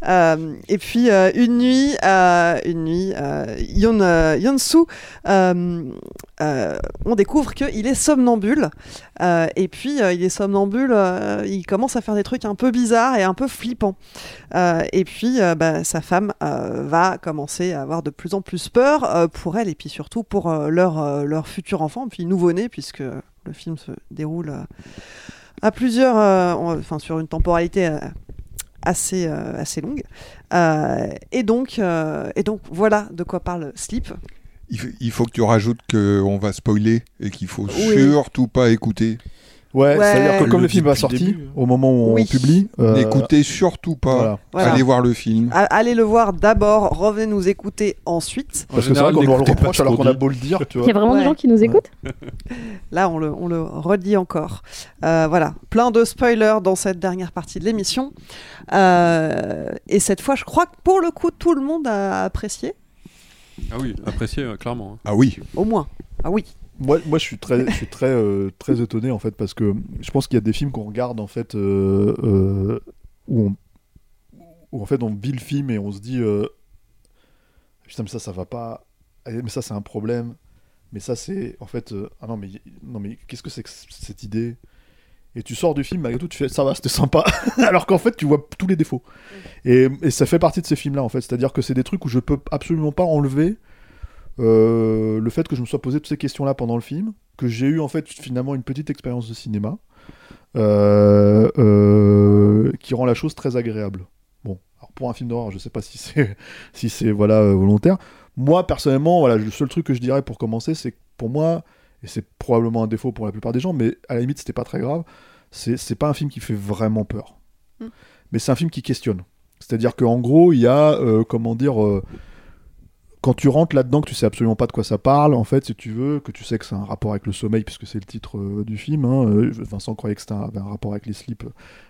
Euh, et puis euh, une nuit, euh, une nuit, euh, euh, on découvre qu'il est somnambule. Et puis il est somnambule, il commence à faire des trucs un peu bizarres et un peu flippants. Et puis bah, sa femme va commencer à avoir de plus en plus peur pour elle et puis surtout pour leur, futur enfant, puis nouveau-né, puisque le film se déroule à plusieurs, euh, en- enfin sur une temporalité euh, assez, euh, assez longue. Et, donc, et donc voilà de quoi parle Sleep. Il, faut que tu rajoutes qu'on va spoiler et qu'il faut Oui. surtout pas écouter. Ouais, Ouais. c'est-à-dire que comme le film va sortir, au moment où Oui. on publie, euh, N'écoutez surtout pas. voilà. Voilà. Allez voir le film. A- Allez le voir d'abord, revenez nous écouter ensuite. Parce que c'est vrai qu'on nous le reproche alors qu'on a beau le dire, tu Il y vois. a vraiment Ouais. des gens qui nous écoutent Là, on le, on le redit encore. Euh, voilà, plein de spoilers dans cette dernière partie de l'émission. Euh, et cette fois, je crois que pour le coup, tout le monde a apprécié, Ah oui, apprécié, euh, clairement. hein. Ah oui. au moins. Ah oui. Moi, moi, je suis très, je suis très, euh, très étonné en fait parce que je pense qu'il y a des films qu'on regarde en fait euh, euh, où, on, où en fait on vit le film et on se dit putain mais ça ça va pas, Eh, mais ça c'est un problème, mais ça c'est en fait ah non mais non mais qu'est-ce que c'est que cette idée? Et tu sors du film malgré tout tu fais ça va c'était sympa. (laughs) Alors qu'en fait tu vois tous les défauts. Et, et ça fait partie de ces films là en fait. C'est à dire que c'est des trucs où je peux absolument pas enlever euh, le fait que je me sois posé toutes ces questions-là pendant le film, que j'ai eu en fait finalement une petite expérience de cinéma, euh, euh, qui rend la chose très agréable. Bon, alors pour un film d'horreur, je sais pas si (laughs) c'est si c'est voilà volontaire. Moi personnellement, voilà, le seul truc que je dirais pour commencer, c'est que pour moi, et c'est probablement un défaut pour la plupart des gens, mais à la limite c'était pas très grave. C'est c'est pas un film qui fait vraiment peur, Mm. mais c'est un film qui questionne. C'est-à-dire qu'en gros, il y a comment dire. Quand tu rentres là-dedans, que tu sais absolument pas de quoi ça parle, en fait, si tu veux, que tu sais que c'est un rapport avec le sommeil, puisque c'est le titre euh, du film. hein, euh, Vincent croyait que c'était un, rapport avec les slips,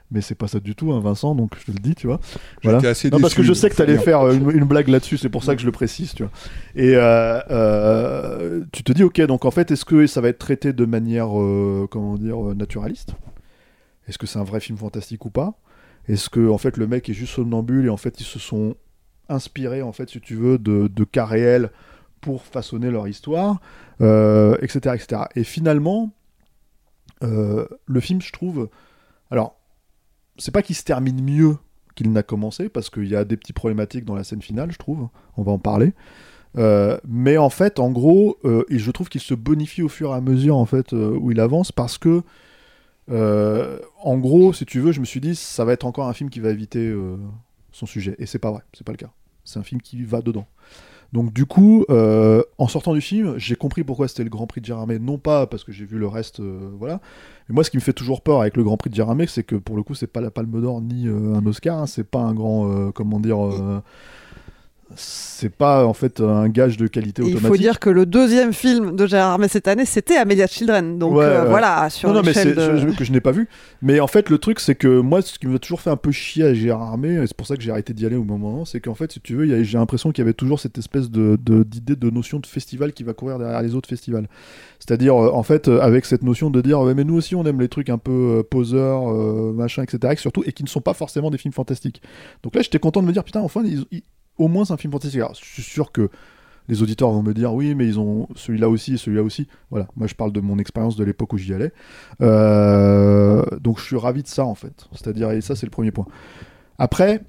mais c'est pas ça du tout, hein, Vincent, donc je te le dis, tu vois. Assez non, parce que je sais que tu allais faire euh, une, une blague là-dessus, c'est pour ça que je le précise, tu vois. Et euh, tu te dis, ok, donc en fait, est-ce que ça va être traité de manière, comment dire, naturaliste? Est-ce que c'est un vrai film fantastique ou pas? Est-ce que en fait le mec est juste somnambule et en fait ils se sont inspirés, en fait, si tu veux, de, de cas réels pour façonner leur histoire, euh, etc., etc. Et finalement, euh, le film, je trouve, alors, c'est pas qu'il se termine mieux qu'il n'a commencé, parce qu'il y a des petites problématiques dans la scène finale, je trouve, on va en parler. Euh, mais en fait, en gros, et je trouve qu'il se bonifie au fur et à mesure en fait où il avance, parce que, en gros, si tu veux, je me suis dit, ça va être encore un film qui va éviter son sujet, et c'est pas vrai, c'est pas le cas. C'est un film qui va dedans. Donc du coup, euh, en sortant du film, j'ai compris pourquoi c'était le Grand Prix de Gérardmer, non pas parce que j'ai vu le reste, euh, voilà. Mais moi, ce qui me fait toujours peur avec le Grand Prix de Gérardmer, c'est que pour le coup, c'est pas la Palme d'Or ni euh, un Oscar, hein, c'est pas un grand, comment dire, c'est pas en fait un gage de qualité Et il automatique. faut dire que le deuxième film de Gérard Armé cette année, c'était Amelia Children. Donc Ouais, euh, ouais. voilà, sur non, non, mais l'échelle c'est de... je- je- que je n'ai pas vu. Mais en fait, le truc, c'est que moi, ce qui m'a toujours fait un peu chier à Gérard Armé, et c'est pour ça que j'ai arrêté d'y aller au moment, c'est qu'en fait, si tu veux, j'ai l'impression qu'il y avait toujours cette espèce de d'idée de, notion de festival qui va courir derrière les autres festivals. C'est-à-dire, euh, en fait, euh, avec cette notion de dire, ouais, mais nous aussi, on aime les trucs un peu euh, poseurs, euh, machin, etc., et surtout, et qui ne sont pas forcément des films fantastiques. Donc là, j'étais content de me dire, putain, enfin, ils- ils- au moins, c'est un film fantastique. Alors, je suis sûr que les auditeurs vont me dire oui, mais ils ont celui-là aussi et celui-là aussi. Voilà, moi je parle de mon expérience de l'époque où j'y allais. Euh, donc je suis ravi de ça en fait. C'est-à-dire, et ça c'est le premier point. Après,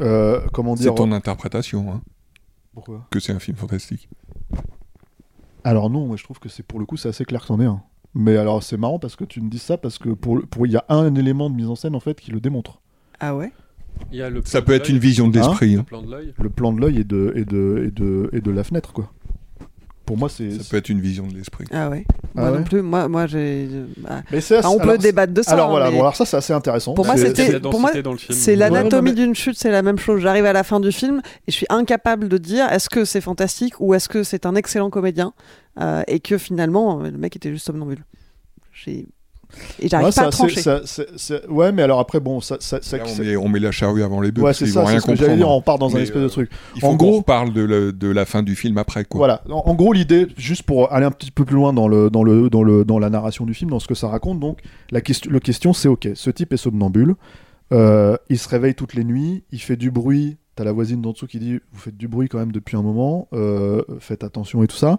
euh, comment dire C'est ton interprétation, hein, Pourquoi? Que c'est un film fantastique. Alors non, moi je trouve que c'est pour le coup c'est assez clair que c'en est un. Mais alors c'est marrant parce que tu me dis ça parce que pour il y a un élément de mise en scène en fait qui le démontre. Ah ouais? Il y a le Ça peut être une vision de Hein l'esprit. Le hein. plan de l'œil. Le plan de l'œil et de et de et de et de la fenêtre quoi. Pour moi c'est. Ça peut être une vision de l'esprit. Ah ouais. Ah Moi ouais non plus. Moi, moi j'ai. bah, c'est enfin, on peut alors, débattre de ça. Alors hein, voilà, mais bon, alors ça c'est assez intéressant. Pour moi, C'est- c'était. Pour moi, c'est l'anatomie mais- d'une chute, c'est la même chose. J'arrive à la fin du film et je suis incapable de dire est-ce que c'est fantastique ou est-ce que c'est un excellent comédien euh, et que finalement le mec était juste somnambule. J'ai et j'arrive Ouais, pas à trancher. Ouais, mais alors après, bon, ça. ça, ça- Là, on, met, on met la charrue avant les bœufs. Ouais, c'est ça, c'est rien ce que j'allais dire, on part dans un espèce de euh, truc. Il faut En gros- reparle de, la- de la fin du film après. Quoi. Voilà. En, en gros, l'idée, juste pour aller un petit peu plus loin dans, le, dans, le, dans, le, dans la narration du film, dans ce que ça raconte, donc, la question, le question, c'est ok, ce type est somnambule, euh, il se réveille toutes les nuits, il fait du bruit, t'as la voisine d'en dessous qui dit Vous faites du bruit quand même depuis un moment, euh, faites attention et tout ça.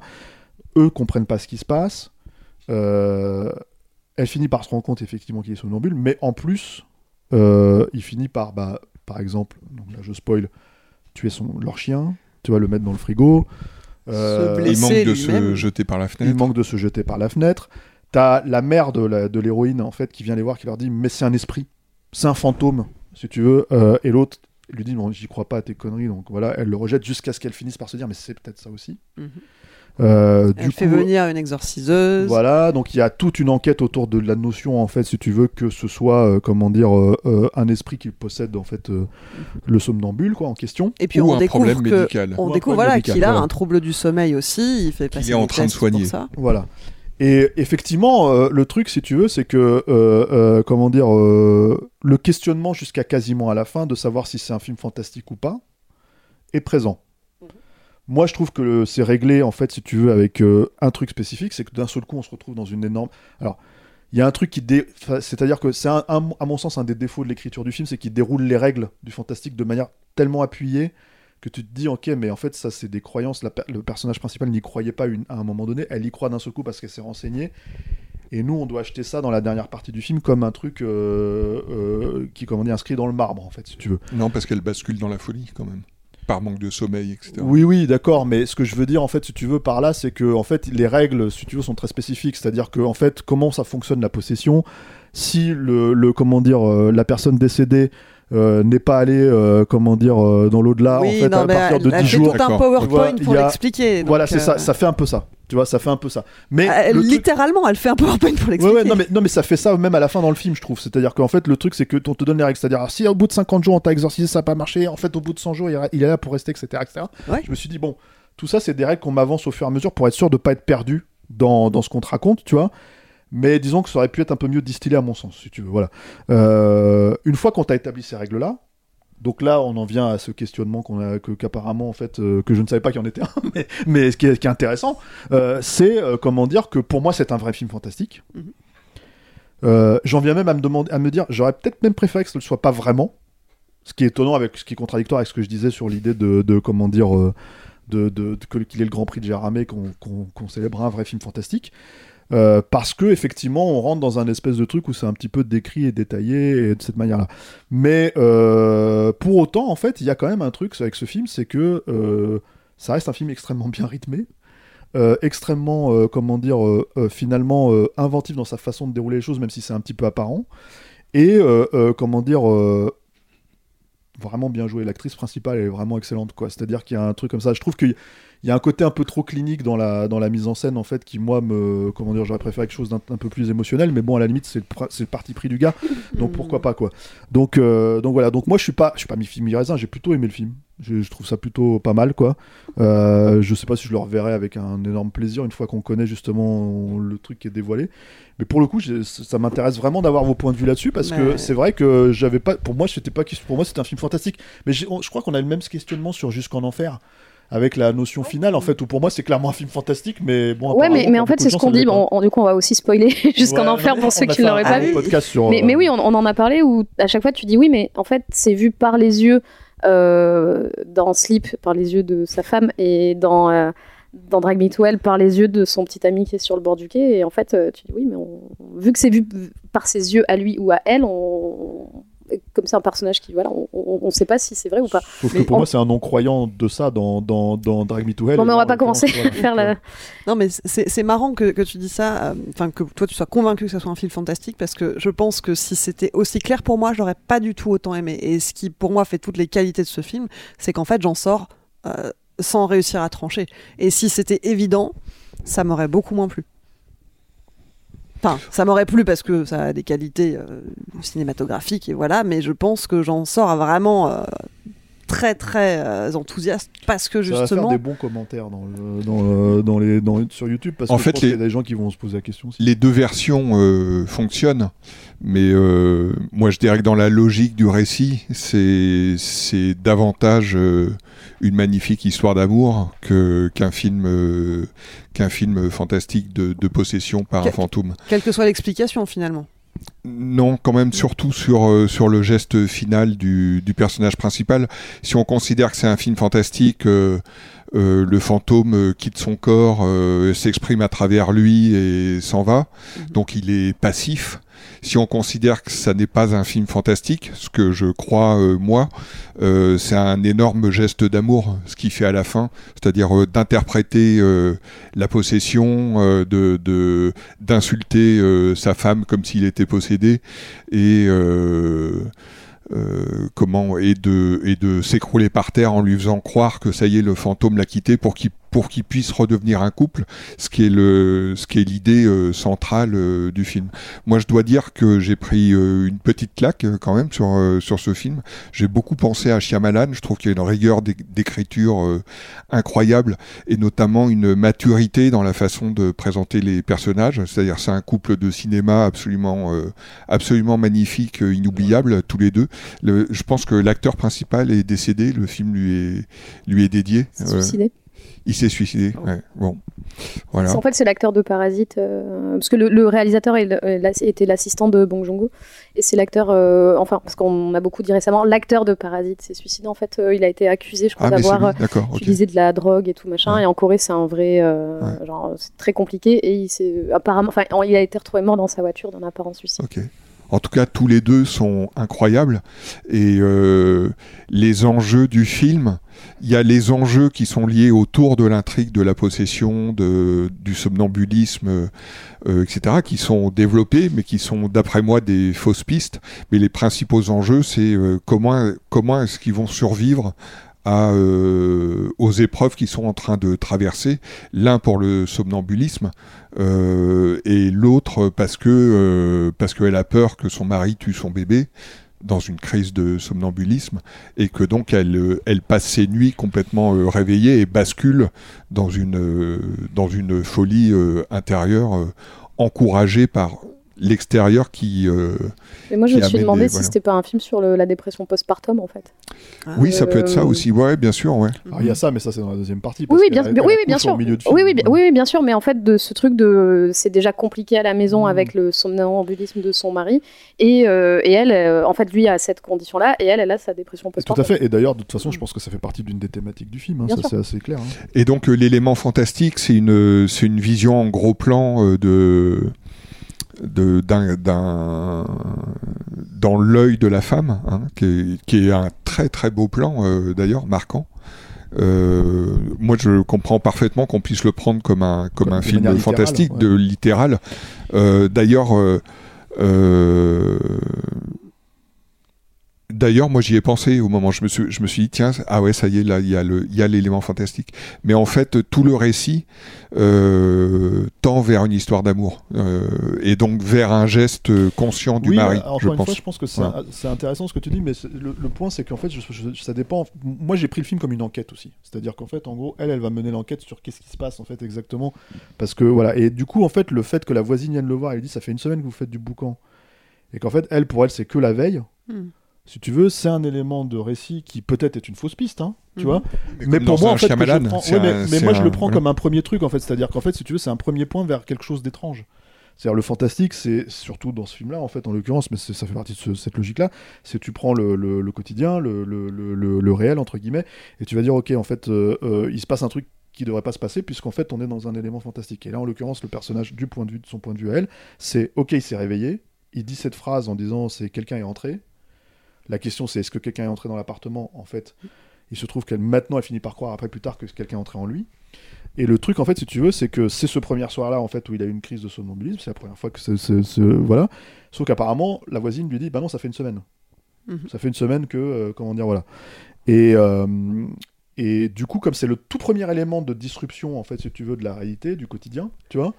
Eux comprennent pas ce qui se passe. Euh, elle finit par se rendre compte effectivement qu'il est somnambule, mais en plus, euh, il finit par, bah, par exemple, donc là je spoil, tuer son, leur chien, tu vas le mettre dans le frigo. Euh, blesser. Il manque de se jeter par la il fenêtre. manque de se jeter par la fenêtre. T'as la mère de la- de l'héroïne en fait qui vient les voir, qui leur dit mais c'est un esprit, c'est un fantôme si tu veux. Euh, et l'autre lui dit non j'y crois pas à tes conneries donc voilà elle le rejette jusqu'à ce qu'elle finisse par se dire mais c'est peut-être ça aussi. Mhm. Euh, Elle du fait coup, venir une exorciseuse. voilà, donc il y a toute une enquête autour de la notion, en fait, si tu veux, que ce soit, euh, comment dire, euh, euh, un esprit qui possède, en fait, euh, le somnambule, quoi, en question. Et puis Ou on un découvre problème que médical. on Ou découvre voilà qu'il a voilà. un trouble du sommeil aussi. Il fait passer est en train de soigner. ça. Voilà. Et effectivement, euh, le truc, si tu veux, c'est que, euh, euh, comment dire, euh, le questionnement jusqu'à quasiment à la fin de savoir si c'est un film fantastique ou pas est présent. Moi, je trouve que c'est réglé, en fait, si tu veux, avec euh, un truc spécifique, c'est que d'un seul coup, on se retrouve dans une énorme. Alors, il y a un truc qui. C'est-à-dire que c'est, à mon sens, un des défauts de l'écriture du film, c'est qu'il déroule les règles du fantastique de manière tellement appuyée que tu te dis, ok, mais en fait, ça, c'est des croyances. Le personnage principal n'y croyait pas à un moment donné. Elle y croit d'un seul coup parce qu'elle s'est renseignée. Et nous, on doit acheter ça dans la dernière partie du film comme un truc euh, euh, qui, comment dire, inscrit dans le marbre, en fait, si tu veux. Non, parce qu'elle bascule dans la folie quand même. Par manque de sommeil, etc. Oui, oui, d'accord, mais ce que je veux dire, en fait, si tu veux, par là, c'est que, en fait, les règles, si tu veux, sont très spécifiques. C'est-à-dire que, en fait, comment ça fonctionne la possession Si le, comment dire, euh, la personne décédée euh, n'est pas allée, euh, comment dire, euh, dans l'au-delà, oui, en fait, non, à partir elle, de elle 10 fait jours. tout un D'accord. PowerPoint pour a- l'expliquer. Voilà, c'est ça, ça fait un peu ça. Tu vois, ça fait un peu ça. Mais elle- truc- littéralement, elle fait un PowerPoint pour l'expliquer. ouais, non mais, non, mais ça fait ça même à la fin dans le film, je trouve. C'est-à-dire qu'en fait, le truc, c'est que on te donne les règles. C'est-à-dire, ah, si au bout de 50 jours, on t'a exorcisé, ça n'a pas marché, en fait, au bout de 100 jours, il, est là pour rester, etc. etc. Ouais. Je me suis dit, bon, Tout ça, c'est des règles qu'on m'avance au fur et à mesure pour être sûr de pas être perdu dans, dans ce qu'on te raconte, tu vois. Mais disons que ça aurait pu être un peu mieux distillé à mon sens, si tu veux. Voilà. Euh, une fois qu'on t'a établi ces règles-là, donc là, on en vient à ce questionnement qu'on a, que, qu'apparemment, en fait, euh, que je ne savais pas qu'il y en était un, (laughs) mais, mais ce qui est, qui est intéressant, euh, c'est comment dire que pour moi, c'est un vrai film fantastique. Mhm. J'en viens même à me demander, à me dire, j'aurais peut-être même préféré que ce ne soit pas vraiment. Ce qui est étonnant avec, ce qui est contradictoire avec ce que je disais sur l'idée de, de, comment dire, de, de, qu'il ait le Grand Prix de Gérardmer, qu'on qu'on qu'on célèbre un vrai film fantastique. Euh, parce que effectivement, on rentre dans un espèce de truc où c'est un petit peu décrit et détaillé et de cette manière-là. Mais euh, pour autant, en fait, il y a quand même un truc avec ce film, c'est que euh, ça reste un film extrêmement bien rythmé, extrêmement, comment dire, finalement inventif dans sa façon de dérouler les choses, même si c'est un petit peu apparent. Et comment dire, vraiment bien joué. L'actrice principale est vraiment excellente, quoi. C'est-à-dire qu'il y a un truc comme ça. Je trouve qu'il il y a un côté un peu trop clinique dans la, dans la mise en scène, en fait, qui, moi, me. Comment dire, j'aurais préféré quelque chose d'un un peu plus émotionnel, mais bon, à la limite, c'est le, parti pris du gars, (laughs) donc pourquoi pas, quoi. Donc, euh, donc voilà, donc moi, je suis pas, je suis pas mi-film, mi-raisin, j'ai plutôt aimé le film. Je, je trouve ça plutôt pas mal, quoi. Euh, je sais pas si je le reverrai avec un énorme plaisir une fois qu'on connaît justement le truc qui est dévoilé. Mais pour le coup, ça m'intéresse vraiment d'avoir vos points de vue là-dessus parce que Ouais. c'est vrai que j'avais pas. Pour moi, c'était pas. Pour moi, c'était un film fantastique. Mais on- je crois qu'on a le même questionnement sur Jusqu'en enfer. Avec la notion finale, en fait, où pour moi c'est clairement un film fantastique, mais bon. Ouais, mais, mais en fait, c'est ce qu'on dit. Bon, on- du coup, on va aussi spoiler (laughs) jusqu'en Ouais, enfer pour ceux a qui ne l'auraient pas vu. podcast sur, mais, euh, mais oui, on, on en a parlé où à chaque fois tu dis oui, mais en fait, c'est vu par les yeux euh, dans Sleep, par les yeux de sa femme, et dans, euh, dans Drag Me to Hell, par les yeux de son petit ami qui est sur le bord du quai. Et en fait, euh, tu dis oui, mais on- vu que c'est vu par ses yeux à lui ou à elle, on. Comme c'est un personnage qui, voilà, on ne sait pas si c'est vrai ou pas. Sauf que pour en- moi, c'est un non-croyant de ça dans, dans, dans Drag Me to Hell. Bon, mais on va pas commencer (laughs) à faire la. Non, mais c'est c'est marrant que, que tu dis ça, euh, enfin que toi tu sois convaincu que ce soit un film fantastique, parce que je pense que si c'était aussi clair pour moi, j'aurais pas du tout autant aimé. Et ce qui pour moi fait toutes les qualités de ce film, c'est qu'en fait j'en sors euh, sans réussir à trancher. Et si c'était évident, ça m'aurait beaucoup moins plu. Enfin, ça m'aurait plu parce que ça a des qualités euh, cinématographiques et voilà, mais je pense que j'en sors vraiment euh, très très euh, enthousiaste parce que Ça va faire justement. des bons commentaires dans le, dans le- dans les, dans, sur YouTube parce En que fait, je pense les- qu'il y a des gens qui vont se poser la question. aussi. Les deux versions euh, fonctionnent, mais euh, moi je dirais que dans la logique du récit, c'est c'est davantage euh, une magnifique histoire d'amour que qu'un film euh, qu'un film fantastique de, de possession par un fantôme. Quelle que soit l'explication finalement. Non, quand même surtout sur, euh, sur le geste final du, du personnage principal. Si on considère que c'est un film fantastique, euh, euh, le fantôme quitte son corps, s'exprime à travers lui et s'en va. Donc il est passif. Si on considère que ça n'est pas un film fantastique, ce que je crois euh, moi, euh, c'est un énorme geste d'amour, ce qu'il fait à la fin, c'est-à-dire euh, d'interpréter la possession, de d'insulter sa femme comme s'il était possédé et comment et de et de s'écrouler par terre en lui faisant croire que ça y est le fantôme l'a quitté pour qu'il pour qu'ils puissent redevenir un couple, ce qui est le ce qui est l'idée euh, centrale euh, du film. Moi, je dois dire que j'ai pris euh, une petite claque quand même sur sur ce film. J'ai beaucoup pensé à Shyamalan. Je trouve qu'il y a une rigueur d'é- d'écriture incroyable et notamment une maturité dans la façon de présenter les personnages. C'est-à-dire, c'est un couple de cinéma absolument absolument magnifique, inoubliable tous les deux. Le- je pense que l'acteur principal est décédé. Le film lui est lui est dédié. suicidé. Il s'est suicidé. Ouais. Bon, voilà. En fait, c'est l'acteur de Parasite, euh, parce que le, le réalisateur est était l'assistant de Bong Joon-ho, et c'est l'acteur, euh, enfin, parce qu'on a beaucoup dit récemment, l'acteur de Parasite s'est suicidé. En fait, euh, il a été accusé, je crois, Ah, d'avoir utilisé de la drogue et tout machin. Et en Corée, c'est un vrai, euh, genre, c'est très compliqué. Et il s'est apparemment, enfin, il a été retrouvé mort dans sa voiture d'un apparent suicide. Ok. En tout cas, tous les deux sont incroyables. Et euh, les enjeux du film, il y a les enjeux qui sont liés autour de l'intrigue de la possession, du somnambulisme, euh, etc., qui sont développés, mais qui sont, d'après moi, des fausses pistes. Mais les principaux enjeux, c'est euh, comment, comment est-ce qu'ils vont survivre euh, aux épreuves qu'ils sont en train de traverser, l'un pour le somnambulisme euh, et l'autre parce que euh, parce qu'elle a peur que son mari tue son bébé. dans une crise de somnambulisme et que donc elle, euh, elle passe ses nuits complètement réveillée et bascule dans une, dans une folie intérieure encouragée par l'extérieur qui. euh, Mais moi, je me suis demandé des- si voilà. c'était pas un film sur le- la dépression postpartum, en fait. Oui, ça peut être ça Euh, aussi, ouais, bien sûr, ouais. Alors, il y a ça, mais ça c'est dans la deuxième partie. Oui, parce oui, bien, qu'elle- oui, elle oui, bien accouche sûr. au milieu de oui, oui, bien- oui, oui, bien sûr. Mais en fait, de ce truc de, c'est déjà compliqué à la maison Mm. avec le somnambulisme de son mari, et, euh, et elle, euh, en fait, lui a cette condition-là, et elle, elle a sa dépression Tout postpartum. à fait. Et d'ailleurs, de toute façon, je pense que ça fait partie d'une des thématiques du film. hein, Bien ça, sûr. c'est assez clair. hein. Et donc euh, l'élément fantastique, c'est une, c'est une vision en gros plan euh, de, de, d'un, d'un- dans l'œil de la femme, hein, qui, est, qui est un très très beau plan euh, d'ailleurs, marquant. Euh, moi, je comprends parfaitement qu'on puisse le prendre comme un, comme Comme un film littérale, fantastique, ouais. de littéral. Euh, d'ailleurs, euh, euh, D'ailleurs, moi j'y ai pensé au moment, je me suis, je me suis dit, tiens, ah ouais, ça y est, là, il y a le- il y a l'élément fantastique. Mais en fait, tout le récit euh, tend vers une histoire d'amour. Euh, et donc vers un geste conscient du oui, mari, alors, je encore une pense. fois, je pense que c'est intéressant ce que tu dis, mais le, le point, c'est qu'en fait, je- je- ça dépend. Moi, j'ai pris le film comme une enquête aussi. C'est-à-dire qu'en fait, en gros, elle, elle va mener l'enquête sur qu'est-ce qui se passe, en fait, exactement. Parce que, voilà. Et du coup, en fait, le fait que la voisine vienne le voir, elle dit, ça fait une semaine que vous faites du boucan. Et qu'en fait, elle, pour elle, c'est que la veille. Hmm. Si tu veux, c'est un élément de récit qui peut-être est une fausse piste, hein, tu Mhm. vois. Mais Mais, pour moi, en fait, prends- ouais, mais, un- mais c'est moi, je le prends voilà. comme un premier truc, en fait. C'est-à-dire qu'en fait, si tu veux, c'est un premier point vers quelque chose d'étrange. C'est-à-dire le fantastique, c'est surtout dans ce film-là, en fait, en l'occurrence, mais ça fait partie de ce- cette logique-là, c'est tu prends le, le- le quotidien, le, réel, entre guillemets, et tu vas dire, ok, en fait, euh, euh, il se passe un truc qui devrait pas se passer, puisqu'en fait, on est dans un élément fantastique. Et là, en l'occurrence, le personnage, du point de vue de son point de vue à elle, c'est, ok, il s'est réveillé, il dit cette phrase en disant, c'est quelqu'un est entré. La question, c'est est-ce que quelqu'un est entré dans l'appartement En fait, il se trouve qu'elle maintenant, elle finit par croire après plus tard que quelqu'un est entré en lui. Et le truc, en fait, si tu veux, c'est que c'est ce premier soir-là, en fait, où il a eu une crise de somnambulisme. C'est la première fois que c'est- Voilà. Sauf qu'apparemment, la voisine lui dit Bah non, ça fait une semaine. Mhm. Ça fait une semaine que. euh, comment dire, voilà. Et. euh, et du coup, comme c'est le tout premier élément de disruption, en fait, si tu veux, de la réalité, du quotidien, tu vois,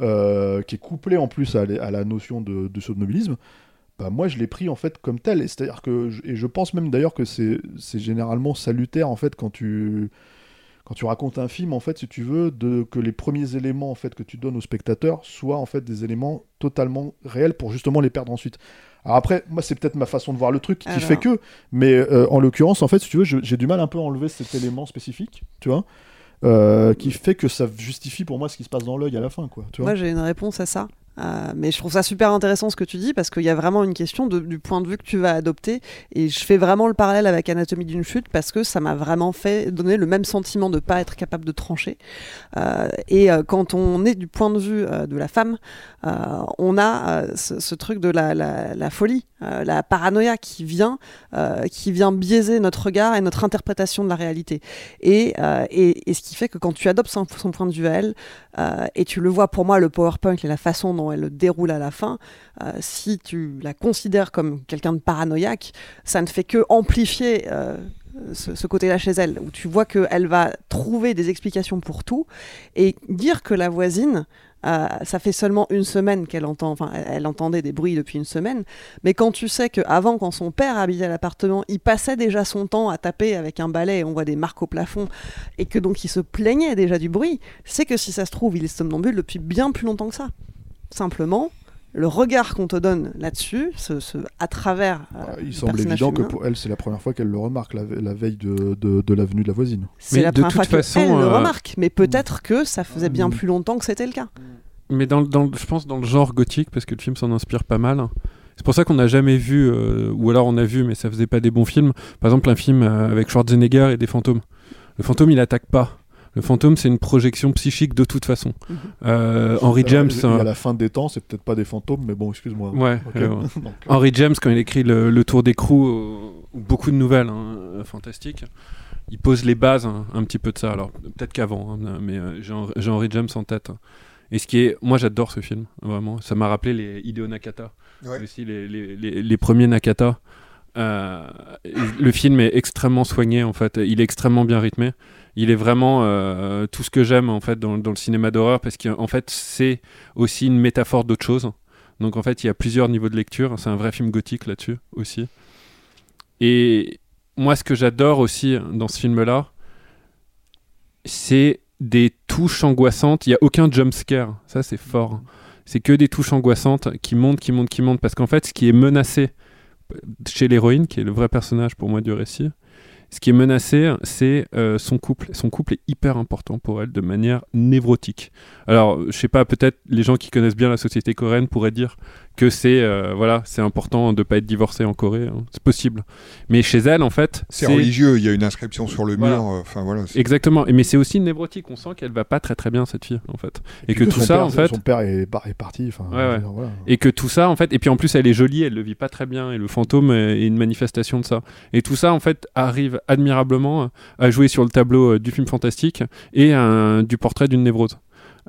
euh, qui est couplé en plus à, la- à la notion de, de somnambulisme, bah moi je l'ai pris en fait comme tel. Et c'est-à-dire que, je- et je pense même d'ailleurs que c'est c'est généralement salutaire en fait quand tu quand tu racontes un film en fait si tu veux de que les premiers éléments en fait que tu donnes au spectateur soient en fait des éléments totalement réels pour justement les perdre ensuite. Alors après moi c'est peut-être ma façon de voir le truc qui Alors. fait que mais euh, en l'occurrence en fait si tu veux je- j'ai du mal un peu à enlever cet élément spécifique tu vois euh, qui fait que ça justifie pour moi ce qui se passe dans l'œil à la fin quoi tu vois Moi, j'ai une réponse à ça. Euh, mais je trouve ça super intéressant ce que tu dis parce qu'il y a vraiment une question de- du point de vue que tu vas adopter. Et je fais vraiment le parallèle avec Anatomie d'une chute parce que ça m'a vraiment fait donner le même sentiment de pas être capable de trancher. Euh, et euh, quand on est du point de vue euh, de la femme, euh, on a ce, ce truc de la, la- la folie, la paranoïa qui vient, qui vient biaiser notre regard et notre interprétation de la réalité. Et, et, et ce qui fait que quand tu adoptes son, son point de vue à elle, euh, et tu le vois pour moi, le PowerPoint et la façon dont elle le déroule à la fin, euh, si tu la considères comme quelqu'un de paranoïaque, ça ne fait que amplifier euh, ce, ce côté-là chez elle, où tu vois qu'elle va trouver des explications pour tout, et dire que la voisine, euh, ça fait seulement une semaine qu'elle entend, elle, entendait des bruits depuis une semaine, mais quand tu sais qu'avant, quand son père habitait l'appartement, il passait déjà son temps à taper avec un balai, on voit des marques au plafond, et que donc il se plaignait déjà du bruit, c'est que si ça se trouve, il est somnambule depuis bien plus longtemps que ça. Simplement, le regard qu'on te donne là-dessus, ce, ce- à travers. euh, Ah, il le semble évident que pour elle, c'est la première fois qu'elle le remarque, la, ve- la veille de, de, de l'avenue de la voisine. C'est la première fois qu'elle le euh, remarque, mais peut-être que ça faisait bien plus longtemps que c'était le cas. Mais dans, dans, je pense dans le genre gothique, parce que le film s'en inspire pas mal. C'est pour ça qu'on n'a jamais vu, euh, ou alors on a vu, mais ça faisait pas des bons films. Par exemple, un film avec Schwarzenegger et des fantômes. Le fantôme, il attaque pas. Le fantôme, c'est une projection psychique de toute façon. Euh, Henry James. y a euh, la fin des temps, c'est peut-être pas des fantômes, mais bon, excuse-moi. Ouais. Euh, (laughs) Donc, euh, Henry James, quand il écrit Le, le Tour d'écrou, euh, ou beaucoup de nouvelles hein, euh, fantastiques, il pose les bases hein, un petit peu de ça. Alors peut-être qu'avant, hein, mais euh, j'ai Henry- James en tête. Et ce qui est, moi j'adore ce film, vraiment. Ça m'a rappelé les Hideo Nakata, Ouais. aussi les, les, les- les premiers Nakata. Euh, le film est extrêmement soigné en fait, il est extrêmement bien rythmé. Il est vraiment euh, tout ce que j'aime en fait dans, dans le cinéma d'horreur parce qu'en fait c'est aussi une métaphore d'autre chose. Donc en fait, il y a plusieurs niveaux de lecture. C'est un vrai film gothique là-dessus aussi. Et moi, ce que j'adore aussi dans ce film-là, c'est des touches angoissantes. Il n'y a aucun jump scare. Ça, c'est fort. C'est que des touches angoissantes qui montent, qui montent, qui montent. Parce qu'en fait, ce qui est menacé chez l'héroïne, qui est le vrai personnage pour moi du récit, ce qui est menacé, c'est euh, son couple. Son couple est hyper important pour elle de manière névrotique. Alors, je sais pas, peut-être les gens qui connaissent bien la société coréenne pourraient dire que c'est euh, voilà, c'est important de pas être divorcé en Corée, hein. c'est possible. Mais chez elle, en fait, c'est religieux. Il y a une inscription sur le mur. euh, Enfin voilà. c'est- Exactement. Et mais c'est aussi névrotique. On sent qu'elle va pas très très bien cette fille, en fait. Et, que, tout ça, père- en fait, Son père est, par- est parti. Enfin, Ouais, ouais. je veux dire, voilà. Et que tout ça, en fait, et puis en plus, elle est jolie, elle le vit pas très bien, et le fantôme est une manifestation de ça. Et tout ça, en fait, arrive admirablement à jouer sur le tableau euh, du film fantastique et un- du portrait d'une névrose.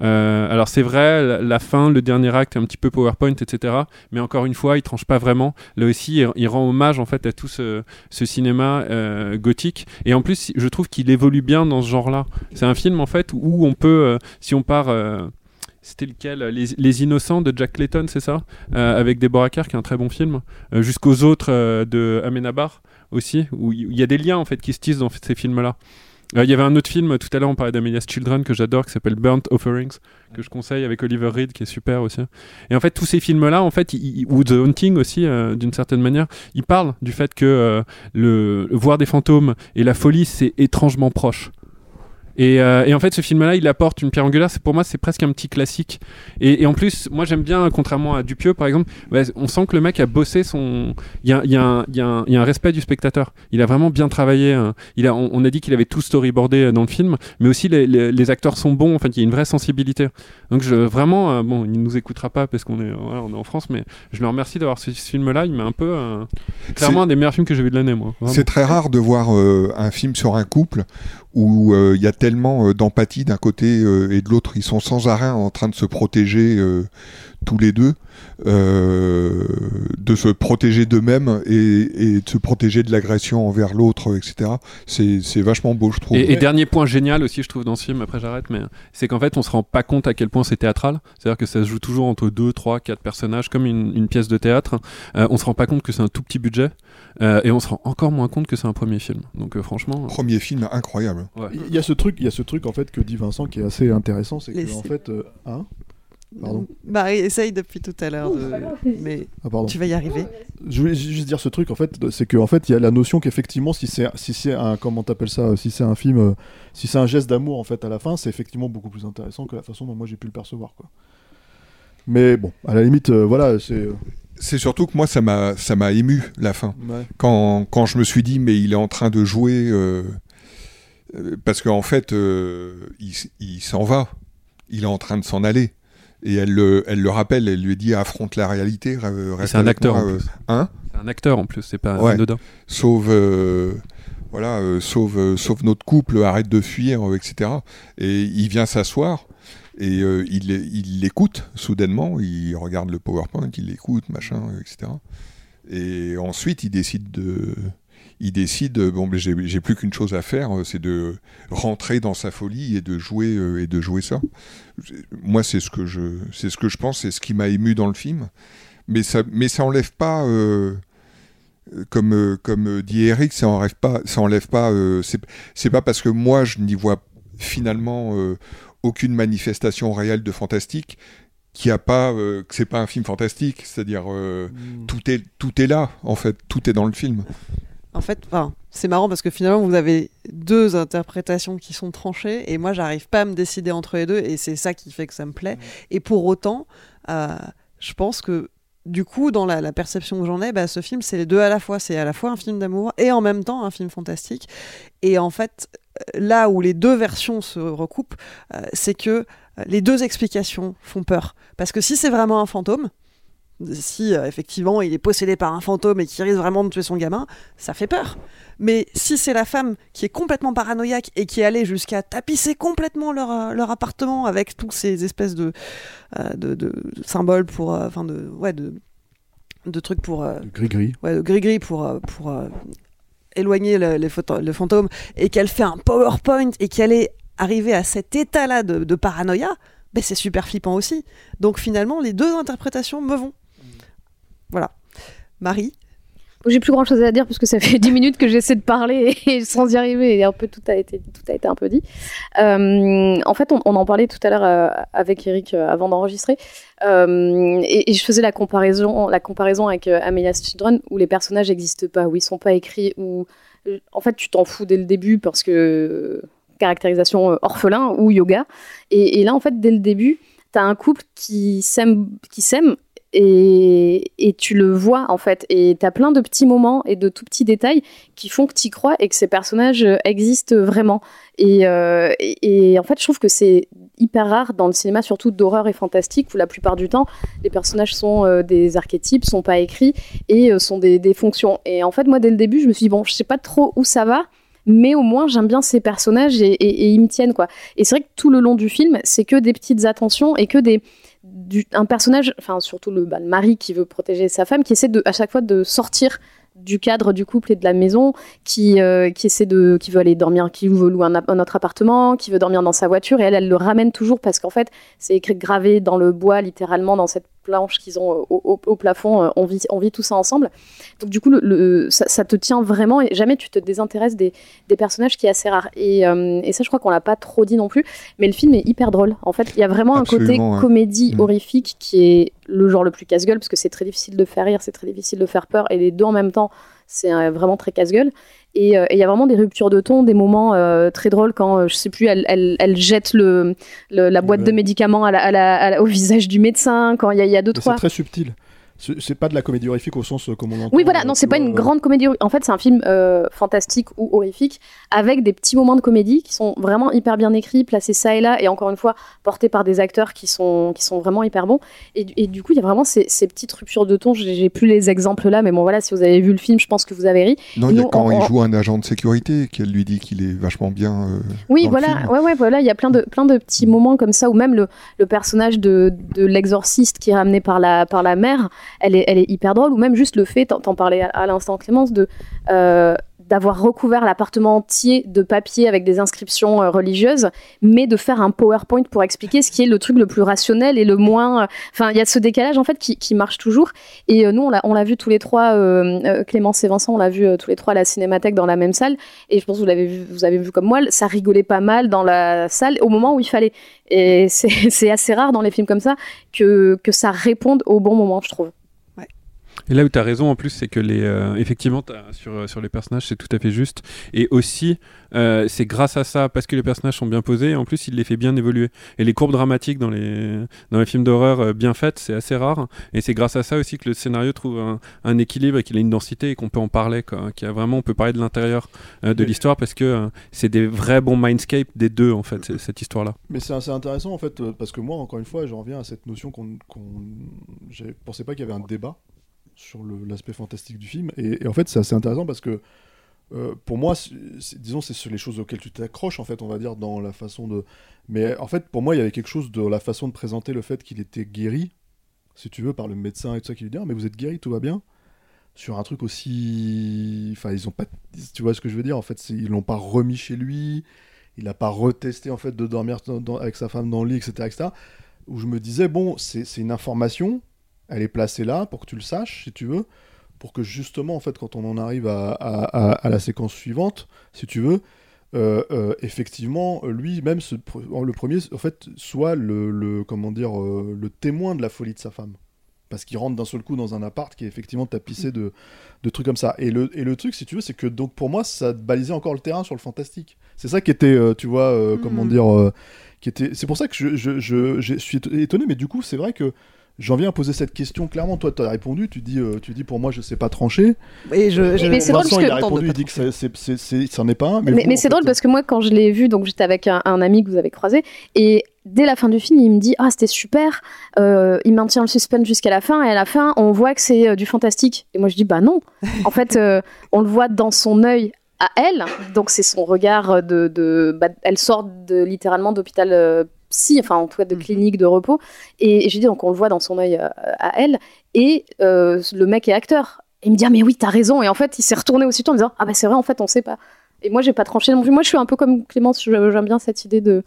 Euh, alors c'est vrai, la, fin, le dernier acte est un petit peu PowerPoint, etc. Mais encore une fois, il tranche pas vraiment. Là aussi, il, rend hommage en fait à tout ce, cinéma euh, gothique. Et en plus, je trouve qu'il évolue bien dans ce genre-là. C'est un film en fait où on peut, euh, si on part c'était lequel? Les, Innocents de Jack Clayton, c'est ça? Avec Deborah Kerr, qui est un très bon film. Jusqu'aux autres de Amenabar aussi, où il y a des liens en fait qui se tissent dans ces films-là. Euh, Il y avait un autre film, tout à l'heure on parlait d'Amelia's Children que j'adore, qui s'appelle Burnt Offerings, que je conseille avec Oliver Reed, qui est super aussi. Et en fait, tous ces films-là, en fait, ils- ou The Haunting aussi, euh, d'une certaine manière, ils parlent du fait que euh, le, voir des fantômes et la folie, c'est étrangement proche. Et, euh, et en fait, ce film-là, il apporte une pierre angulaire. Pour moi, c'est presque un petit classique. Et, et en plus, moi, j'aime bien, contrairement à Dupieux, par exemple, ouais, on sent que le mec a bossé son. Il y a, il y a un- il y a un- il y a un respect du spectateur. Il a vraiment bien travaillé. hein. Il a, on, on a dit qu'il avait tout storyboardé euh, dans le film, mais aussi les, les- les acteurs sont bons. En fait, il y a une vraie sensibilité. Donc, je, vraiment, euh, bon, il nous écoutera pas parce qu'on est, voilà, on est en France, mais je le remercie d'avoir ce, ce film-là. Il m'a un peu, euh, clairement, un des meilleurs films que j'ai vu de l'année, moi. C'est très rare de voir euh, un film sur un couple où euh, il y a tellement euh, d'empathie d'un côté euh, et de l'autre. Ils sont sans arrêt en train de se protéger tous les deux, euh, de se protéger d'eux-mêmes et, et de se protéger de l'agression envers l'autre, etc. C'est c'est vachement beau, je trouve. Et, et dernier point génial aussi, je trouve, dans ce film, après j'arrête, mais c'est qu'en fait, on se rend pas compte à quel point c'est théâtral. C'est-à-dire que ça se joue toujours entre 2, 3, 4 personnages, comme une, une pièce de théâtre. Euh, on se rend pas compte que c'est un tout petit budget. euh, et on se rend encore moins compte que c'est un premier film. Donc euh, franchement. Premier film incroyable. Ouais. Il y a ce truc, il y a ce truc en fait que dit Vincent qui est assez intéressant, c'est que en fait, euh, hein? Pardon. Marie essaye depuis tout à l'heure, de... mais Ah, pardon. tu vas y arriver. Je voulais ju- juste dire ce truc en fait, c'est qu'en fait il y a la notion qu'effectivement si c'est si c'est un comment t'appelles ça, si c'est un film, euh, si c'est un geste d'amour en fait à la fin, c'est effectivement beaucoup plus intéressant que la façon dont moi j'ai pu le percevoir quoi. Mais bon, à la limite, euh, voilà, c'est. euh, C'est surtout que moi, ça m'a, ça m'a ému la fin. Ouais. Quand, quand je me suis dit, mais il est en train de jouer, euh, parce qu'en fait, euh, il s'en va, il est en train de s'en aller. Et elle le, elle le rappelle, elle lui dit affronte la réalité. c'est un acteur moi, en euh, plus. hein? C'est un acteur en plus, c'est pas Ouais. anodin. Sauve, euh, voilà, euh, sauve, euh, sauve notre couple, arrête de fuir, etc. Et il vient s'asseoir et il il l'écoute soudainement. Il regarde le PowerPoint, il l'écoute, machin, etc. Et ensuite, il décide de, il décide, euh, bon, mais j'ai plus qu'une chose à faire, euh, c'est de rentrer dans sa folie et de jouer euh, et de jouer ça. Moi, c'est ce que je, c'est ce que je pense, c'est ce qui m'a ému dans le film. Mais ça, mais ça enlève pas. euh, comme, comme dit Eric, ça enlève pas, ça enlève pas. euh, c'est c'est pas parce que moi je n'y vois finalement euh, aucune manifestation réelle de fantastique qu'il a pas, euh, que c'est pas un film fantastique. C'est-à-dire euh, tout est tout est là en fait, tout est dans le film. En fait, enfin, c'est marrant parce que finalement, vous avez deux interprétations qui sont tranchées et moi, j'arrive pas à me décider entre les deux et c'est ça qui fait que ça me plaît. Et pour autant, euh, je pense que du coup, dans la, la perception que j'en ai, bah, ce film, c'est les deux à la fois. C'est à la fois un film d'amour et en même temps un film fantastique. Et en fait, euh, là où les deux versions se recoupent, euh, c'est que les deux explications font peur. Parce que si c'est vraiment un fantôme, si euh, effectivement il est possédé par un fantôme et qu'il risque vraiment de tuer son gamin, ça fait peur. Mais si c'est la femme qui est complètement paranoïaque et qui est allée jusqu'à tapisser complètement leur, euh, leur appartement avec tous ces espèces de, euh, de, de symboles pour. euh, Enfin, de. Ouais, de de trucs pour gris-gris. ouais, de gris-gris pour pour éloigner le, les le fantôme et qu'elle fait un PowerPoint et qu'elle est arrivée à cet état-là de, de paranoïa, ben, c'est super flippant aussi. Donc finalement, les deux interprétations me vont. Voilà. Marie j'ai plus grand chose à dire parce que ça fait (laughs) 10 minutes que j'essaie de parler (laughs) et sans y arriver et un peu tout a été, tout a été un peu dit. Euh, en fait, on, en parlait tout à l'heure euh, avec Eric euh, avant d'enregistrer et, je faisais la comparaison, la comparaison avec Amelia's Children où les personnages n'existent pas, où ils sont pas écrits, où en fait tu t'en fous dès le début parce que caractérisation orphelin ou yoga. Et, et là, en fait, dès le début, tu as un couple qui s'aime, qui s'aime et, tu le vois en fait. Et tu as plein de petits moments et de tout petits détails qui font que tu crois et que ces personnages euh, existent vraiment. Euh, et, en fait, je trouve que c'est hyper rare dans le cinéma, surtout d'horreur et fantastique, où la plupart du temps, les personnages sont euh, des archétypes, sont pas écrits et sont des, fonctions. Et en fait, moi, dès le début, je me suis dit, bon, je sais pas trop où ça va mais au moins j'aime bien ces personnages et, et, ils me tiennent quoi. Et c'est vrai que tout le long du film, c'est que des petites attentions et que des, un personnage, enfin surtout le, bah, le, mari qui veut protéger sa femme, qui essaie de, à chaque fois de sortir du cadre du couple et de la maison, qui, euh, essaie de, qui veut aller dormir, qui veut louer un, un, autre appartement, qui veut dormir dans sa voiture, et elle, elle le ramène toujours parce qu'en fait, c'est écrit gravé dans le bois, littéralement, dans cette planche qu'ils ont au, plafond, euh, on vit, on vit tout ça ensemble. Donc du coup, le, ça, te tient vraiment, et jamais tu te désintéresses des, des personnages qui est assez rare. Et, euh, et ça, je crois qu'on l'a pas trop dit non plus, mais le film est hyper drôle. En fait, il y a vraiment un côté comédie mm. horrifique qui est le genre le plus casse-gueule, parce que c'est très difficile de faire rire, c'est très difficile de faire peur, et les deux en même temps, c'est euh, vraiment très casse-gueule. Et il y a vraiment des ruptures de ton, des moments très drôles quand, je sais plus, elle, elle, elle jette le, la boîte de médicaments à la, au visage du médecin, quand il y, y, a deux, trois... C'est très subtil c'est pas de la comédie horrifique au sens euh, comme on l'entend. Oui, voilà, non, c'est pas une grande comédie. En fait, c'est un film euh, fantastique ou horrifique avec des petits moments de comédie qui sont vraiment hyper bien écrits, placés ça et là, et encore une fois portés par des acteurs qui sont qui sont vraiment hyper bons. Et, du coup, il y a vraiment ces, petites ruptures de ton. J'ai plus les exemples là, mais bon, voilà, si vous avez vu le film, je pense que vous avez ri. Non, il y a quand il joue un agent de sécurité qu'elle lui dit qu'il est vachement bien. Euh, oui, voilà, ouais, ouais, voilà, il y a plein de plein de petits moments comme ça, ou même le, le personnage de, de l'exorciste qui est ramené par la par la mère elle est, hyper drôle, ou même juste le fait, t'en parlais à, l'instant Clémence, de euh, d'avoir recouvert l'appartement entier de papier avec des inscriptions euh, religieuses, mais de faire un PowerPoint pour expliquer ce qui est le truc le plus rationnel et le moins. Euh, enfin, il y a ce décalage en fait qui, qui marche toujours. Et nous, on l'a vu tous les trois, Clémence et Vincent, on l'a vu tous les trois à la Cinémathèque dans la même salle. Et je pense que vous l'avez vu, vous avez vu comme moi, ça rigolait pas mal dans la salle au moment où il fallait. Et c'est (laughs) assez rare dans les films comme ça que, que ça réponde au bon moment, je trouve. Et là où tu as raison en plus, c'est que les, euh, effectivement, sur, euh, sur les personnages, c'est tout à fait juste. Et aussi, euh, c'est grâce à ça, parce que les personnages sont bien posés, en plus, il les fait bien évoluer. Et les courbes dramatiques dans les, dans les films d'horreur bien faites, c'est assez rare. Et c'est grâce à ça aussi que le scénario trouve un, un équilibre et qu'il a une densité et qu'on peut en parler. Quoi. Qu'il a vraiment, on peut parler de l'intérieur de l'histoire parce que c'est des vrais bons mindscapes des deux, en fait, cette histoire-là. Mais c'est assez intéressant, en fait, parce que moi, encore une fois, j'en reviens à cette notion qu'on. Qu je pensais pas qu'il y avait un débat sur l'aspect fantastique du film. Et, en fait, c'est assez intéressant parce que euh, pour moi, disons, c'est les choses auxquelles tu t'accroches, en fait, on va dire, dans la façon de. Mais en fait, pour moi, il y avait quelque chose de la façon de présenter le fait qu'il était guéri, si tu veux, par le médecin et tout ça, qui lui dit ah, mais vous êtes guéri, tout va bien. Sur un truc aussi. Enfin, ils ont pas. Tu vois ce que je veux dire En fait, ils l'ont pas remis chez lui, il n'a pas retesté, en fait, de dormir avec sa femme dans le lit, etc. etc. où je me disais, bon, c'est une information elle est placée là pour que tu le saches, si tu veux, pour que justement, en fait, quand on en arrive à, la séquence suivante, si tu veux, euh, euh, effectivement, lui, même le premier, en fait, soit le, comment dire, euh, le témoin de la folie de sa femme. Parce qu'il rentre d'un seul coup dans un appart qui est effectivement tapissé de, de trucs comme ça. Et le, et le truc, si tu veux, c'est que donc pour moi, ça balisait encore le terrain sur le fantastique. C'est ça qui était, tu vois, comment mm. dire, qui était. C'est pour ça que je, je, je suis étonné, mais du coup, c'est vrai que J'en viens à poser cette question clairement. Toi, tu as répondu. Tu dis, euh, tu dis pour moi, je sais pas trancher. Et je, mais c'est drôle parce que il a répondu. Il dit que ça n'en est pas un. Mais, mais, c'est drôle parce que moi, quand je l'ai vu, donc j'étais avec un, ami que vous avez croisé, et dès la fin du film, il me dit ah c'était super. Euh, il maintient le suspense jusqu'à la fin, et à la fin, on voit que c'est euh, du fantastique. Et moi, je dis bah non. En fait, on le voit dans son œil à elle. Donc c'est son regard de, de bah, elle sort de, littéralement d'hôpital psy, enfin en tout cas de mhm. clinique de repos. Et, j'ai dit, donc on le voit dans son œil euh, à elle. Et euh, le mec est acteur. Et il me dit, ah, mais oui, t'as raison. Et en fait, il s'est retourné aussitôt en me disant, ah bah c'est vrai, en fait, on sait pas. Et moi, j'ai pas tranché non plus. Moi, je suis un peu comme Clémence, j'aime bien cette idée de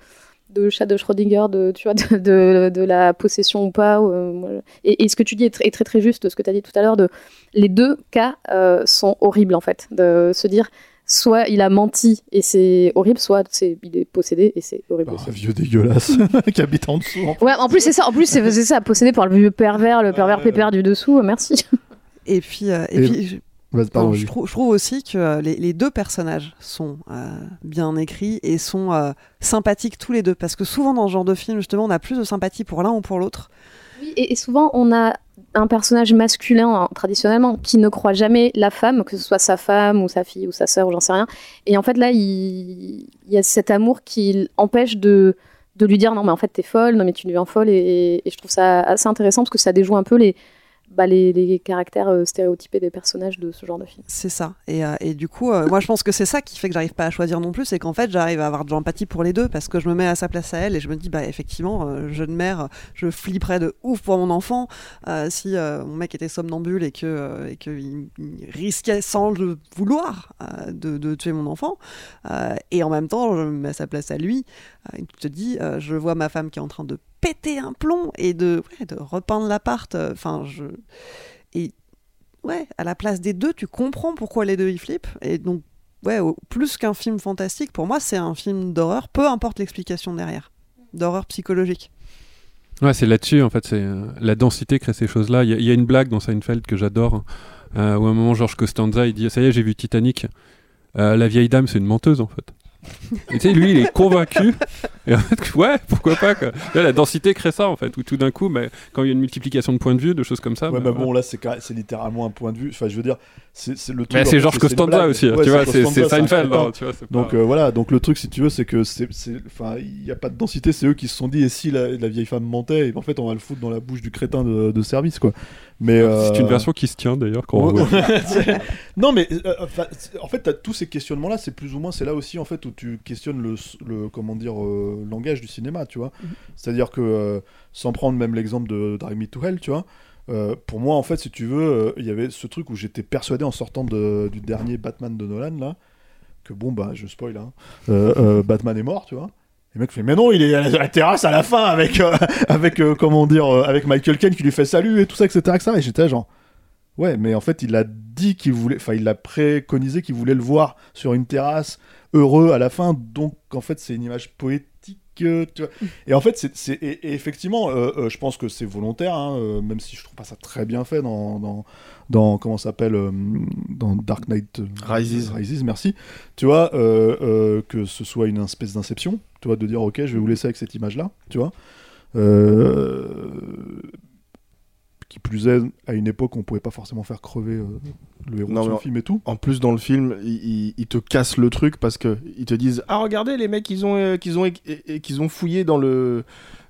de chat de Schrödinger, de, tu vois, de, de, de la possession ou pas. euh, et, et ce que tu dis est, tr- est très très juste, ce que tu as dit tout à l'heure, de les deux cas euh, sont horribles en fait. De se dire, soit il a menti et c'est horrible, soit c'est, il est possédé et c'est horrible. Un vieux dégueulasse (laughs) qui habite en dessous. en Ouais, en plus c'est ça, en plus c'est, ça, possédé par le vieux pervers, le pervers pépère du dessous, euh, merci. Et puis, euh, et Et- puis je- pardon, trouve, je trouve aussi que euh, les, les deux personnages sont euh, bien écrits et sont euh, sympathiques tous les deux. Parce que souvent dans ce genre de film, justement, on a plus de sympathie pour l'un ou pour l'autre. Oui, et, et souvent on a un personnage masculin hein, traditionnellement qui ne croit jamais la femme, que ce soit sa femme ou sa fille ou sa sœur ou j'en sais rien. Et en fait là, il, y a cet amour qui empêche de, de lui dire non mais en fait t'es folle, non mais tu deviens folle. Et je trouve ça assez intéressant parce que ça déjoue un peu les, bah, les, caractères euh, stéréotypés des personnages de ce genre de film. C'est ça. Et, euh, du coup, euh, moi je pense que c'est ça qui fait que j'arrive pas à choisir non plus, c'est qu'en fait j'arrive à avoir de l'empathie pour les deux parce que je me mets à sa place à elle et je me dis, bah effectivement, jeune mère, je flipperais de ouf pour mon enfant si mon mec était somnambule et que et qu'il il risquait sans le vouloir de, de tuer mon enfant. Et en même temps, je me mets à sa place à lui. Tu te euh, je vois ma femme qui est en train de péter un plomb et de, repeindre l'appart. euh, Enfin, je. Et ouais, à la place des deux, tu comprends pourquoi les deux ils flippent. Et donc, ouais, plus qu'un film fantastique, pour moi, c'est un film d'horreur, peu importe l'explication derrière. D'horreur psychologique. Ouais, c'est là-dessus, en fait, c'est euh, la densité crée ces choses-là. Il y, y a une blague dans Seinfeld que j'adore, hein, euh, où à un moment, Georges Costanza, dit Ça y est, j'ai vu Titanic. La vieille dame, c'est une menteuse, en fait. Et tu sais, lui, il est convaincu. Et en fait, ouais, pourquoi pas, quoi. Là, la densité crée ça, en fait, où tout d'un coup, mais, quand il y a une multiplication de points de vue, de choses comme ça. Ouais, bah, mais bon, là, c'est c'est littéralement un point de vue. Enfin, je veux dire, c'est c'est le truc. Mais c'est Georges une Costanza aussi, Ouais, tu vois, c'est- c'est Seinfeld, hein, tu vois, c'est Donc euh, voilà, donc le truc, si tu veux, c'est que c'est, c'est- enfin, il n'y a pas de densité. C'est eux qui se sont dit, et si la, la vieille femme mentait, et en fait, on va le foutre dans la bouche du crétin de, de service, quoi. Mais C'est une euh, version qui se tient, d'ailleurs, quand on voit. (laughs) non, mais euh, c'est- en fait, t'as tous ces questionnements-là, c'est plus ou moins, c'est là aussi en fait où tu questionnes le, le comment dire, euh, langage du cinéma, tu vois. C'est-à-dire que, euh, sans prendre même l'exemple de Drive Me to Hell, tu vois. euh, pour moi, en fait, si tu veux, euh, il y avait ce truc où j'étais persuadé en sortant de- du dernier Batman de Nolan là, que bon bah je spoil, hein, Batman est mort, tu vois. Et le mec fait mais non, il est à la, terrasse à la fin avec (laughs) avec comment dire, avec Michael Caine qui lui fait salut et tout ça, etc. etc. Et j'étais genre Ouais, mais en fait, il a dit qu'il voulait, enfin, il a préconisé qu'il voulait le voir sur une terrasse, heureux à la fin. Donc, en fait, c'est une image poétique. euh, tu vois. Et en fait, c'est, et, et effectivement, euh, euh, je pense que c'est volontaire, hein, euh, même si je trouve pas ça très bien fait dans, dans, dans comment ça s'appelle, dans Dark Knight Rises. Rises, merci. Tu vois, que ce soit une espèce d'inception, tu vois, de dire, ok, je vais vous laisser avec cette image-là, tu vois. Qui plus est, à une époque, on pouvait pas forcément faire crever euh, le héros Non, de son film et tout. En plus, dans le film, ils, te cassent le truc parce que ils te disent Ah, regardez, les mecs, ils ont, euh, qu'ils ont, qu'ils ont fouillé dans, le,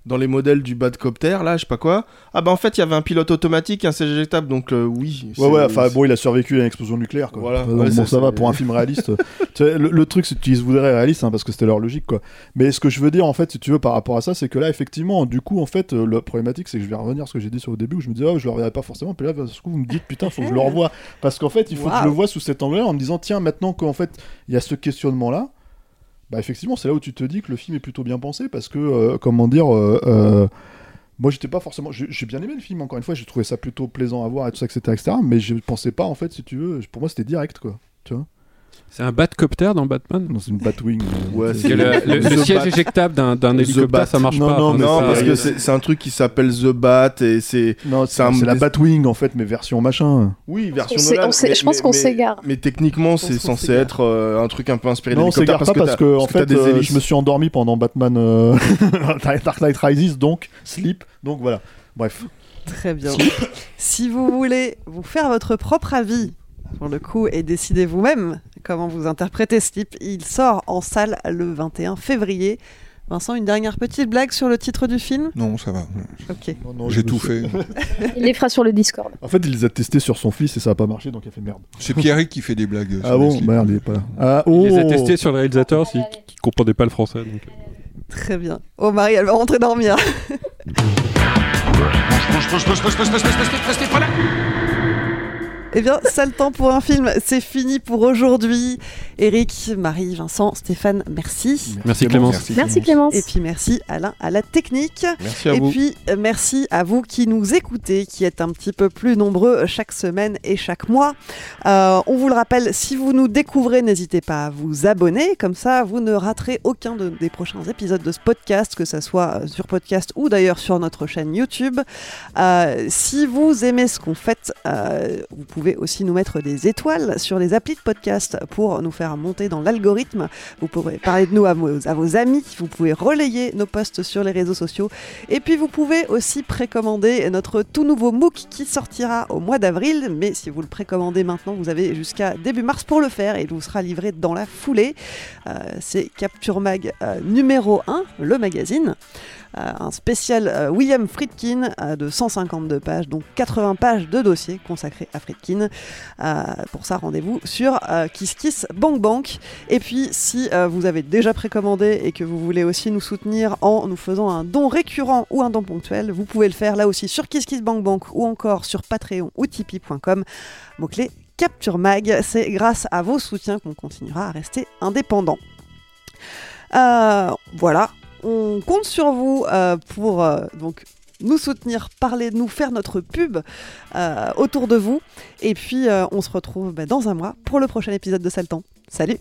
dans les modèles du Badcopter, là, je sais pas quoi. Ah, bah en fait, il y avait un pilote automatique, un siège éjectable, donc euh, oui. Ouais, ouais, enfin bon, il a survécu à une explosion nucléaire, quoi. Voilà. Donc, Ouais, bon, ça va pour un film réaliste. Tu sais, le, le truc, c'est qu'ils se voudraient réaliste, hein, parce que c'était leur logique, quoi. Mais ce que je veux dire, en fait, si tu veux, par rapport à ça, c'est que là, effectivement, du coup, en fait, euh, la problématique, c'est que je vais revenir à ce que j'ai dit sur le début, où je me disais, oh, je le reverrai pas forcément, puis là, d'un coup, vous me dites, putain, faut que je le revoie. Parce qu'en fait, il faut que je le vois sous cet angle-là, en me disant, tiens, maintenant qu'en fait, il y a ce questionnement-là, bah effectivement, c'est là où tu te dis que le film est plutôt bien pensé, parce que, euh, comment dire, euh, euh, moi j'étais pas forcément. J'ai bien aimé le film, encore une fois, j'ai trouvé ça plutôt plaisant à voir et tout ça, etc. etc. mais je pensais pas, en fait, si tu veux, pour moi c'était direct, quoi. Tu vois C'est un Batcopter dans Batman Non, c'est une Batwing. Ouais, Parce que le, le- le The siège Bat. éjectable d'un hélicoptère, Bat. ça marche Non, pas. non, Non, ça- parce que c'est c'est un truc qui s'appelle The Bat et c'est. Non, c'est c'est un- c'est la Batwing, en fait, mais version machin. Oui, version On Nolan, on je pense mais- qu'on mais- s'égare. Mais techniquement, c'est censé être euh, un truc un peu inspiré Non, on d'hélicoptère s'égare pas parce que, en fait, euh, je me suis endormi pendant Batman euh, (laughs) Dark Knight Rises, donc sleep, donc voilà. Bref. Très bien. si vous voulez vous faire votre propre avis pour le coup et décider vous-même comment vous interprétez Sleep, il sort en salle le 21 février. Vincent, une dernière petite blague sur le titre du film Non, ça va. Ok. J'ai tout fait. Il les fera sur le Discord. En fait, il les a testés sur son fils et ça a pas marché, donc il a fait merde. C'est Pierrick qui fait des blagues. euh, Ah sur bon. Merde, il est pas là. Ah, Il les a oh testés sur le réalisateur qui, qui comprenait pas le français. donc. Très bien. Oh Marie, elle va rentrer dormir. Eh bien, ça le temps pour un film, c'est fini pour aujourd'hui. Eric, Marie, Vincent, Stéphane, merci. Merci Clémence. Merci Clémence. Et puis merci Alain à la technique. Merci à Et vous. puis euh, merci à vous qui nous écoutez, qui êtes un petit peu plus nombreux chaque semaine et chaque mois. Euh, on vous le rappelle, si vous nous découvrez, n'hésitez pas à vous abonner, comme ça vous ne raterez aucun de- des prochains épisodes de ce podcast, que ce soit euh, sur podcast ou d'ailleurs sur notre chaîne YouTube. Euh, si vous aimez ce qu'on fait, euh, vous pouvez aussi nous mettre des étoiles sur les applis de podcast pour nous faire monter dans l'algorithme. Vous pourrez parler de nous à vos, à vos amis, vous pouvez relayer nos posts sur les réseaux sociaux et puis vous pouvez aussi précommander notre tout nouveau MOOC qui sortira au mois d'avril, mais si vous le précommandez maintenant, vous avez jusqu'à début mars pour le faire et il vous sera livré dans la foulée. Euh, C'est Capture Mag euh, numéro 1, le magazine. Euh, un spécial euh, William Friedkin euh, de 152 pages, donc 80 pages de dossier consacrés à Friedkin. Pour ça, rendez-vous sur Kiss Kiss Bank Bank. Et puis, si vous avez déjà précommandé et que vous voulez aussi nous soutenir en nous faisant un don récurrent ou un don ponctuel, vous pouvez le faire là aussi sur Kiss Kiss ou encore sur Patreon ou Tipeee.com. Mot-clé Capture Mag. C'est grâce à vos soutiens qu'on continuera à rester indépendant. Voilà, on compte sur vous euh, pour euh, donc nous soutenir, parler de nous, faire notre pub euh, autour de vous. Et puis on se retrouve bah, dans un mois pour le prochain épisode de Saltan. Salut